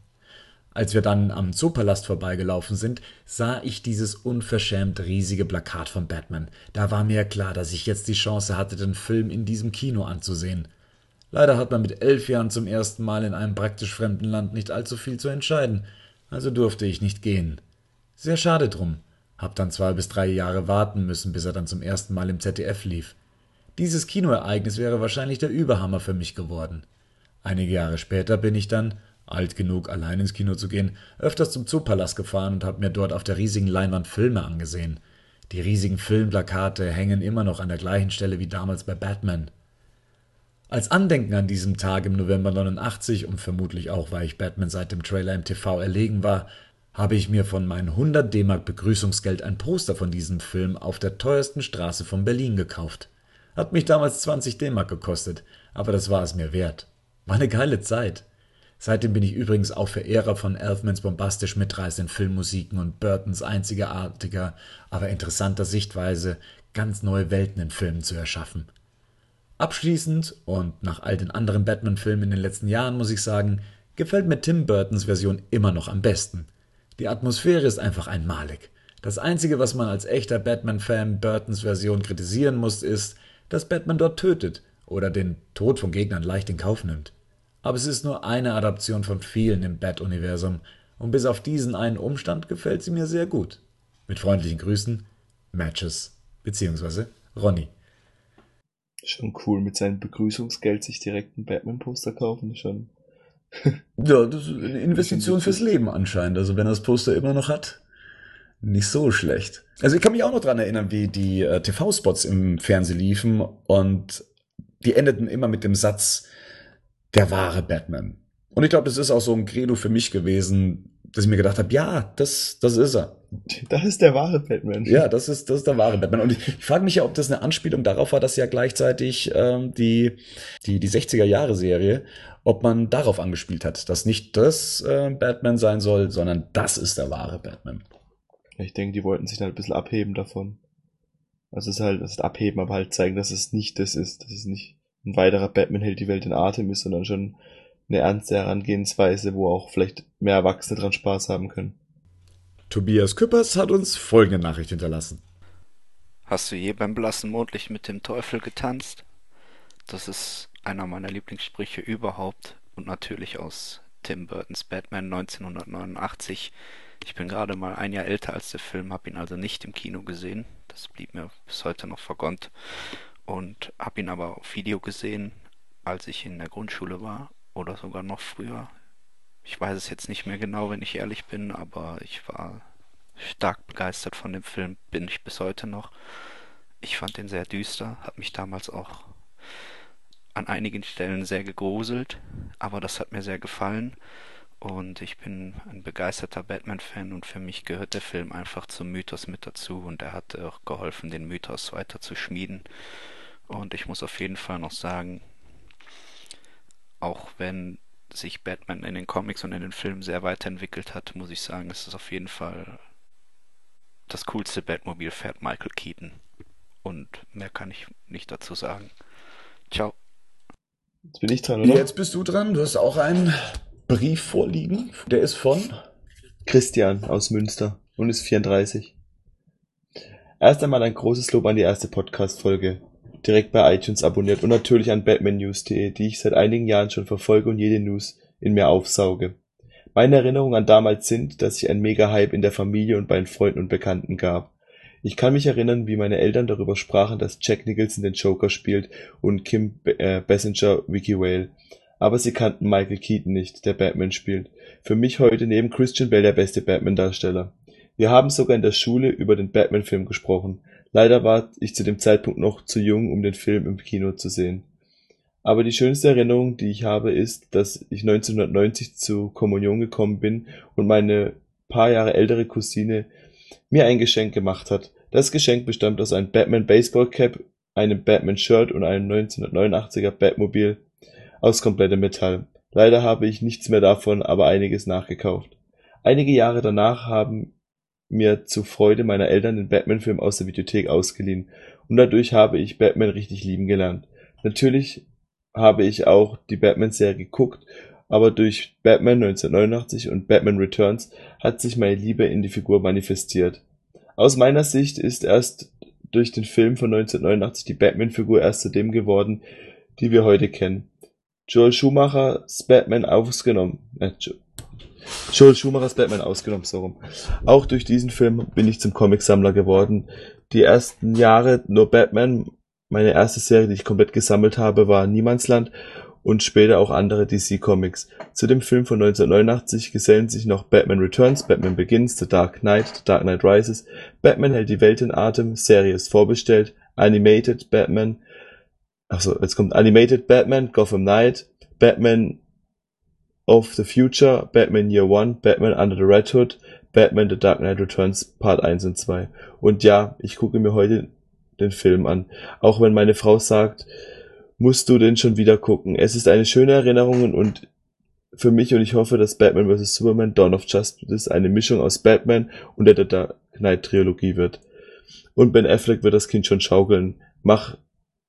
Speaker 1: Als wir dann am Zoopalast vorbeigelaufen sind, sah ich dieses unverschämt riesige Plakat von Batman. Da war mir klar, dass ich jetzt die Chance hatte, den Film in diesem Kino anzusehen. Leider hat man mit elf Jahren zum ersten Mal in einem praktisch fremden Land nicht allzu viel zu entscheiden also durfte ich nicht gehen. Sehr schade drum. Hab dann zwei bis drei Jahre warten müssen, bis er dann zum ersten Mal im ZDF lief. Dieses Kinoereignis wäre wahrscheinlich der Überhammer für mich geworden. Einige Jahre später bin ich dann, alt genug, allein ins Kino zu gehen, öfters zum Zoopalast gefahren und habe mir dort auf der riesigen Leinwand Filme angesehen. Die riesigen Filmplakate hängen immer noch an der gleichen Stelle wie damals bei Batman. Als Andenken an diesem Tag im November 89 und vermutlich auch, weil ich Batman seit dem Trailer im TV erlegen war, habe ich mir von meinem 100 D-Mark Begrüßungsgeld ein Poster von diesem Film auf der teuersten Straße von Berlin gekauft. Hat mich damals 20 D-Mark gekostet, aber das war es mir wert. War eine geile Zeit. Seitdem bin ich übrigens auch Verehrer von Elfmans bombastisch mitreißenden Filmmusiken und Burtons einzigartiger, aber interessanter Sichtweise, ganz neue Welten in Filmen zu erschaffen. Abschließend und nach all den anderen Batman-Filmen in den letzten Jahren muss ich sagen, gefällt mir Tim Burtons Version immer noch am besten. Die Atmosphäre ist einfach einmalig. Das Einzige, was man als echter Batman-Fan Burtons Version kritisieren muss, ist, dass Batman dort tötet oder den Tod von Gegnern leicht in Kauf nimmt. Aber es ist nur eine Adaption von vielen im Bat-Universum und bis auf diesen einen Umstand gefällt sie mir sehr gut. Mit freundlichen Grüßen, Matches bzw. Ronny.
Speaker 3: Schon cool, mit seinem Begrüßungsgeld sich direkt ein Batman-Poster kaufen, schon. [LAUGHS]
Speaker 1: ja, das ist eine Investition fürs Leben anscheinend. Also wenn er das Poster immer noch hat, nicht so schlecht. Also ich kann mich auch noch dran erinnern, wie die äh, TV-Spots im Fernsehen liefen und die endeten immer mit dem Satz, der wahre Batman. Und ich glaube, das ist auch so ein Credo für mich gewesen, dass ich mir gedacht habe, ja, das, das ist er.
Speaker 3: Das ist der wahre Batman.
Speaker 1: Ja, das ist, das ist der wahre Batman. Und ich, ich frage mich ja, ob das eine Anspielung darauf war, dass ja gleichzeitig ähm, die, die, die 60er-Jahre-Serie, ob man darauf angespielt hat, dass nicht das äh, Batman sein soll, sondern das ist der wahre Batman.
Speaker 3: Ich denke, die wollten sich halt ein bisschen abheben davon. Also es ist halt, das ist abheben, aber halt zeigen, dass es nicht das ist, dass es nicht ein weiterer Batman hält die Welt in Atem ist, sondern schon eine ernste Herangehensweise, wo auch vielleicht mehr Erwachsene dran Spaß haben können.
Speaker 1: Tobias Küppers hat uns folgende Nachricht hinterlassen.
Speaker 5: Hast du je beim blassen Mondlicht mit dem Teufel getanzt? Das ist einer meiner Lieblingssprüche überhaupt und natürlich aus Tim Burtons Batman 1989. Ich bin gerade mal ein Jahr älter als der Film, habe ihn also nicht im Kino gesehen. Das blieb mir bis heute noch vergönnt und habe ihn aber auf Video gesehen, als ich in der Grundschule war oder sogar noch früher. Ich weiß es jetzt nicht mehr genau, wenn ich ehrlich bin, aber ich war stark begeistert von dem Film, bin ich bis heute noch. Ich fand den sehr düster, habe mich damals auch an einigen Stellen sehr gegruselt, aber das hat mir sehr gefallen und ich bin ein begeisterter Batman-Fan und für mich gehört der Film einfach zum Mythos mit dazu und er hat auch geholfen, den Mythos weiter zu schmieden. Und ich muss auf jeden Fall noch sagen, auch wenn sich Batman in den Comics und in den Filmen sehr weiterentwickelt hat, muss ich sagen, es ist auf jeden Fall das coolste Batmobil fährt Michael Keaton. Und mehr kann ich nicht dazu sagen. Ciao.
Speaker 3: Jetzt bin ich dran, oder?
Speaker 1: Jetzt bist du dran. Du hast auch einen Brief vorliegen. Der ist von
Speaker 3: Christian aus Münster und ist 34. Erst einmal ein großes Lob an die erste Podcast-Folge. Direkt bei iTunes abonniert und natürlich an batmannews.de, die ich seit einigen Jahren schon verfolge und jede News in mir aufsauge. Meine Erinnerungen an damals sind, dass sich ein Mega-Hype in der Familie und bei den Freunden und Bekannten gab. Ich kann mich erinnern, wie meine Eltern darüber sprachen, dass Jack Nicholson den Joker spielt und Kim äh, Basinger Vicky Whale aber sie kannten Michael Keaton nicht, der Batman spielt. Für mich heute neben Christian Bale der beste Batman-Darsteller. Wir haben sogar in der Schule über den Batman-Film gesprochen. Leider war ich zu dem Zeitpunkt noch zu jung, um den Film im Kino zu sehen. Aber die schönste Erinnerung, die ich habe, ist, dass ich 1990 zu Kommunion gekommen bin und meine paar Jahre ältere Cousine mir ein Geschenk gemacht hat. Das Geschenk bestand aus einem Batman Baseball Cap, einem Batman Shirt und einem 1989er Batmobil aus komplettem Metall. Leider habe ich nichts mehr davon, aber einiges nachgekauft. Einige Jahre danach haben mir zur Freude meiner Eltern den Batman-Film aus der Videothek ausgeliehen und dadurch habe ich Batman richtig lieben gelernt. Natürlich habe ich auch die Batman-Serie geguckt, aber durch Batman 1989 und Batman Returns hat sich meine Liebe in die Figur manifestiert. Aus meiner Sicht ist erst durch den Film von 1989 die Batman-Figur erst zu dem geworden, die wir heute kennen. Joel Schumachers Batman ausgenommen. Äh, Joel Schumachers Batman ausgenommen, so rum. Auch durch diesen Film bin ich zum Comicsammler geworden. Die ersten Jahre nur Batman. Meine erste Serie, die ich komplett gesammelt habe, war Niemandsland und später auch andere DC Comics. Zu dem Film von 1989 gesellen sich noch Batman Returns, Batman Begins, The Dark Knight, The Dark Knight Rises, Batman hält die Welt in Atem, Serie ist vorbestellt, Animated Batman, Achso, jetzt kommt Animated Batman, Gotham Knight, Batman of the Future, Batman Year One, Batman Under the Red Hood, Batman The Dark Knight Returns Part 1 und 2. Und ja, ich gucke mir heute den Film an. Auch wenn meine Frau sagt, musst du den schon wieder gucken. Es ist eine schöne Erinnerung und für mich und ich hoffe, dass Batman vs. Superman Dawn of Justice eine Mischung aus Batman und der Dark Knight Trilogie wird. Und Ben Affleck wird das Kind schon schaukeln. Mach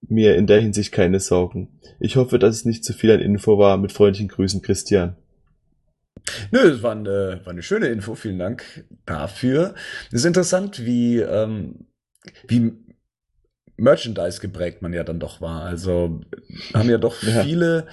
Speaker 3: mir in der Hinsicht keine Sorgen. Ich hoffe, dass es nicht zu viel an Info war. Mit freundlichen Grüßen, Christian.
Speaker 1: Nö, es war eine, war eine schöne Info. Vielen Dank dafür. Es ist interessant, wie, ähm, wie Merchandise geprägt man ja dann doch war. Also haben ja doch
Speaker 3: Ja.
Speaker 1: viele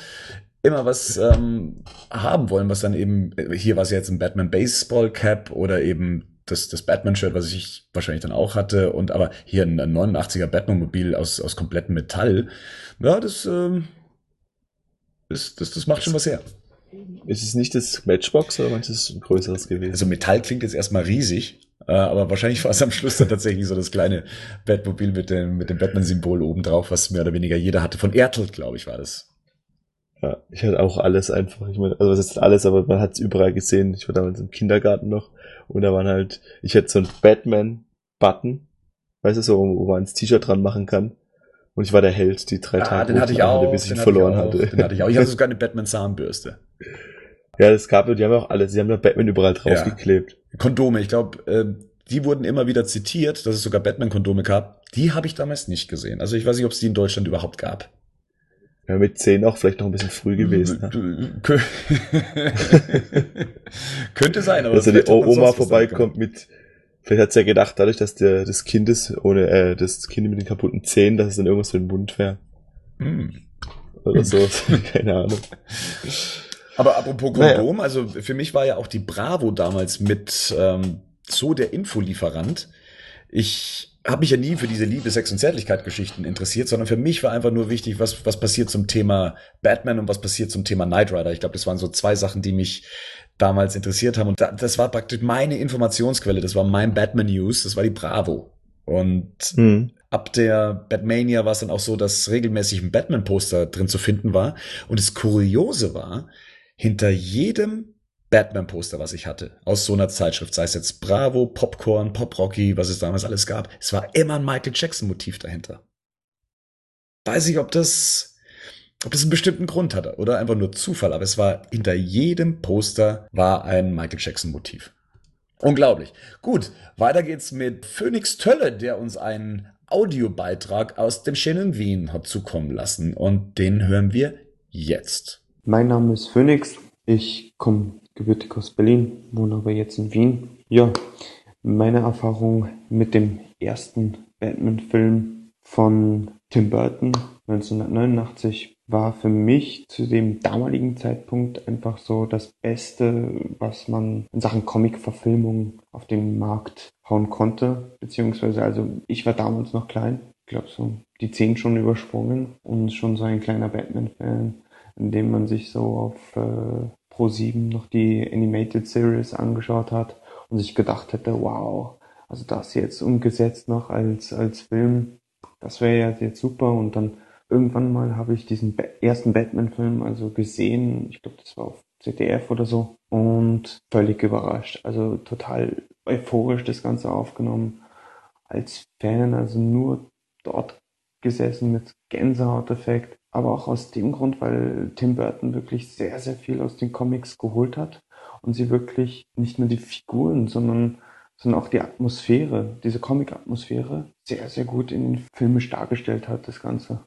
Speaker 1: immer was ähm, haben wollen, was dann eben, hier war es jetzt ein Batman Baseball Cap oder eben das, das Batman-Shirt, was ich wahrscheinlich dann auch hatte, und aber hier ein, ein 89er Batman-Mobil aus, aus komplettem Metall. Ja, das, ähm, das, das, das macht schon was her.
Speaker 3: Ist es nicht das Matchbox oder manches ein größeres gewesen?
Speaker 1: Also Metall klingt jetzt erstmal riesig, äh, aber wahrscheinlich war es am Schluss dann tatsächlich so das kleine Batmobil mit dem, mit dem Batman-Symbol oben drauf, was mehr oder weniger jeder hatte. Von Ertel, glaube ich, war das.
Speaker 3: Ja, ich hatte auch alles einfach. Ich meine, also was ist alles, aber man hat es überall gesehen. Ich war damals im Kindergarten noch und da waren halt, ich hatte so einen Batman-Button, weißt du, so, wo man ins T-Shirt dran machen kann. Und ich war der Held, die drei
Speaker 1: Ah,
Speaker 3: Tage.
Speaker 1: den hatte ich auch.
Speaker 3: hatte, bis ich ihn verloren
Speaker 1: hatte ich auch,
Speaker 3: hatte.
Speaker 1: Den hatte ich auch. Ich hatte [LAUGHS] sogar eine Batman-Zahnbürste.
Speaker 3: Ja, das gab, die haben ja auch alles, die haben ja Batman überall draufgeklebt.
Speaker 1: Kondome, ich glaube, äh, die wurden immer wieder zitiert, dass es sogar Batman-Kondome gab. Die habe ich damals nicht gesehen. Also ich weiß nicht, ob es die in Deutschland überhaupt gab.
Speaker 3: Ja, mit zehn auch vielleicht noch ein bisschen früh gewesen. ne?
Speaker 1: Kö- [LAUGHS] Könnte sein, aber
Speaker 3: Dass da die Oma vorbeikommt mit, vielleicht hat sie ja gedacht, dadurch, dass der, das Kind ist, ohne, äh, das Kind mit den kaputten Zähnen, dass es dann irgendwas für den Mund wäre.
Speaker 1: damit. Hm.
Speaker 3: Oder so. [LAUGHS] Keine Ahnung.
Speaker 1: Aber apropos
Speaker 3: Naja.
Speaker 1: Kondom, also für mich war ja auch die Bravo damals mit ähm, so der Infolieferant. Ich habe mich ja nie für diese Liebe, Sex und Zärtlichkeit-Geschichten interessiert, sondern für mich war einfach nur wichtig, was, was passiert zum Thema Batman und was passiert zum Thema Knight Rider. Ich glaube, das waren so zwei Sachen, die mich damals interessiert haben. Und da, das war praktisch meine Informationsquelle, das war mein Batman News, das war die Bravo. Und
Speaker 3: Hm.
Speaker 1: ab der Batmania war es dann auch so, dass regelmäßig ein Batman-Poster drin zu finden war. Und das Kuriose war, hinter jedem Batman-Poster, was ich hatte, aus so einer Zeitschrift, sei es jetzt Bravo, Popcorn, Pop Rocky, was es damals alles gab, es war immer ein Michael Jackson-Motiv dahinter. Weiß ich, ob das, ob das einen bestimmten Grund hatte oder einfach nur Zufall, aber es war hinter jedem Poster war ein Michael Jackson-Motiv. Unglaublich. Gut, weiter geht's mit Phoenix Tölle, der uns einen Audiobeitrag aus dem schönen Wien hat zukommen lassen. Und den hören wir jetzt.
Speaker 6: Mein Name ist Phoenix. Ich komme gebürtig aus Berlin, wohne aber jetzt in Wien. Ja, meine Erfahrung mit dem ersten Batman-Film von Tim Burton 1989 war für mich zu dem damaligen Zeitpunkt einfach so das Beste, was man in Sachen Comic-Verfilmung auf den Markt hauen konnte. Beziehungsweise, also ich war damals noch klein, ich glaube so die zehn schon übersprungen und schon so ein kleiner Batman-Fan indem man sich so auf äh, Pro7 noch die Animated Series angeschaut hat und sich gedacht hätte, wow, also das jetzt umgesetzt noch als, als Film, das wäre ja jetzt super. Und dann irgendwann mal habe ich diesen ersten Batman-Film also gesehen, ich glaube das war auf ZDF oder so. Und völlig überrascht, also total euphorisch das Ganze aufgenommen. Als Fan, also nur dort gesessen mit Gänsehauteffekt aber auch aus dem Grund, weil Tim Burton wirklich sehr, sehr viel aus den Comics geholt hat und sie wirklich nicht nur die Figuren, sondern, sondern auch die Atmosphäre, diese Comic-Atmosphäre sehr, sehr gut in den filmisch dargestellt hat, das Ganze.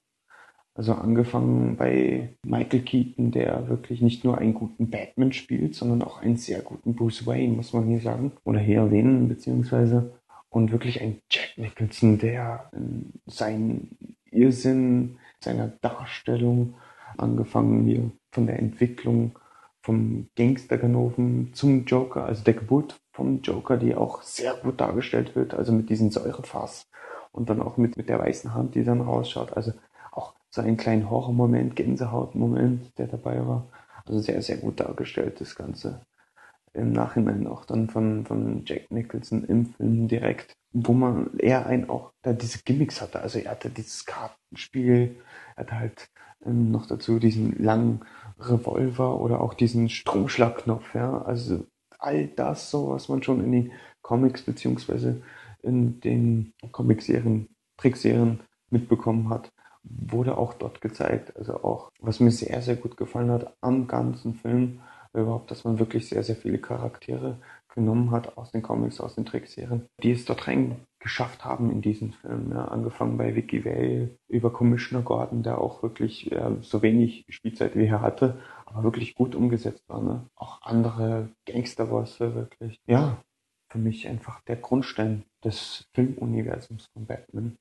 Speaker 6: Also angefangen bei Michael Keaton, der wirklich nicht nur einen guten Batman spielt, sondern auch einen sehr guten Bruce Wayne, muss man hier sagen, oder hier erwähnen, beziehungsweise und wirklich ein Jack Nicholson, der ähm, seinen Irrsinn seiner Darstellung, angefangen hier von der Entwicklung vom Gangsterganoven zum Joker, also der Geburt vom Joker, die auch sehr gut dargestellt wird, also mit diesem Säurefass und dann auch mit, mit der weißen Hand, die dann rausschaut, also auch so einen kleinen Horrormoment, Gänsehautmoment, der dabei war, also sehr, sehr gut dargestellt, das Ganze. Im Nachhinein auch dann von, von Jack Nicholson im Film direkt, wo man eher ein auch da diese Gimmicks hatte. Also er hatte dieses Kartenspiel, er hatte halt ähm, noch dazu diesen langen Revolver oder auch diesen Stromschlagknopf, ja. Also all das so, was man schon in den Comics beziehungsweise in den Comicserien, Trickserien mitbekommen hat, wurde auch dort gezeigt. Also auch, was mir sehr, sehr gut gefallen hat am ganzen Film, überhaupt, dass man wirklich sehr, sehr viele Charaktere genommen hat aus den Comics, aus den Trickserien, die es dort rein geschafft haben in diesen Film. Ja, angefangen bei Vicky Vale über Commissioner Gordon, der auch wirklich äh, so wenig Spielzeit wie er hatte, aber wirklich gut umgesetzt war. Ne? Auch andere Gangsterbosse wirklich. Ja, für mich einfach der Grundstein des Filmuniversums von Batman.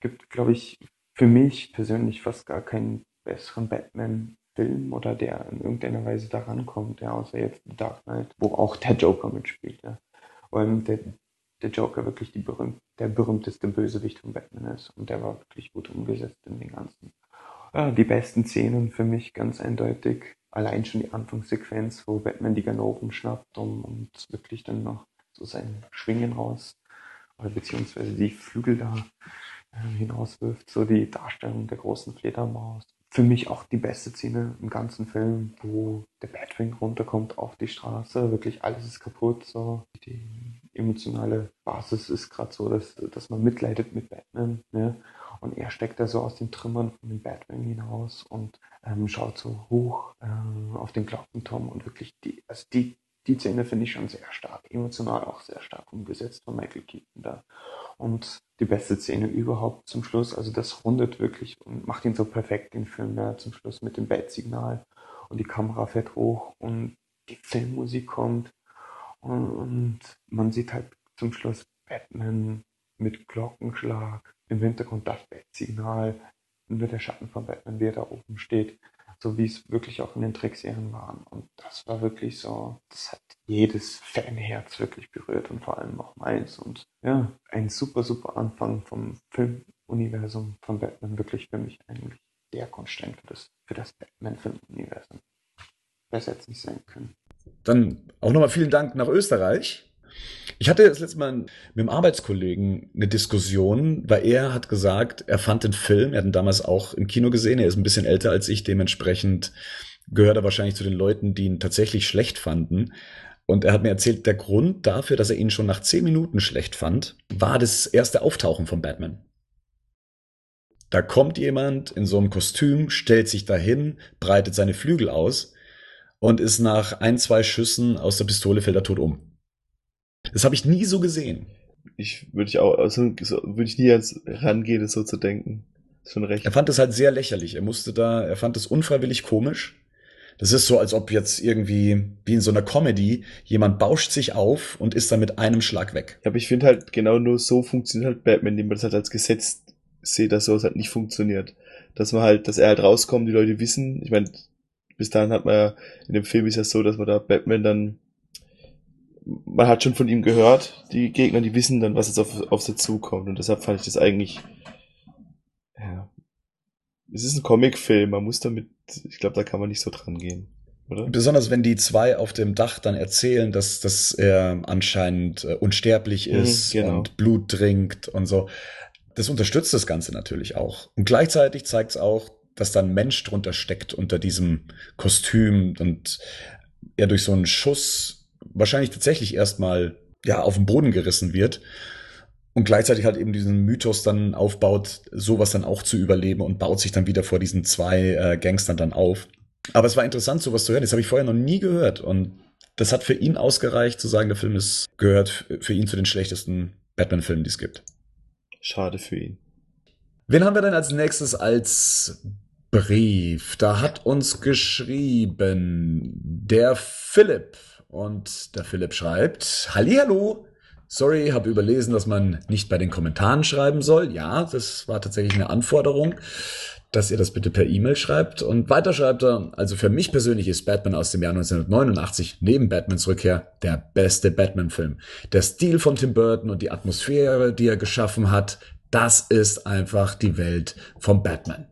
Speaker 6: Gibt, glaube ich, für mich persönlich fast gar keinen besseren Batman Film oder der in irgendeiner Weise daran kommt, ja, außer jetzt Dark Knight, wo auch der Joker mitspielt, ja. Weil der, der Joker wirklich berühmt, der berühmteste Bösewicht von Batman ist und der war wirklich gut umgesetzt in den ganzen. Ja, die besten Szenen für mich ganz eindeutig. Allein schon die Anfangssequenz, wo Batman die Ganoven schnappt und, und wirklich dann noch so sein Schwingen raus, oder beziehungsweise die Flügel da äh, hinauswirft, so die Darstellung der großen Fledermaus für mich auch die beste Szene im ganzen Film, wo der Batwing runterkommt auf die Straße, wirklich alles ist kaputt, so die emotionale Basis ist gerade so, dass, dass man mitleidet mit Batman, ne? Und er steckt da so aus den Trümmern von dem Batwing hinaus und ähm, schaut so hoch äh, auf den Glockenturm und wirklich die, also die, die Szene finde ich schon sehr stark, emotional auch sehr stark umgesetzt von Michael Keaton da. Und die beste Szene überhaupt zum Schluss. Also das rundet wirklich und macht ihn so perfekt, den Film da zum Schluss mit dem Bat-Signal und die Kamera fährt hoch und die Filmmusik kommt und, und man sieht halt zum Schluss Batman mit Glockenschlag, im Hintergrund das Bat-Signal, nur der Schatten von Batman, wie er da oben steht so wie es wirklich auch in den Trickserien waren. Und das war wirklich so, das hat jedes Fanherz wirklich berührt und vor allem auch meins. Und ja, ein super, super Anfang vom Filmuniversum von Batman, wirklich für mich eigentlich der Grundstein für das, für das Batman-Filmuniversum. Besser jetzt nicht sein können.
Speaker 1: Dann auch nochmal vielen Dank nach Österreich. Ich hatte das letzte Mal mit einem Arbeitskollegen eine Diskussion, weil er hat gesagt, er fand den Film, er hat ihn damals auch im Kino gesehen, er ist ein bisschen älter als ich, dementsprechend gehört er wahrscheinlich zu den Leuten, die ihn tatsächlich schlecht fanden. Und er hat mir erzählt, der Grund dafür, dass er ihn schon nach zehn Minuten schlecht fand, war das erste Auftauchen von Batman. Da kommt jemand in so einem Kostüm, stellt sich dahin, breitet seine Flügel aus und ist nach ein, zwei Schüssen aus der Pistole fällt er tot um. Das habe ich nie so gesehen.
Speaker 3: Ich würde ich auch, also würde ich nie ans rangehen, das so zu denken.
Speaker 1: Ist schon recht. Er fand es halt sehr lächerlich. Er musste da, er fand es unfreiwillig komisch. Das ist so, als ob jetzt irgendwie, wie in so einer Comedy, jemand bauscht sich auf und ist dann mit einem Schlag weg.
Speaker 3: Ja, aber ich finde halt, genau nur so funktioniert halt Batman, indem man das halt als Gesetz sieht, dass sowas halt nicht funktioniert. Dass man halt, dass er halt rauskommt, die Leute wissen, ich meine, bis dahin hat man ja, in dem Film ist ja so, dass man da Batman dann man hat schon von ihm gehört, die Gegner, die wissen dann, was jetzt auf, auf sie zukommt. Und deshalb fand ich das eigentlich, ja, es ist ein Comicfilm, man muss damit, ich glaube, da kann man nicht so dran gehen. Oder?
Speaker 1: Besonders wenn die zwei auf dem Dach dann erzählen, dass, dass er anscheinend äh, unsterblich mhm, ist mhm, genau. und Blut trinkt und so. Das unterstützt das Ganze natürlich auch. Und gleichzeitig zeigt es auch, dass da ein Mensch drunter steckt unter diesem Kostüm und er durch so einen Schuss wahrscheinlich tatsächlich erstmal ja auf den Boden gerissen wird und gleichzeitig halt eben diesen Mythos dann aufbaut, sowas dann auch zu überleben und baut sich dann wieder vor diesen zwei äh, Gangstern dann auf. Aber es war interessant, sowas zu hören. Das habe ich vorher noch nie gehört und das hat für ihn ausgereicht, zu sagen, der Film ist gehört für ihn zu den schlechtesten Batman-Filmen, die es gibt.
Speaker 3: Schade für ihn.
Speaker 1: Wen haben wir denn als nächstes als Brief? Da hat uns geschrieben der Philipp. Und der Philipp schreibt, Hallihallo, sorry, habe überlesen, dass man nicht bei den Kommentaren schreiben soll. Ja, das war tatsächlich eine Anforderung, dass ihr das bitte per E-Mail schreibt. Und weiter schreibt er, also für mich persönlich ist Batman aus dem Jahr 1989 neben Batmans Rückkehr der beste Batman-Film. Der Stil von Tim Burton und die Atmosphäre, die er geschaffen hat, das ist einfach die Welt von Batman.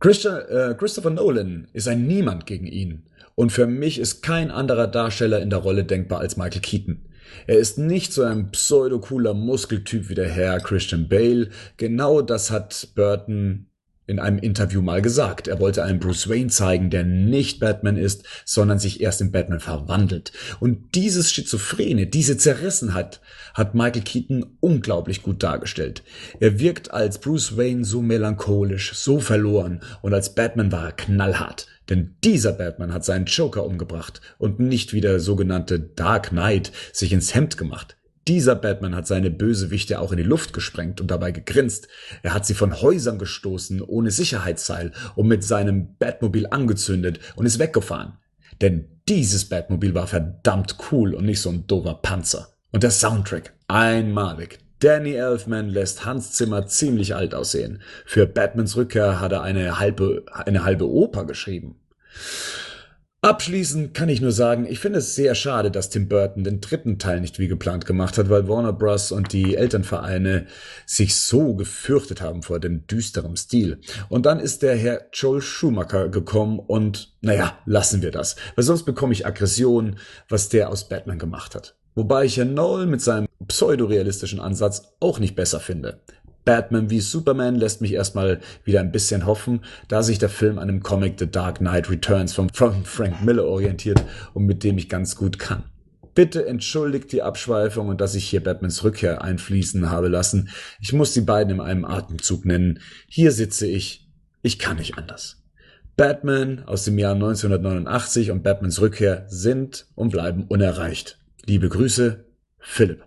Speaker 1: Christa, äh, Christopher Nolan ist ein Niemand gegen ihn. Und für mich ist kein anderer Darsteller in der Rolle denkbar als Michael Keaton. Er ist nicht so ein pseudo-cooler Muskeltyp wie der Herr Christian Bale. Genau das hat Burton in einem Interview mal gesagt. Er wollte einen Bruce Wayne zeigen, der nicht Batman ist, sondern sich erst in Batman verwandelt. Und dieses Schizophrene, diese Zerrissenheit hat Michael Keaton unglaublich gut dargestellt. Er wirkt als Bruce Wayne so melancholisch, so verloren und als Batman war er knallhart. Denn dieser Batman hat seinen Joker umgebracht und nicht wie der sogenannte Dark Knight sich ins Hemd gemacht. Dieser Batman hat seine Bösewichte auch in die Luft gesprengt und dabei gegrinst. Er hat sie von Häusern gestoßen, ohne Sicherheitsseil und mit seinem Batmobil angezündet und ist weggefahren. Denn dieses Batmobil war verdammt cool und nicht so ein doofer Panzer. Und der Soundtrack, einmalig. Danny Elfman lässt Hans Zimmer ziemlich alt aussehen. Für Batmans Rückkehr hat er eine halbe, eine halbe Oper geschrieben. Abschließend kann ich nur sagen, ich finde es sehr schade, dass Tim Burton den dritten Teil nicht wie geplant gemacht hat, weil Warner Bros. und die Elternvereine sich so gefürchtet haben vor dem düsteren Stil. Und dann ist der Herr Joel Schumacher gekommen und, naja, lassen wir das. Weil sonst bekomme ich Aggression, was der aus Batman gemacht hat. Wobei ich Herrn Noel mit seinem pseudorealistischen Ansatz auch nicht besser finde. Batman wie Superman lässt mich erstmal wieder ein bisschen hoffen, da sich der Film an dem Comic The Dark Knight Returns von, Frank Miller orientiert und mit dem ich ganz gut kann. Bitte entschuldigt die Abschweifung und dass ich hier Batmans Rückkehr einfließen habe lassen. Ich muss die beiden in einem Atemzug nennen. Hier sitze ich. Ich kann nicht anders. Batman aus dem Jahr 1989 und Batmans Rückkehr sind und bleiben unerreicht. Liebe Grüße, Philipp.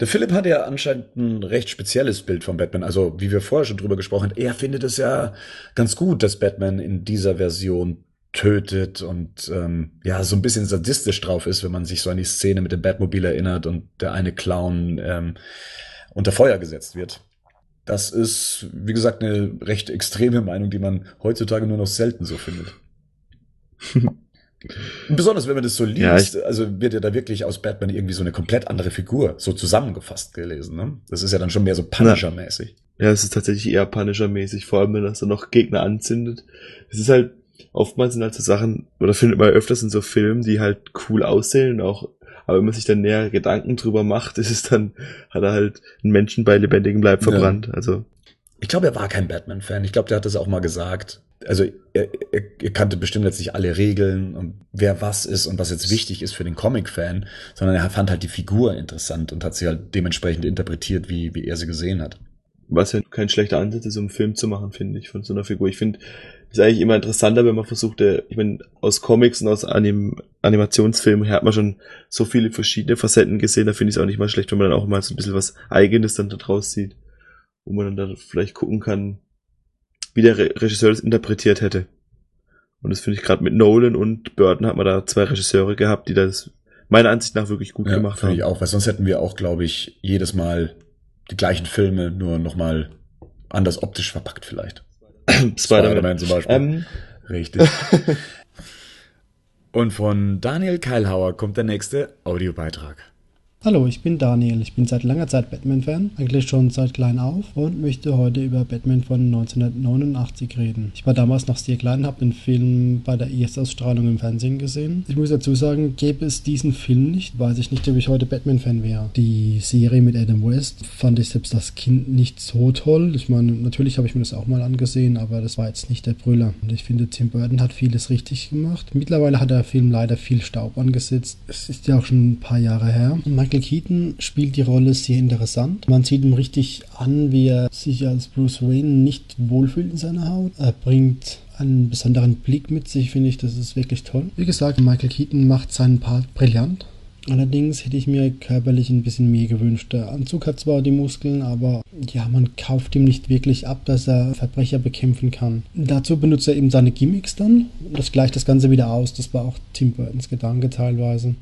Speaker 1: Der Philipp hat ja anscheinend ein recht spezielles Bild von Batman. Also, wie wir vorher schon drüber gesprochen haben, er findet es ja ganz gut, dass Batman in dieser Version tötet und ähm, ja, so ein bisschen sadistisch drauf ist, wenn man sich so an die Szene mit dem Batmobil erinnert und der eine Clown ähm, unter Feuer gesetzt wird. Das ist, wie gesagt, eine recht extreme Meinung, die man heutzutage nur noch selten so findet. [LAUGHS] Besonders wenn man das so liest, ja, also wird ja da wirklich aus Batman irgendwie so eine komplett andere Figur so zusammengefasst gelesen. Ne? Das ist ja dann schon mehr so Punisher-mäßig.
Speaker 3: Ja, es ist tatsächlich eher Punisher-mäßig, vor allem wenn das dann noch Gegner anzündet. Es ist halt, oftmals sind halt so Sachen, oder findet man öfters in so Filmen, die halt cool aussehen, auch, aber wenn man sich dann näher Gedanken drüber macht, [LAUGHS] ist es dann, hat er halt einen Menschen bei lebendigem Leib verbrannt. Ja. Also.
Speaker 1: Ich glaube, er war kein Batman-Fan. Ich glaube, der hat das auch mal gesagt also er, er, er kannte bestimmt jetzt nicht alle Regeln und wer was ist und was jetzt wichtig ist für den Comic-Fan, sondern er fand halt die Figur interessant und hat sie halt dementsprechend interpretiert, wie, wie er sie gesehen hat.
Speaker 3: Was ja kein schlechter Ansatz ist, um einen Film zu machen, finde ich, von so einer Figur. Ich finde, ist eigentlich immer interessanter, wenn man versucht, äh, ich meine, aus Comics und aus Anim Animationsfilmen hat man schon so viele verschiedene Facetten gesehen, da finde ich es auch nicht mal schlecht, wenn man dann auch mal so ein bisschen was Eigenes dann da draus sieht, wo man dann da vielleicht gucken kann, wie der Regisseur das interpretiert hätte. Und das finde ich gerade mit Nolan und Burton hat man da zwei Regisseure gehabt, die das meiner Ansicht nach wirklich gut ja, gemacht haben.
Speaker 1: Ich auch, weil sonst hätten wir auch, glaube ich, jedes Mal die gleichen Filme, nur nochmal anders optisch verpackt vielleicht. [CLEARS THROAT]
Speaker 3: Spider-Man Spider zum Beispiel.
Speaker 1: Ähm. Richtig. [LAUGHS] und von Daniel Keilhauer kommt der nächste Audiobeitrag.
Speaker 7: Hallo, ich bin Daniel. Ich bin seit langer Zeit Batman-Fan, eigentlich schon seit klein auf und möchte heute über Batman von 1989 reden. Ich war damals noch sehr klein, habe den Film bei der Erstausstrahlung im Fernsehen gesehen. Ich muss dazu sagen, gäbe es diesen Film nicht, weiß ich nicht, ob ich heute Batman-Fan wäre. Die Serie mit Adam West fand ich selbst als Kind nicht so toll. Ich meine, natürlich habe ich mir das auch mal angesehen, aber das war jetzt nicht der Brüller. Und ich finde, Tim Burton hat vieles richtig gemacht. Mittlerweile hat der Film leider viel Staub angesetzt. Es ist ja auch schon ein paar Jahre her. Und Michael Keaton spielt die Rolle sehr interessant. Man sieht ihm richtig an, wie er sich als Bruce Wayne nicht wohlfühlt in seiner Haut. Er bringt einen besonderen Blick mit sich, finde ich. Das ist wirklich toll. Wie gesagt, Michael Keaton macht seinen Part brillant. Allerdings hätte ich mir körperlich ein bisschen mehr gewünscht. Der Anzug hat zwar die Muskeln, aber ja, man kauft ihm nicht wirklich ab, dass er Verbrecher bekämpfen kann. Dazu benutzt er eben seine Gimmicks dann. Das gleicht das Ganze wieder aus. Das war auch Tim Burtons Gedanke teilweise.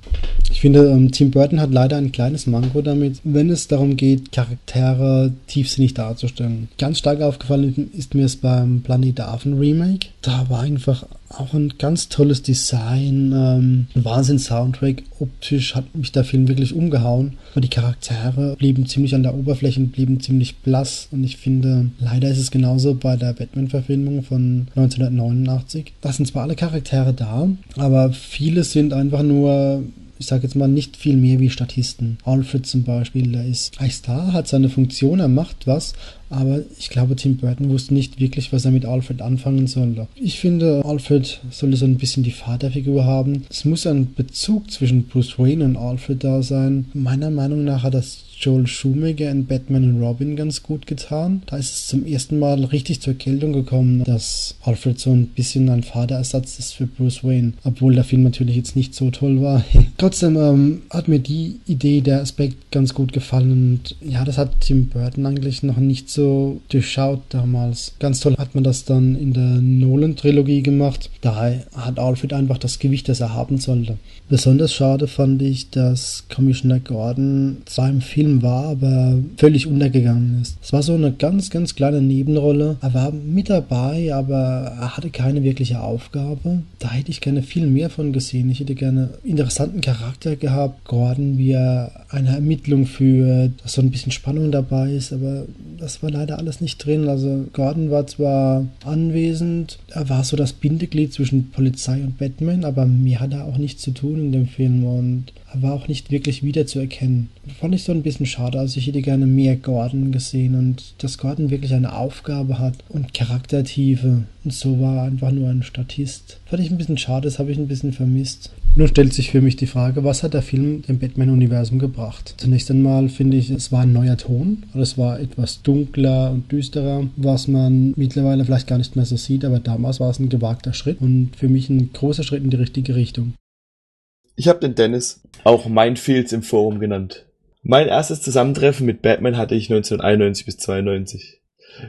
Speaker 7: Ich finde, ähm, Tim Burton hat leider ein kleines Manko damit, wenn es darum geht, Charaktere tiefsinnig darzustellen. Ganz stark aufgefallen ist mir es beim Planet Affen Remake. Da war einfach auch ein ganz tolles Design, ähm, ein Wahnsinn-Soundtrack. Optisch hat mich der Film wirklich umgehauen. Aber die Charaktere blieben ziemlich an der Oberfläche und blieben ziemlich blass. Und ich finde, leider ist es genauso bei der Batman-Verfilmung von 1989. Da sind zwar alle Charaktere da, aber viele sind einfach nur ich sage jetzt mal, nicht viel mehr wie Statisten. Alfred zum Beispiel, der ist eigentlich da, hat seine Funktion, er macht was, aber ich glaube, Tim Burton wusste nicht wirklich, was er mit Alfred anfangen sollte. Ich finde, Alfred sollte so ein bisschen die Vaterfigur haben. Es muss ein Bezug zwischen Bruce Wayne und Alfred da sein. Meiner Meinung nach hat das Joel Schumacher in Batman und Robin ganz gut getan. Da ist es zum ersten Mal richtig zur Geltung gekommen, dass Alfred so ein bisschen ein Vaterersatz ist für Bruce Wayne, obwohl der Film natürlich jetzt nicht so toll war. [LAUGHS] Trotzdem ähm, hat mir die Idee, der Aspekt ganz gut gefallen und ja, das hat Tim Burton eigentlich noch nicht so durchschaut damals. Ganz toll hat man das dann in der Nolan-Trilogie gemacht. Da hat Alfred einfach das Gewicht, das er haben sollte. Besonders schade fand ich, dass Commissioner Gordon zwar im Film war, aber völlig untergegangen ist. Es war so eine ganz, ganz kleine Nebenrolle. Er war mit dabei, aber er hatte keine wirkliche Aufgabe. Da hätte ich gerne viel mehr von gesehen. Ich hätte gerne interessanten Charakter gehabt. Gordon, wie er eine Ermittlung führt, dass so ein bisschen Spannung dabei ist, aber das war leider alles nicht drin. Also Gordon war zwar anwesend, er war so das Bindeglied zwischen Polizei und Batman, aber mehr hat er auch nichts zu tun in dem Film und er war auch nicht wirklich wiederzuerkennen. Fand ich so ein bisschen schade. Also ich hätte gerne mehr Gordon gesehen und dass Gordon wirklich eine Aufgabe hat und Charaktertiefe. Und so war er einfach nur ein Statist. Fand ich ein bisschen schade, das habe ich ein bisschen vermisst. Nun stellt sich für mich die Frage, was hat der Film dem Batman-Universum gebracht? Zunächst einmal finde ich, es war ein neuer Ton. Es war etwas dunkler und düsterer, was man mittlerweile vielleicht gar nicht mehr so sieht, aber damals war es ein gewagter Schritt und für mich ein großer Schritt in die richtige Richtung.
Speaker 3: Ich habe den Dennis auch Minefields im Forum genannt. Mein erstes Zusammentreffen mit Batman hatte ich 1991 bis 92.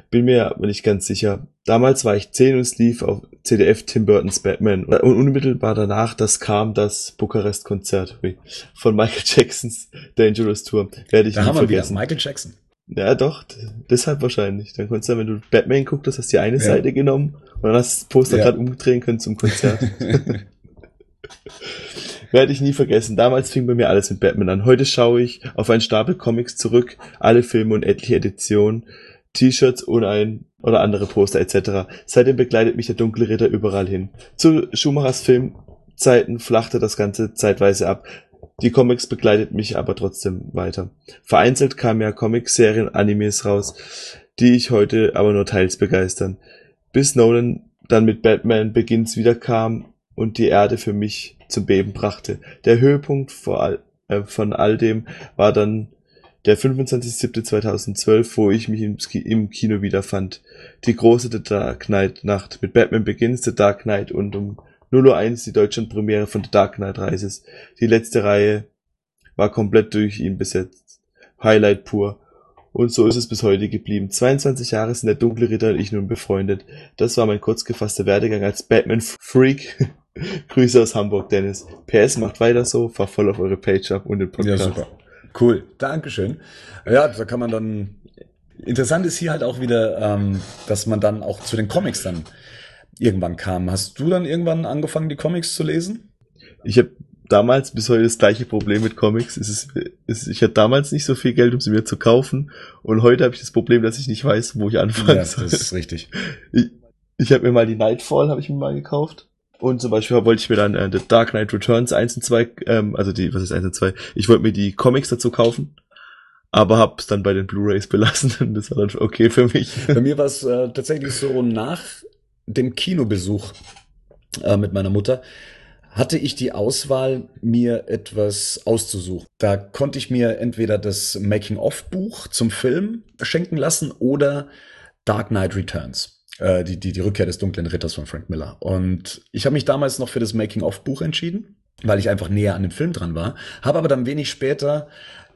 Speaker 3: Bin mir aber nicht ganz sicher. Damals war ich 10 und es lief auf CDF Tim Burtons Batman. Und unmittelbar danach, das kam das Bukarest-Konzert von Michael Jacksons Dangerous Tour. Werde ich
Speaker 1: da
Speaker 3: nie
Speaker 1: haben
Speaker 3: vergessen.
Speaker 1: wir Michael Jackson.
Speaker 3: Ja, doch, deshalb wahrscheinlich. Dann konntest du, wenn du Batman guckt hast, hast du die eine ja. Seite genommen und dann hast du das Poster ja. gerade umdrehen können zum Konzert. [LAUGHS] [LAUGHS] Werde ich nie vergessen. Damals fing bei mir alles mit Batman an. Heute schaue ich auf einen Stapel Comics zurück, alle Filme und etliche Editionen, T-Shirts und ein oder andere Poster etc. Seitdem begleitet mich der dunkle Ritter überall hin. Zu Schumachers Filmzeiten flachte das Ganze zeitweise ab. Die Comics begleitet mich aber trotzdem weiter. Vereinzelt kamen ja Comic-Serien, Animes raus, die ich heute aber nur teils begeistern. Bis Nolan dann mit Batman Begins wieder kam und die Erde für mich zum Beben brachte. Der Höhepunkt all, äh, von all dem war dann der 25.07.2012, wo ich mich im, im Kino wiederfand. Die große The Dark Knight Nacht mit Batman Begins, The Dark Knight und um 0.01 die Deutschlandpremiere von The Dark Knight Rises. Die letzte Reihe war komplett durch ihn besetzt. Highlight pur. Und so ist es bis heute geblieben. 22 Jahre sind der dunkle Ritter und ich nun befreundet. Das war mein kurz gefasster Werdegang als Batman-Freak. [LAUGHS] [LAUGHS] Grüße aus Hamburg, Dennis. PS macht weiter so, fahr voll auf eure Page ab und den Podcast.
Speaker 1: Ja, super. Cool, Dankeschön. Ja, da kann man dann. Interessant ist hier halt auch wieder, ähm, dass man dann auch zu den Comics dann irgendwann kam. Hast du dann irgendwann angefangen, die Comics zu lesen?
Speaker 3: Ich habe damals bis heute das gleiche Problem mit Comics. Es ist, es, ich hatte damals nicht so viel Geld, um sie mir zu kaufen. Und heute habe ich das Problem, dass ich nicht weiß, wo ich anfangen
Speaker 1: ja, soll. Das ist richtig. [LAUGHS]
Speaker 3: Ich, ich habe mir mal die Nightfall, habe ich mir mal gekauft. Und zum Beispiel wollte ich mir dann äh, The Dark Knight Returns 1 und 2, ähm, also die, was ist 1 und 2? Ich wollte mir die Comics dazu kaufen, aber hab's dann bei den Blu-Rays [LAUGHS] belassen und das war dann okay für mich.
Speaker 1: Bei mir war es äh, tatsächlich so nach dem Kinobesuch äh, mit meiner Mutter hatte ich die Auswahl, mir etwas auszusuchen. Da konnte ich mir entweder das Making-of-Buch zum Film schenken lassen oder Dark Knight Returns. Äh, die, die, die Rückkehr des dunklen Ritters von Frank Miller. Und ich habe mich damals noch für das Making-of-Buch entschieden, weil ich einfach näher an dem Film dran war. Habe aber dann wenig später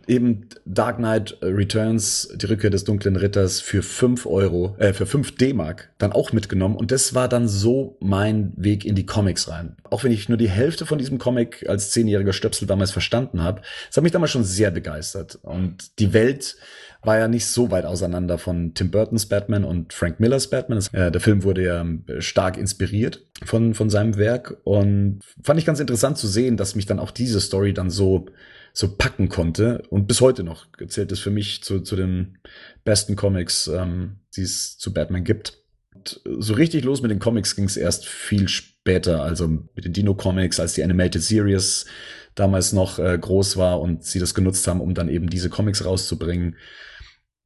Speaker 1: eben Dark Knight Returns, die Rückkehr des dunklen Ritters für fünf Euro, äh, für fünf D-Mark dann auch mitgenommen. Und das war dann so mein Weg in die Comics rein. Auch wenn ich nur die Hälfte von diesem Comic als zehnjähriger Stöpsel damals verstanden habe, es hat mich damals schon sehr begeistert. Und die Welt war ja nicht so weit auseinander von Tim Burtons Batman und Frank Millers Batman. Das, äh, der Film wurde ja äh, stark inspiriert von, von seinem Werk und fand ich ganz interessant zu sehen, dass mich dann auch diese Story dann so so packen konnte und bis heute noch zählt es für mich zu, zu den besten Comics, ähm, die es zu Batman gibt. Und so richtig los mit den Comics ging es erst viel später, also mit den Dino Comics, als die Animated Series damals noch äh, groß war und sie das genutzt haben, um dann eben diese Comics rauszubringen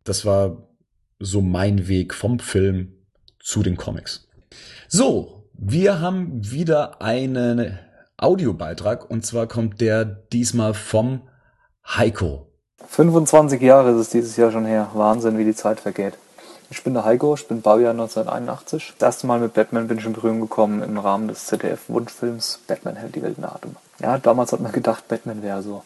Speaker 1: das war so mein Weg vom Film zu den Comics. So, wir haben wieder einen Audiobeitrag und zwar kommt der diesmal vom Heiko.
Speaker 8: 25 Jahre ist es dieses Jahr schon her. Wahnsinn, wie die Zeit vergeht. Ich bin der Heiko, ich bin Baujahr 1981. Das erste Mal mit Batman bin ich in Berührung gekommen im Rahmen des ZDF-Wunschfilms Batman hält die Welt in Atem. Ja, damals hat man gedacht, Batman wäre so.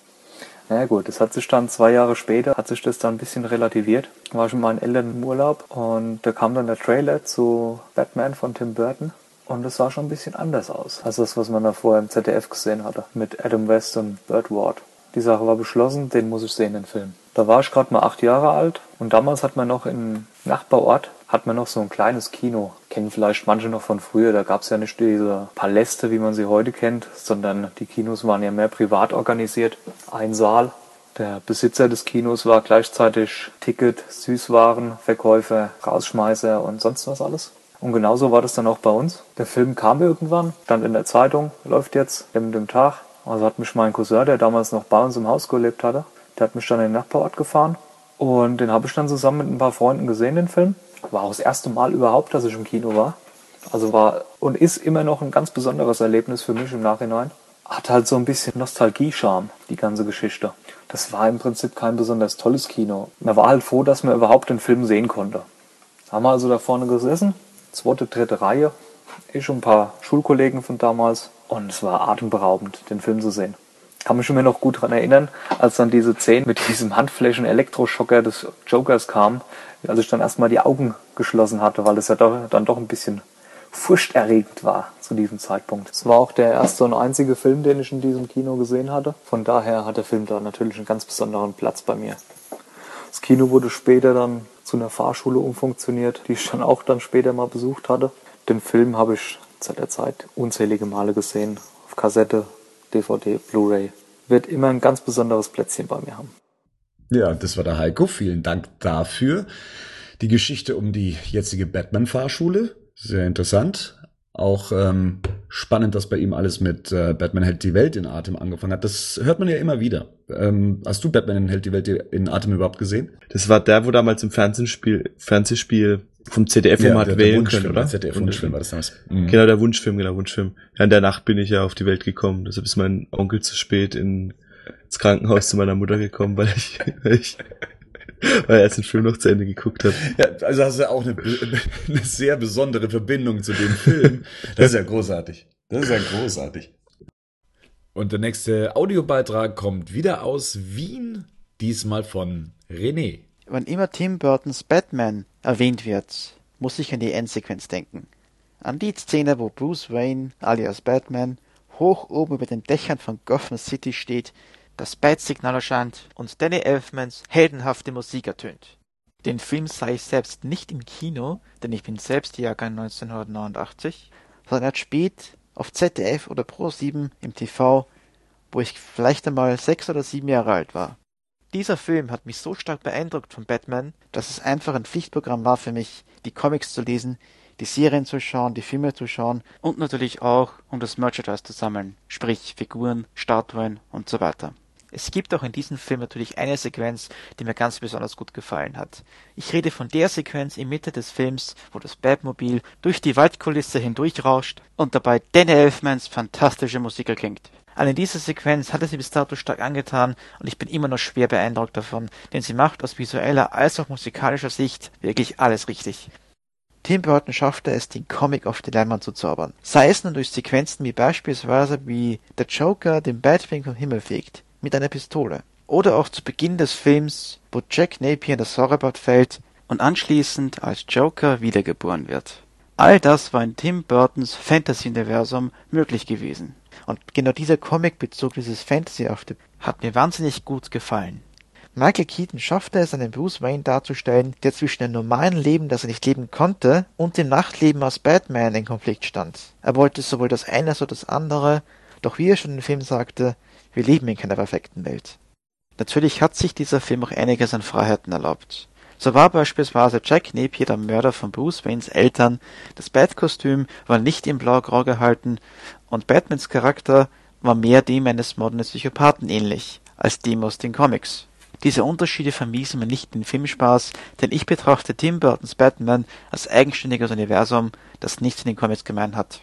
Speaker 8: Na ja, gut, das hat sich dann zwei Jahre später, hat sich das dann ein bisschen relativiert. War ich mit meinen Eltern im Urlaub und da kam dann der Trailer zu Batman von Tim Burton. Und es sah schon ein bisschen anders aus, als das, was man da vorher im ZDF gesehen hatte, mit Adam West und Burt Ward. Die Sache war beschlossen, den muss ich sehen, den Film. Da war ich gerade mal acht Jahre alt und damals hat man noch im Nachbarort hat man noch so ein kleines Kino. Kennen vielleicht manche noch von früher, da gab es ja nicht diese Paläste, wie man sie heute kennt, sondern die Kinos waren ja mehr privat organisiert. Ein Saal. Der Besitzer des Kinos war gleichzeitig Ticket, Süßwaren, Verkäufer, Rausschmeißer und sonst was alles. Und genauso war das dann auch bei uns. Der Film kam irgendwann, stand in der Zeitung, läuft jetzt, dem, dem Tag. Also hat mich mein Cousin, der damals noch bei uns im Haus gelebt hatte, der hat mich dann in den Nachbarort gefahren. Und den habe ich dann zusammen mit ein paar Freunden gesehen, den Film. War auch das erste Mal überhaupt, dass ich im Kino war. Also war und ist immer noch ein ganz besonderes Erlebnis für mich im Nachhinein. Hat halt so ein bisschen Nostalgie-Charme, die ganze Geschichte. Das war im Prinzip kein besonders tolles Kino. Man war halt froh, dass man überhaupt den Film sehen konnte. Haben wir also da vorne gesessen, zweite, dritte Reihe. Ich und ein paar Schulkollegen von damals. Und es war atemberaubend, den Film zu sehen. Kann mich mir noch gut daran erinnern, als dann diese Szene mit [LAUGHS] diesem Handflächen-Elektroschocker des Jokers kam, als ich dann erstmal die Augen geschlossen hatte, weil es ja doch, dann doch ein bisschen furchterregend war zu diesem Zeitpunkt. Es war auch der erste und einzige Film, den ich in diesem Kino gesehen hatte. Von daher hat der Film da natürlich einen ganz besonderen Platz bei mir. Das Kino wurde später dann zu einer Fahrschule umfunktioniert, die ich dann auch dann später mal besucht hatte. Den Film habe ich seit der Zeit unzählige Male gesehen. Auf Kassette, DVD, Blu-ray. Wird immer ein ganz besonderes Plätzchen bei mir haben.
Speaker 1: Ja, das war der Heiko. Vielen Dank dafür. Die Geschichte um die jetzige Batman-Fahrschule. Sehr interessant. Auch ähm, spannend, dass bei ihm alles mit äh, Batman hält die Welt in Atem angefangen hat. Das hört man ja immer wieder. Ähm, hast du Batman hält die Welt in Atem überhaupt gesehen?
Speaker 3: Das war der, wo damals im Fernsehspiel, Fernsehspiel vom ZDF ja, hat wählen können, oder?
Speaker 1: ZDF Wunschfilm war das damals.
Speaker 3: Mhm. Genau, der Wunschfilm, genau, Wunschfilm. Ja, in der Nacht bin ich ja auf die Welt gekommen. Deshalb ist mein Onkel zu spät in, ins Krankenhaus zu meiner Mutter gekommen, weil ich, weil ich weil er erst den Film noch zu Ende geguckt hat.
Speaker 1: Ja, also hast du auch eine, eine sehr besondere Verbindung zu dem Film. Das ist ja großartig. Das ist ja großartig. Und der nächste Audiobeitrag kommt wieder aus Wien, diesmal von René.
Speaker 9: Wann immer Tim Burtons Batman erwähnt wird, muss ich an die Endsequenz denken. An die Szene, wo Bruce Wayne alias Batman hoch oben über den Dächern von Gotham City steht, das Bat-Signal erscheint und Danny Elfmans heldenhafte Musik ertönt. Den Film sah ich selbst nicht im Kino, denn ich bin selbst Jahrgang 1989, sondern spät auf ZDF oder Pro7 im TV, wo ich vielleicht einmal sechs oder sieben Jahre alt war. Dieser Film hat mich so stark beeindruckt von Batman, dass es einfach ein Pflichtprogramm war für mich, die Comics zu lesen, die Serien zu schauen, die Filme zu schauen und natürlich auch, um das Merchandise zu sammeln, sprich Figuren, Statuen und so weiter. Es gibt auch in diesem Film natürlich eine Sequenz, die mir ganz besonders gut gefallen hat. Ich rede von der Sequenz in Mitte des Films, wo das Batmobil durch die Waldkulisse hindurchrauscht und dabei Danny Elfmans fantastische Musik erklingt. Allein diese Sequenz hatte sie bis dato stark angetan und ich bin immer noch schwer beeindruckt davon, denn sie macht aus visueller als auch musikalischer Sicht wirklich alles richtig. Tim Burton schaffte es, den Comic auf die Leinwand zu zaubern. Sei es nun durch Sequenzen wie beispielsweise wie der Joker den Batwing vom Himmel fegt, mit einer Pistole. Oder auch zu Beginn des Films, wo Jack Napier in das Sauerbad fällt und anschließend als Joker wiedergeboren wird. All das war in Tim Burtons Fantasy-Universum möglich gewesen. Und genau dieser Comic-Bezug, dieses Fantasy-hafte, hat mir wahnsinnig gut gefallen. Michael Keaton schaffte es, einen Bruce Wayne darzustellen, der zwischen dem normalen Leben, das er nicht leben konnte, und dem Nachtleben als Batman in Konflikt stand. Er wollte sowohl das eine als auch das andere, doch wie er schon im Film sagte, wir leben in keiner perfekten Welt. Natürlich hat sich dieser Film auch einiges an Freiheiten erlaubt. So war beispielsweise Jack Napier der Mörder von Bruce Waynes Eltern, das Bat-Kostüm war nicht in blau-grau gehalten und Batmans Charakter war mehr dem eines modernen Psychopathen ähnlich, als dem aus den Comics. Diese Unterschiede vermiesen mir nicht den Filmspaß, denn ich betrachte Tim Burtons Batman als eigenständiges Universum, das nichts in den Comics gemein hat.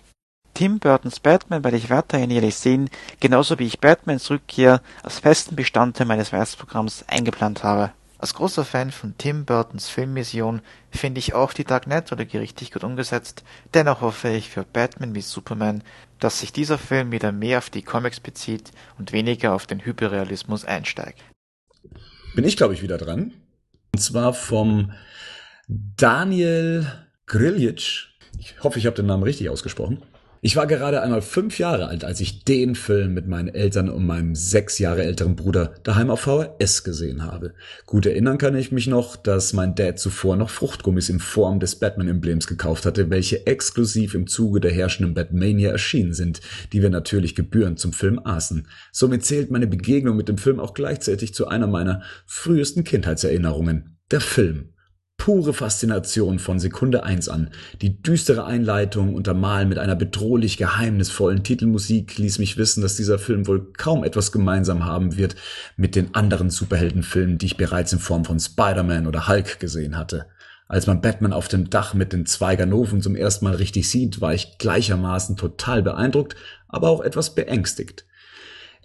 Speaker 9: Tim Burtons Batman werde ich weiterhin jährlich sehen, genauso wie ich Batmans Rückkehr als festen Bestandteil meines Weihnachtsprogramms eingeplant habe. Als großer Fan von Tim Burtons Filmmission finde ich auch die Dark Knight-Trilogie richtig gut umgesetzt, dennoch hoffe ich für Batman wie Superman, dass sich dieser Film wieder mehr auf die Comics bezieht und weniger auf den Hyperrealismus einsteigt.
Speaker 1: Bin ich, glaube ich, wieder dran. Und zwar vom Daniel Griljic. Ich hoffe, ich habe den Namen richtig ausgesprochen. Ich war gerade einmal fünf Jahre alt, als ich den Film mit meinen Eltern und meinem sechs Jahre älteren Bruder daheim auf VHS gesehen habe. Gut erinnern kann ich mich noch, dass mein Dad zuvor noch Fruchtgummis in Form des Batman-Emblems gekauft hatte, welche exklusiv im Zuge der herrschenden Batmania erschienen sind, die wir natürlich gebührend zum Film aßen. Somit zählt meine Begegnung mit dem Film auch gleichzeitig zu einer meiner frühesten Kindheitserinnerungen. Der Film pure Faszination von Sekunde eins an. Die düstere Einleitung untermalen mit einer bedrohlich geheimnisvollen Titelmusik ließ mich wissen, dass dieser Film wohl kaum etwas gemeinsam haben wird mit den anderen Superheldenfilmen, die ich bereits in Form von Spider-Man oder Hulk gesehen hatte. Als man Batman auf dem Dach mit den zwei Ganoven zum ersten Mal richtig sieht, war ich gleichermaßen total beeindruckt, aber auch etwas beängstigt.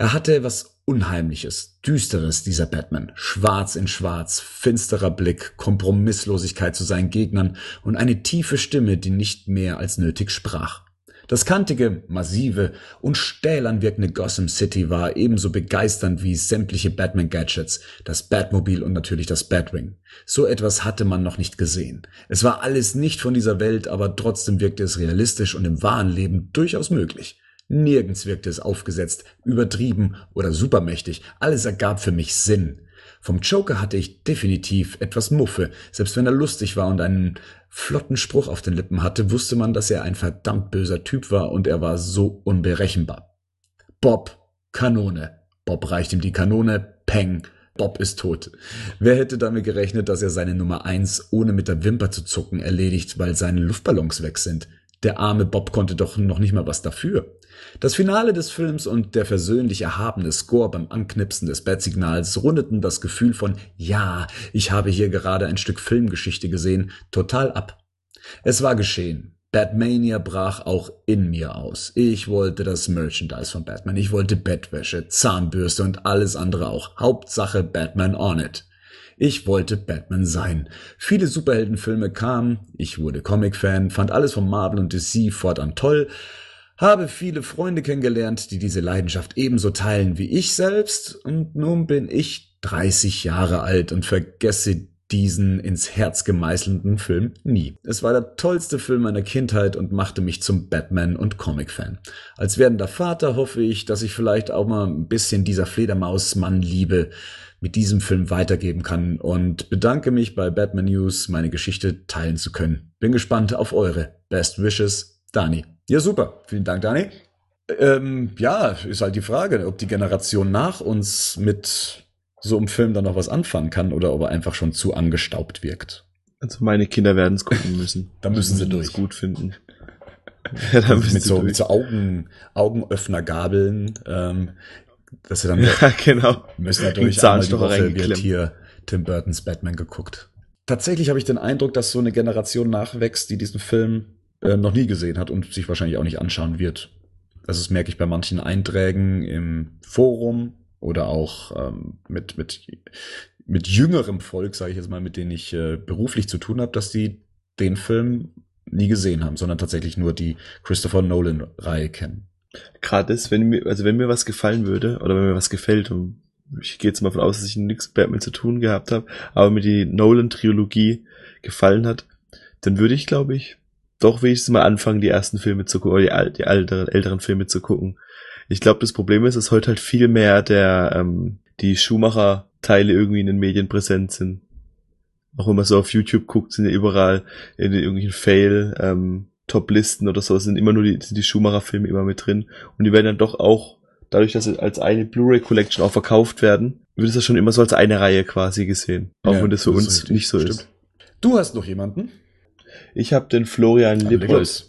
Speaker 1: Er hatte was Unheimliches, Düsteres, dieser Batman. Schwarz in Schwarz, finsterer Blick, Kompromisslosigkeit zu seinen Gegnern und eine tiefe Stimme, die nicht mehr als nötig sprach. Das kantige, massive und stählern wirkende Gotham City war ebenso begeisternd wie sämtliche Batman-Gadgets, das Batmobil und natürlich das Batwing. So etwas hatte man noch nicht gesehen. Es war alles nicht von dieser Welt, aber trotzdem wirkte es realistisch und im wahren Leben durchaus möglich. Nirgends wirkte es aufgesetzt, übertrieben oder supermächtig. Alles ergab für mich Sinn. Vom Joker hatte ich definitiv etwas Muffe. Selbst wenn er lustig war und einen flotten Spruch auf den Lippen hatte, wusste man, dass er ein verdammt böser Typ war und er war so unberechenbar. Bob, Kanone. Bob reicht ihm die Kanone, Peng. Bob ist tot. Wer hätte damit gerechnet, dass er seine Nummer eins ohne mit der Wimper zu zucken erledigt, weil seine Luftballons weg sind? Der arme Bob konnte doch noch nicht mal was dafür. Das Finale des Films und der versöhnlich erhabene Score beim Anknipsen des Bat-Signals rundeten das Gefühl von Ja, ich habe hier gerade ein Stück Filmgeschichte gesehen, total ab. Es war geschehen. Batmania brach auch in mir aus. Ich wollte das Merchandise von Batman. Ich wollte Bettwäsche, Zahnbürste und alles andere auch. Hauptsache Batman on it. Ich wollte Batman sein. Viele Superheldenfilme kamen, ich wurde Comic-Fan, fand alles von Marvel und DC fortan toll, habe viele Freunde kennengelernt, die diese Leidenschaft ebenso teilen wie ich selbst, und nun bin ich 30 Jahre alt und vergesse diesen ins Herz gemeißelnden Film nie. Es war der tollste Film meiner Kindheit und machte mich zum Batman- und Comic-Fan. Als werdender Vater hoffe ich, dass ich vielleicht auch mal ein bisschen dieser Fledermaus-Mann-Liebe mit diesem Film weitergeben kann und bedanke mich bei Batman News, meine Geschichte teilen zu können. Bin gespannt auf eure. Best Wishes, Dani. Ja, super. Vielen Dank, Dani. Ähm, ja, ist halt die Frage, ob die Generation nach uns mit so einem Film dann noch was anfangen kann oder ob er einfach schon zu angestaubt wirkt.
Speaker 3: Also meine Kinder werden es gucken müssen. [LAUGHS]
Speaker 1: da müssen sie durch.
Speaker 3: gut finden. [LAUGHS]
Speaker 1: ja, da müssen mit, so, durch. mit so Augen, Augenöffnergabeln, ähm, dass sie dann [LAUGHS] ja,
Speaker 3: genau.
Speaker 1: müssen natürlich einmal die Woche wird hier Tim Burtons Batman geguckt. Tatsächlich habe ich den Eindruck, dass so eine Generation nachwächst, die diesen Film äh, noch nie gesehen hat und sich wahrscheinlich auch nicht anschauen wird. Das merke ich bei manchen Einträgen im Forum oder auch ähm, mit, mit, mit jüngerem Volk, sage ich jetzt mal, mit denen ich äh, beruflich zu tun habe, dass die den Film nie gesehen haben, sondern tatsächlich nur die Christopher Nolan-Reihe kennen.
Speaker 3: Gerade das, wenn mir, also wenn mir was gefallen würde, oder wenn mir was gefällt, und ich gehe jetzt mal von aus, dass ich nichts mit Batman zu tun gehabt habe, aber mir die Nolan-Trilogie gefallen hat, dann würde ich, glaube ich, doch wenigstens mal anfangen, die ersten Filme zu gucken, oder die, die älteren, älteren Filme zu gucken. Ich glaube, das Problem ist, dass heute halt viel mehr der, ähm, die Schumacher-Teile irgendwie in den Medien präsent sind. Auch wenn man so auf YouTube guckt, sind ja überall in den irgendwelchen Fail, ähm, Top-Listen oder so, sind immer nur die, sind die Schumacher-Filme immer mit drin. Und die werden dann doch auch, dadurch, dass sie als eine Blu-ray-Collection auch verkauft werden, wird es ja schon immer so als eine Reihe quasi gesehen. Auch ja, wenn das für das uns ist nicht so Stimmt. ist.
Speaker 1: Du hast noch jemanden?
Speaker 3: Ich habe den Florian Lippert.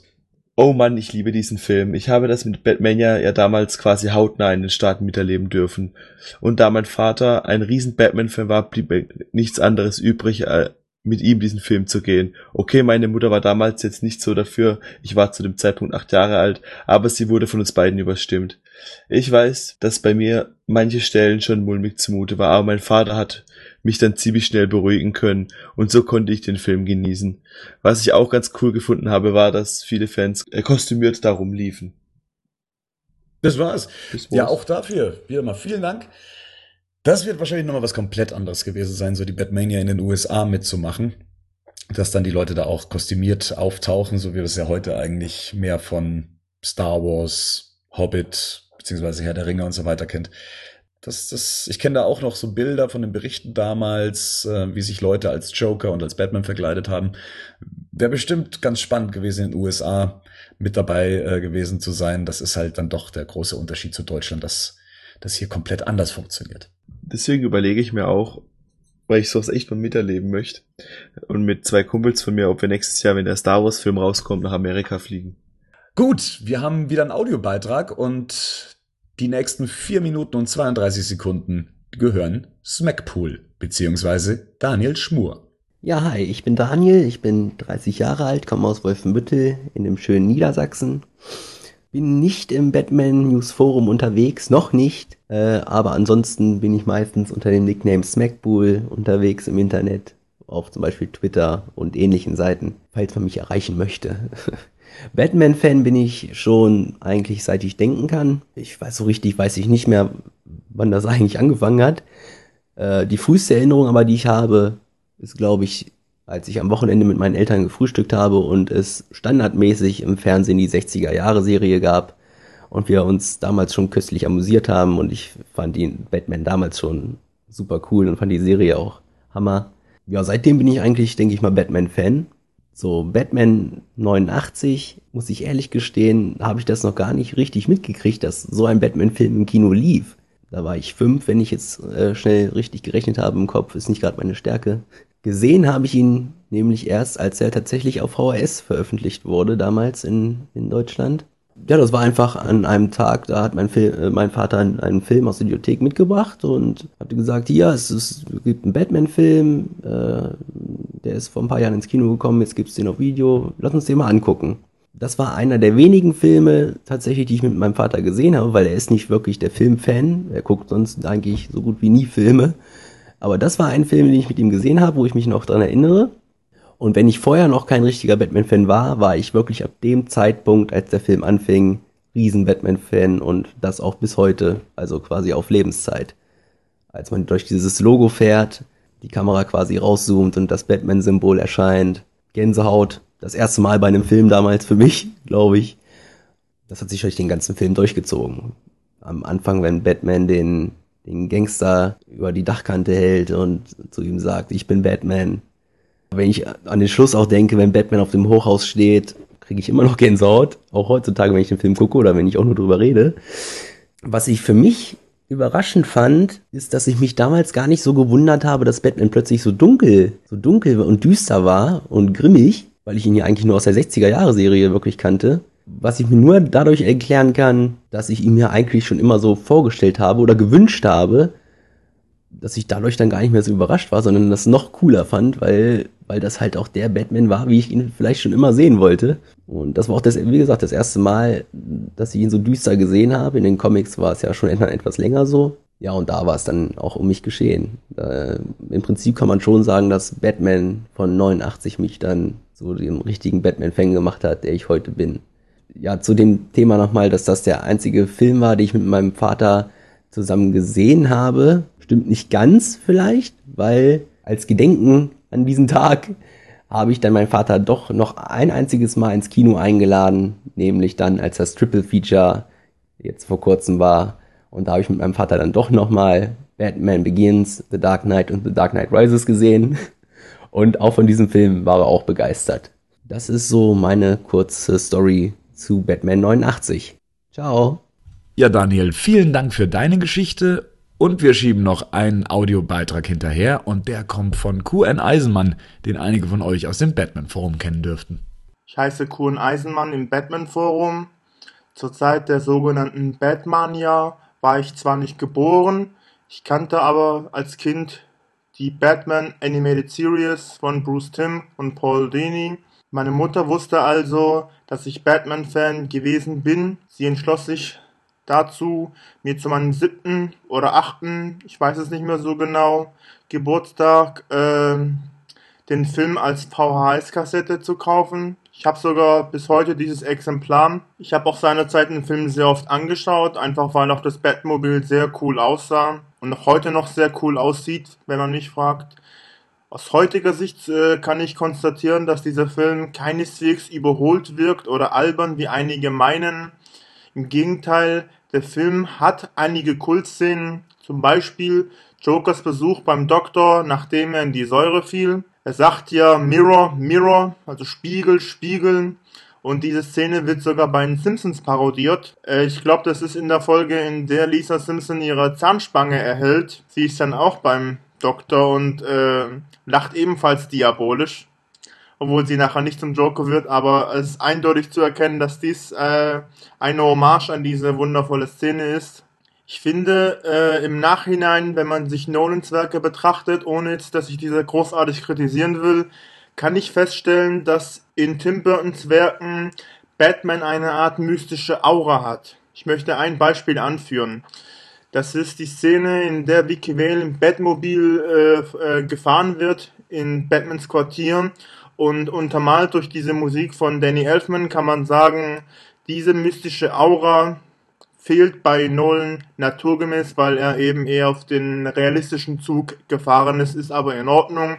Speaker 3: Oh Mann, ich liebe diesen Film. Ich habe das mit Batman ja, ja damals quasi hautnah in den Staaten miterleben dürfen. Und da mein Vater ein riesen Batman-Fan war, blieb mir nichts anderes übrig, äh, mit ihm diesen Film zu gehen. Okay, meine Mutter war damals jetzt nicht so dafür. Ich war zu dem Zeitpunkt acht Jahre alt, aber sie wurde von uns beiden überstimmt. Ich weiß, dass bei mir manche Stellen schon mulmig zumute war, aber mein Vater hat mich dann ziemlich schnell beruhigen können und so konnte ich den Film genießen. Was ich auch ganz cool gefunden habe, war, dass viele Fans äh, kostümiert darum liefen.
Speaker 1: Das war's. Das war's. Ja, auch dafür. Wieder mal vielen Dank. Das wird wahrscheinlich nochmal was komplett anderes gewesen sein, so die Batmania in den USA mitzumachen. Dass dann die Leute da auch kostümiert auftauchen, so wie wir es ja heute eigentlich mehr von Star Wars, Hobbit, beziehungsweise Herr der Ringe und so weiter kennt. Das, das, ich kenne da auch noch so Bilder von den Berichten damals, äh, wie sich Leute als Joker und als Batman verkleidet haben. Wäre bestimmt ganz spannend gewesen in den USA mit dabei äh, gewesen zu sein. Das ist halt dann doch der große Unterschied zu Deutschland, dass das hier komplett anders funktioniert.
Speaker 3: Deswegen überlege ich mir auch, weil ich sowas echt mal miterleben möchte und mit zwei Kumpels von mir, ob wir nächstes Jahr, wenn der Star Wars Film rauskommt, nach Amerika fliegen.
Speaker 1: Gut, wir haben wieder einen Audiobeitrag und die nächsten 4 Minuten und 32 Sekunden gehören Smackpool bzw. Daniel Schmur.
Speaker 10: Ja, hi, ich bin Daniel, ich bin 30 Jahre alt, komme aus Wolfenbüttel in dem schönen Niedersachsen. Bin nicht im Batman News Forum unterwegs, noch nicht, äh, aber ansonsten bin ich meistens unter dem Nickname Smackpool unterwegs im Internet, auf zum Beispiel Twitter und ähnlichen Seiten, falls man mich erreichen möchte. [LAUGHS] Batman-Fan bin ich schon eigentlich seit ich denken kann. Ich weiß so richtig, weiß ich nicht mehr, wann das [LAUGHS] eigentlich angefangen hat. Äh, die früheste Erinnerung aber, die ich habe, ist, glaube ich, als ich am Wochenende mit meinen Eltern gefrühstückt habe und es standardmäßig im Fernsehen die 60er-Jahre-Serie gab und wir uns damals schon köstlich amüsiert haben und ich fand den Batman damals schon super cool und fand die Serie auch Hammer. Ja, seitdem bin ich eigentlich, denke ich mal, Batman-Fan. So, Batman 89, muss ich ehrlich gestehen, habe ich das noch gar nicht richtig mitgekriegt, dass so ein Batman-Film im Kino lief. Da war ich fünf, wenn ich jetzt äh, schnell richtig gerechnet habe im Kopf, ist nicht gerade meine Stärke. Gesehen habe ich ihn nämlich erst, als er tatsächlich auf VHS veröffentlicht wurde, damals in, in Deutschland ja, das war einfach an einem Tag, da hat mein, Film, äh, mein Vater einen, einen, Film aus der Bibliothek mitgebracht und hat gesagt, hier, es, es gibt einen Batman-Film, äh, der ist vor ein paar Jahren ins Kino gekommen, jetzt gibt's den auf Video, lass uns den mal angucken. Das war einer der wenigen Filme tatsächlich, die ich mit meinem Vater gesehen habe, weil er ist nicht wirklich der Filmfan, er guckt sonst eigentlich so gut wie nie Filme. Aber das war ein Film, den ich mit ihm gesehen habe, wo ich mich noch dran erinnere. Und wenn ich vorher noch kein richtiger Batman-Fan war, war ich wirklich ab dem Zeitpunkt, als der Film anfing, riesen Batman-Fan und das auch bis heute, also quasi auf Lebenszeit. Als man durch dieses Logo fährt, die Kamera quasi rauszoomt und das Batman-Symbol erscheint, Gänsehaut, das erste Mal bei einem Film damals für mich, [LAUGHS] glaube ich. Das hat sich durch den ganzen Film durchgezogen. Am Anfang, wenn Batman den, den Gangster über die Dachkante hält und zu ihm sagt, ich bin Batman, wenn ich an den Schluss auch denke, wenn Batman auf dem Hochhaus steht, kriege ich immer noch Gänsehaut. Auch heutzutage, wenn ich den Film gucke oder wenn ich auch nur drüber rede. Was ich für mich überraschend fand, ist, dass ich mich damals gar nicht so gewundert habe, dass Batman plötzlich so dunkel, so dunkel und düster war und grimmig, weil ich ihn ja eigentlich nur aus der 60er Jahre Serie wirklich kannte. Was ich mir nur dadurch erklären kann, dass ich ihn mir eigentlich schon immer so vorgestellt habe oder gewünscht habe, dass ich dadurch dann gar nicht mehr so überrascht war, sondern das noch cooler fand, weil, weil das halt auch der Batman war, wie ich ihn vielleicht schon immer sehen wollte. Und das war auch das, wie gesagt, das erste Mal, dass ich ihn so düster gesehen habe. In den Comics war es ja schon etwas länger so. Ja, und da war es dann auch um mich geschehen. Äh, Im Prinzip kann man schon sagen, dass Batman von 89 mich dann so den richtigen Batman-Fan gemacht hat, der ich heute bin. Ja, zu dem Thema nochmal, dass das der einzige Film war, den ich mit meinem Vater zusammen gesehen habe. Stimmt nicht ganz vielleicht, weil als Gedenken an diesen Tag habe ich dann meinen Vater doch noch ein einziges Mal ins Kino eingeladen, nämlich dann, als das Triple Feature jetzt vor kurzem war. Und da habe ich mit meinem Vater dann doch nochmal Batman Begins, The Dark Knight und The Dark Knight Rises gesehen. [LAUGHS] Und auch von diesem Film war er auch begeistert. Das ist so meine kurze Story zu Batman 89. Ciao.
Speaker 1: Ja, Daniel, vielen Dank für deine Geschichte und wir schieben noch einen Audiobeitrag hinterher und der kommt von QN Eisenmann, den einige von euch aus dem Batman-Forum kennen dürften.
Speaker 11: Ich heiße Kuhn Eisenmann im Batman Forum. Zur Zeit der sogenannten Batmania war ich zwar nicht geboren, ich kannte aber als Kind die Batman Animated Series von Bruce Timm und Paul Dini. Meine Mutter wusste also, dass ich Batman-Fan gewesen bin. Sie entschloss sich dazu, mir zu meinem siebten oder achten, ich weiß es nicht mehr so genau, Geburtstag äh, den Film als VHS-Kassette zu kaufen. Ich habe sogar bis heute dieses Exemplar. Ich habe auch seinerzeit den Film sehr oft angeschaut, einfach weil auch das Batmobil sehr cool aussah und auch heute noch sehr cool aussieht, wenn man mich fragt. Aus heutiger Sicht äh, kann ich konstatieren, dass dieser Film keineswegs überholt wirkt oder albern, wie einige meinen. Im Gegenteil, der Film hat einige Kultszenen, zum Beispiel Jokers Besuch beim Doktor, nachdem er in die Säure fiel. Er sagt ja Mirror, Mirror, also Spiegel, Spiegeln. Und diese Szene wird sogar bei den Simpsons parodiert. Äh, ich glaube, das ist in der Folge, in der Lisa Simpson ihre Zahnspange erhält. Sie ist dann auch beim Doktor und äh, lacht ebenfalls diabolisch. Obwohl sie nachher nicht zum Joker wird, aber es ist eindeutig zu erkennen, dass dies äh, eine Hommage an diese wundervolle Szene ist. Ich finde äh, im Nachhinein, wenn man sich Nolans Werke betrachtet, ohne jetzt, dass ich diese großartig kritisieren will, kann ich feststellen, dass in Tim Burtons Werken Batman eine Art mystische Aura hat. Ich möchte ein Beispiel anführen. Das ist die Szene, in der Vicky Vale im Batmobil äh, äh, gefahren wird in Batmans Quartier und untermalt durch diese Musik von Danny Elfman kann man sagen, diese mystische Aura fehlt bei Nolan naturgemäß, weil er eben eher auf den realistischen Zug gefahren ist, ist aber in Ordnung.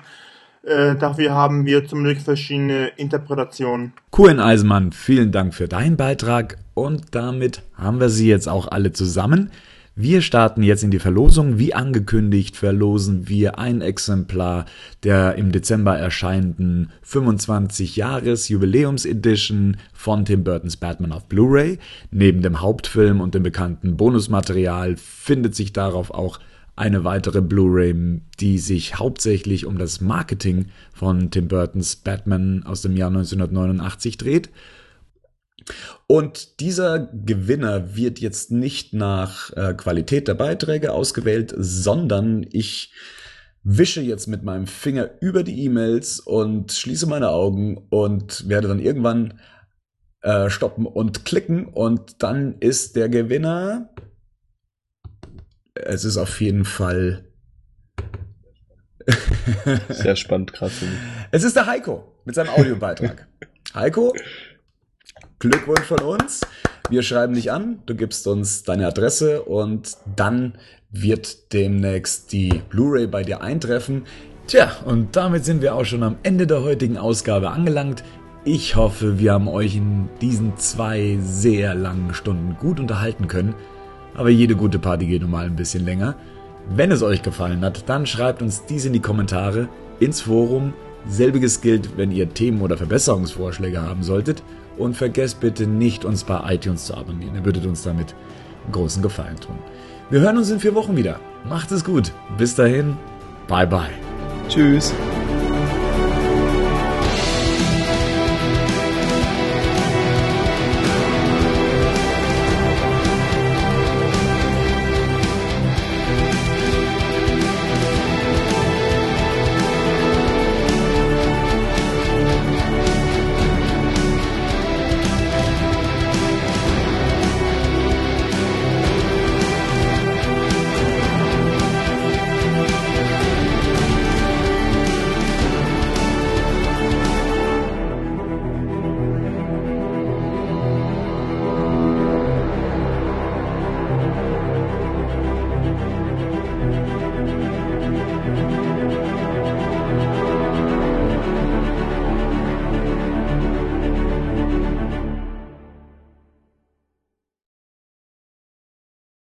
Speaker 11: Äh, dafür haben wir zum Glück verschiedene Interpretationen.
Speaker 1: Kuhn Eisenmann, vielen Dank für deinen Beitrag und damit haben wir sie jetzt auch alle zusammen. Wir starten jetzt in die Verlosung. Wie angekündigt verlosen wir ein Exemplar der im Dezember erscheinenden 25 Jahres Jubiläums Edition von Tim Burtons Batman auf Blu-ray. Neben dem Hauptfilm und dem bekannten Bonusmaterial findet sich darauf auch eine weitere Blu-ray, die sich hauptsächlich um das Marketing von Tim Burtons Batman aus dem Jahr 1989 dreht. Und dieser Gewinner wird jetzt nicht nach äh, Qualität der Beiträge ausgewählt, sondern ich wische jetzt mit meinem Finger über die E-Mails und schließe meine Augen und werde dann irgendwann äh, stoppen und klicken und dann ist der Gewinner. Es ist auf jeden Fall.
Speaker 3: Sehr spannend, krass.
Speaker 1: Es ist der Heiko mit seinem Audiobeitrag. Heiko, Glückwunsch von uns. Wir schreiben dich an, du gibst uns deine Adresse und dann wird demnächst die Blu-ray bei dir eintreffen. Tja, und damit sind wir auch schon am Ende der heutigen Ausgabe angelangt. Ich hoffe, wir haben euch in diesen zwei sehr langen Stunden gut unterhalten können. Aber jede gute Party geht nun mal ein bisschen länger. Wenn es euch gefallen hat, dann schreibt uns dies in die Kommentare, ins Forum. Selbiges gilt, wenn ihr Themen oder Verbesserungsvorschläge haben solltet. Und vergesst bitte nicht, uns bei iTunes zu abonnieren. Ihr würdet uns damit einen großen Gefallen tun. Wir hören uns in vier Wochen wieder. Macht es gut. Bis dahin. Bye bye.
Speaker 3: Tschüss.